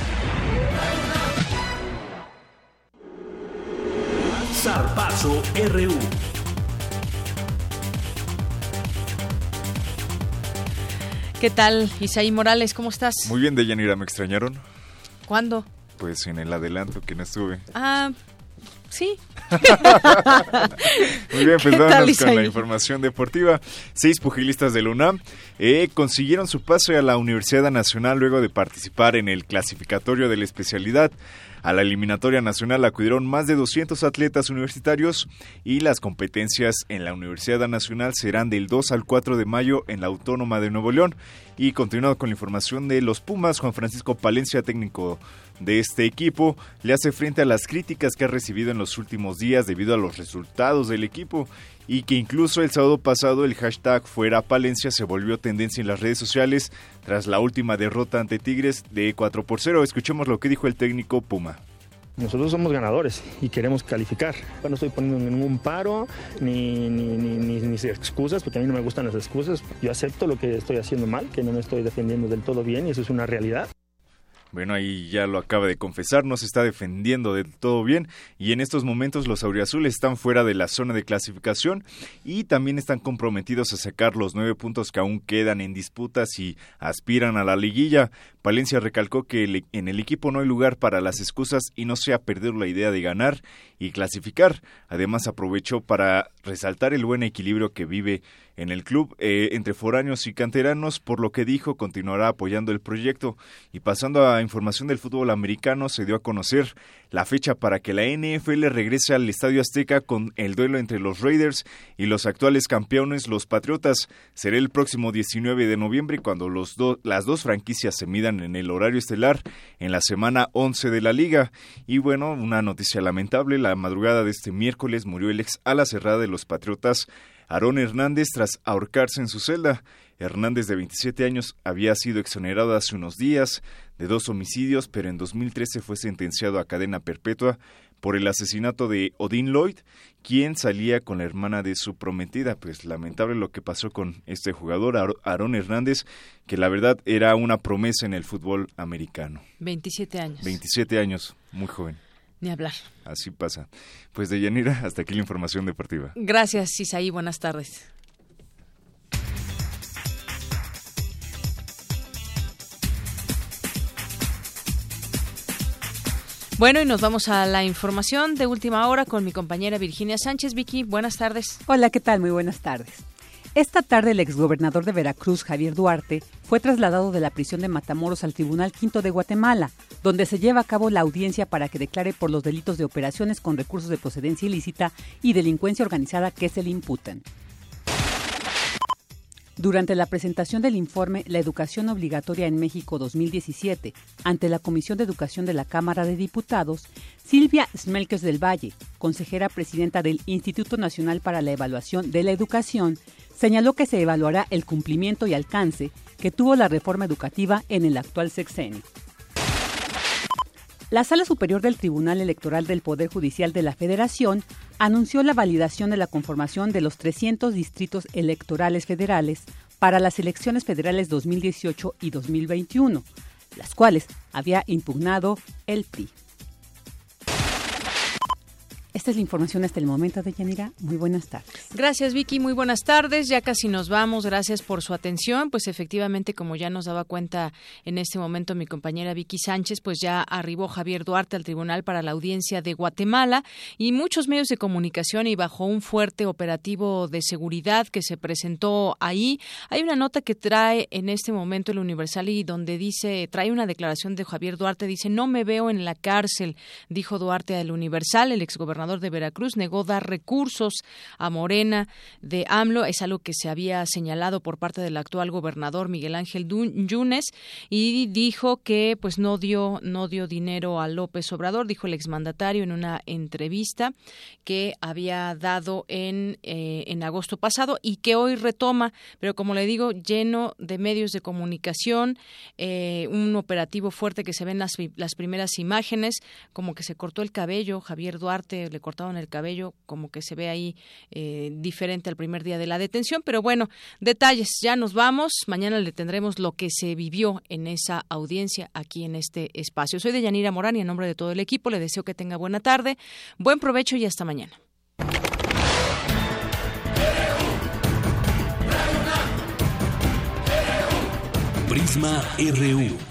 Zarpazo RU. ¿Qué tal, Isaí Morales? ¿Cómo estás? Muy bien, Deyanira, ¿me extrañaron? ¿Cuándo? Pues en el adelanto que no estuve. Ah, sí. Muy bien, pues ¿Qué tal, vámonos con la información deportiva. Seis pugilistas del UNAM eh, consiguieron su pase a la Universidad Nacional luego de participar en el clasificatorio de la especialidad. A la eliminatoria nacional acudieron más de 200 atletas universitarios y las competencias en la Universidad Nacional serán del 2 al 4 de mayo en la Autónoma de Nuevo León. Y continuando con la información de los Pumas, Juan Francisco Palencia, técnico de este equipo, le hace frente a las críticas que ha recibido en los últimos días debido a los resultados del equipo y que incluso el sábado pasado el hashtag fuera Palencia se volvió tendencia en las redes sociales tras la última derrota ante Tigres de 4 por 0. Escuchemos lo que dijo el técnico Puma. Nosotros somos ganadores y queremos calificar. No estoy poniendo ningún paro ni, ni, ni, ni, ni excusas, porque a mí no me gustan las excusas. Yo acepto lo que estoy haciendo mal, que no me estoy defendiendo del todo bien y eso es una realidad. Bueno, ahí ya lo acaba de confesar, no se está defendiendo de todo bien y en estos momentos los auriazules están fuera de la zona de clasificación y también están comprometidos a sacar los nueve puntos que aún quedan en disputas y aspiran a la liguilla. Palencia recalcó que el- en el equipo no hay lugar para las excusas y no se ha perdido la idea de ganar y clasificar. Además aprovechó para resaltar el buen equilibrio que vive en el club eh, entre foráneos y canteranos, por lo que dijo continuará apoyando el proyecto. Y pasando a información del fútbol americano, se dio a conocer la fecha para que la NFL regrese al Estadio Azteca con el duelo entre los Raiders y los actuales campeones, los Patriotas. Será el próximo 19 de noviembre cuando los las dos franquicias se midan en el horario estelar en la semana 11 de la liga. Y bueno, una noticia lamentable, la madrugada de este miércoles murió el ex ala cerrada de los Patriotas, Aarón Hernández, tras ahorcarse en su celda. Hernández, de 27 años, había sido exonerado hace unos días de dos homicidios, pero en 2013 fue sentenciado a cadena perpetua por el asesinato de Odin Lloyd, quien salía con la hermana de su prometida. Pues lamentable lo que pasó con este jugador, Aar- Aarón Hernández, que la verdad era una promesa en el fútbol americano. 27 años. 27 años, muy joven. Ni hablar. Así pasa. Pues de Yanira, hasta aquí la información deportiva. Gracias, Isaí. Buenas tardes. Bueno, y nos vamos a la información de última hora con mi compañera Virginia Sánchez. Vicky, buenas tardes. Hola, ¿qué tal? Muy buenas tardes. Esta tarde el exgobernador de Veracruz, Javier Duarte, fue trasladado de la prisión de Matamoros al Tribunal Quinto de Guatemala, donde se lleva a cabo la audiencia para que declare por los delitos de operaciones con recursos de procedencia ilícita y delincuencia organizada que se le imputan. Durante la presentación del informe La Educación Obligatoria en México 2017 ante la Comisión de Educación de la Cámara de Diputados, Silvia Smelkes del Valle, consejera presidenta del Instituto Nacional para la Evaluación de la Educación, señaló que se evaluará el cumplimiento y alcance que tuvo la reforma educativa en el actual sexenio. La Sala Superior del Tribunal Electoral del Poder Judicial de la Federación anunció la validación de la conformación de los 300 distritos electorales federales para las elecciones federales 2018 y 2021, las cuales había impugnado el PRI. Esta es la información hasta el momento de Yanira. Muy buenas tardes. Gracias Vicky, muy buenas tardes. Ya casi nos vamos. Gracias por su atención. Pues efectivamente, como ya nos daba cuenta en este momento mi compañera Vicky Sánchez, pues ya arribó Javier Duarte al tribunal para la audiencia de Guatemala y muchos medios de comunicación y bajo un fuerte operativo de seguridad que se presentó ahí. Hay una nota que trae en este momento el Universal y donde dice, trae una declaración de Javier Duarte, dice, no me veo en la cárcel, dijo Duarte al Universal, el exgobernador de Veracruz negó dar recursos a Morena de AMLO. Es algo que se había señalado por parte del actual gobernador Miguel Ángel Yunes y dijo que pues no dio no dio dinero a López Obrador, dijo el exmandatario en una entrevista que había dado en, eh, en agosto pasado y que hoy retoma, pero como le digo, lleno de medios de comunicación, eh, un operativo fuerte que se ven las, las primeras imágenes, como que se cortó el cabello, Javier Duarte le cortaron el cabello, como que se ve ahí eh, diferente al primer día de la detención. Pero bueno, detalles, ya nos vamos. Mañana le tendremos lo que se vivió en esa audiencia aquí en este espacio. Soy de Yanira Morán y en nombre de todo el equipo le deseo que tenga buena tarde, buen provecho y hasta mañana. Prisma RU.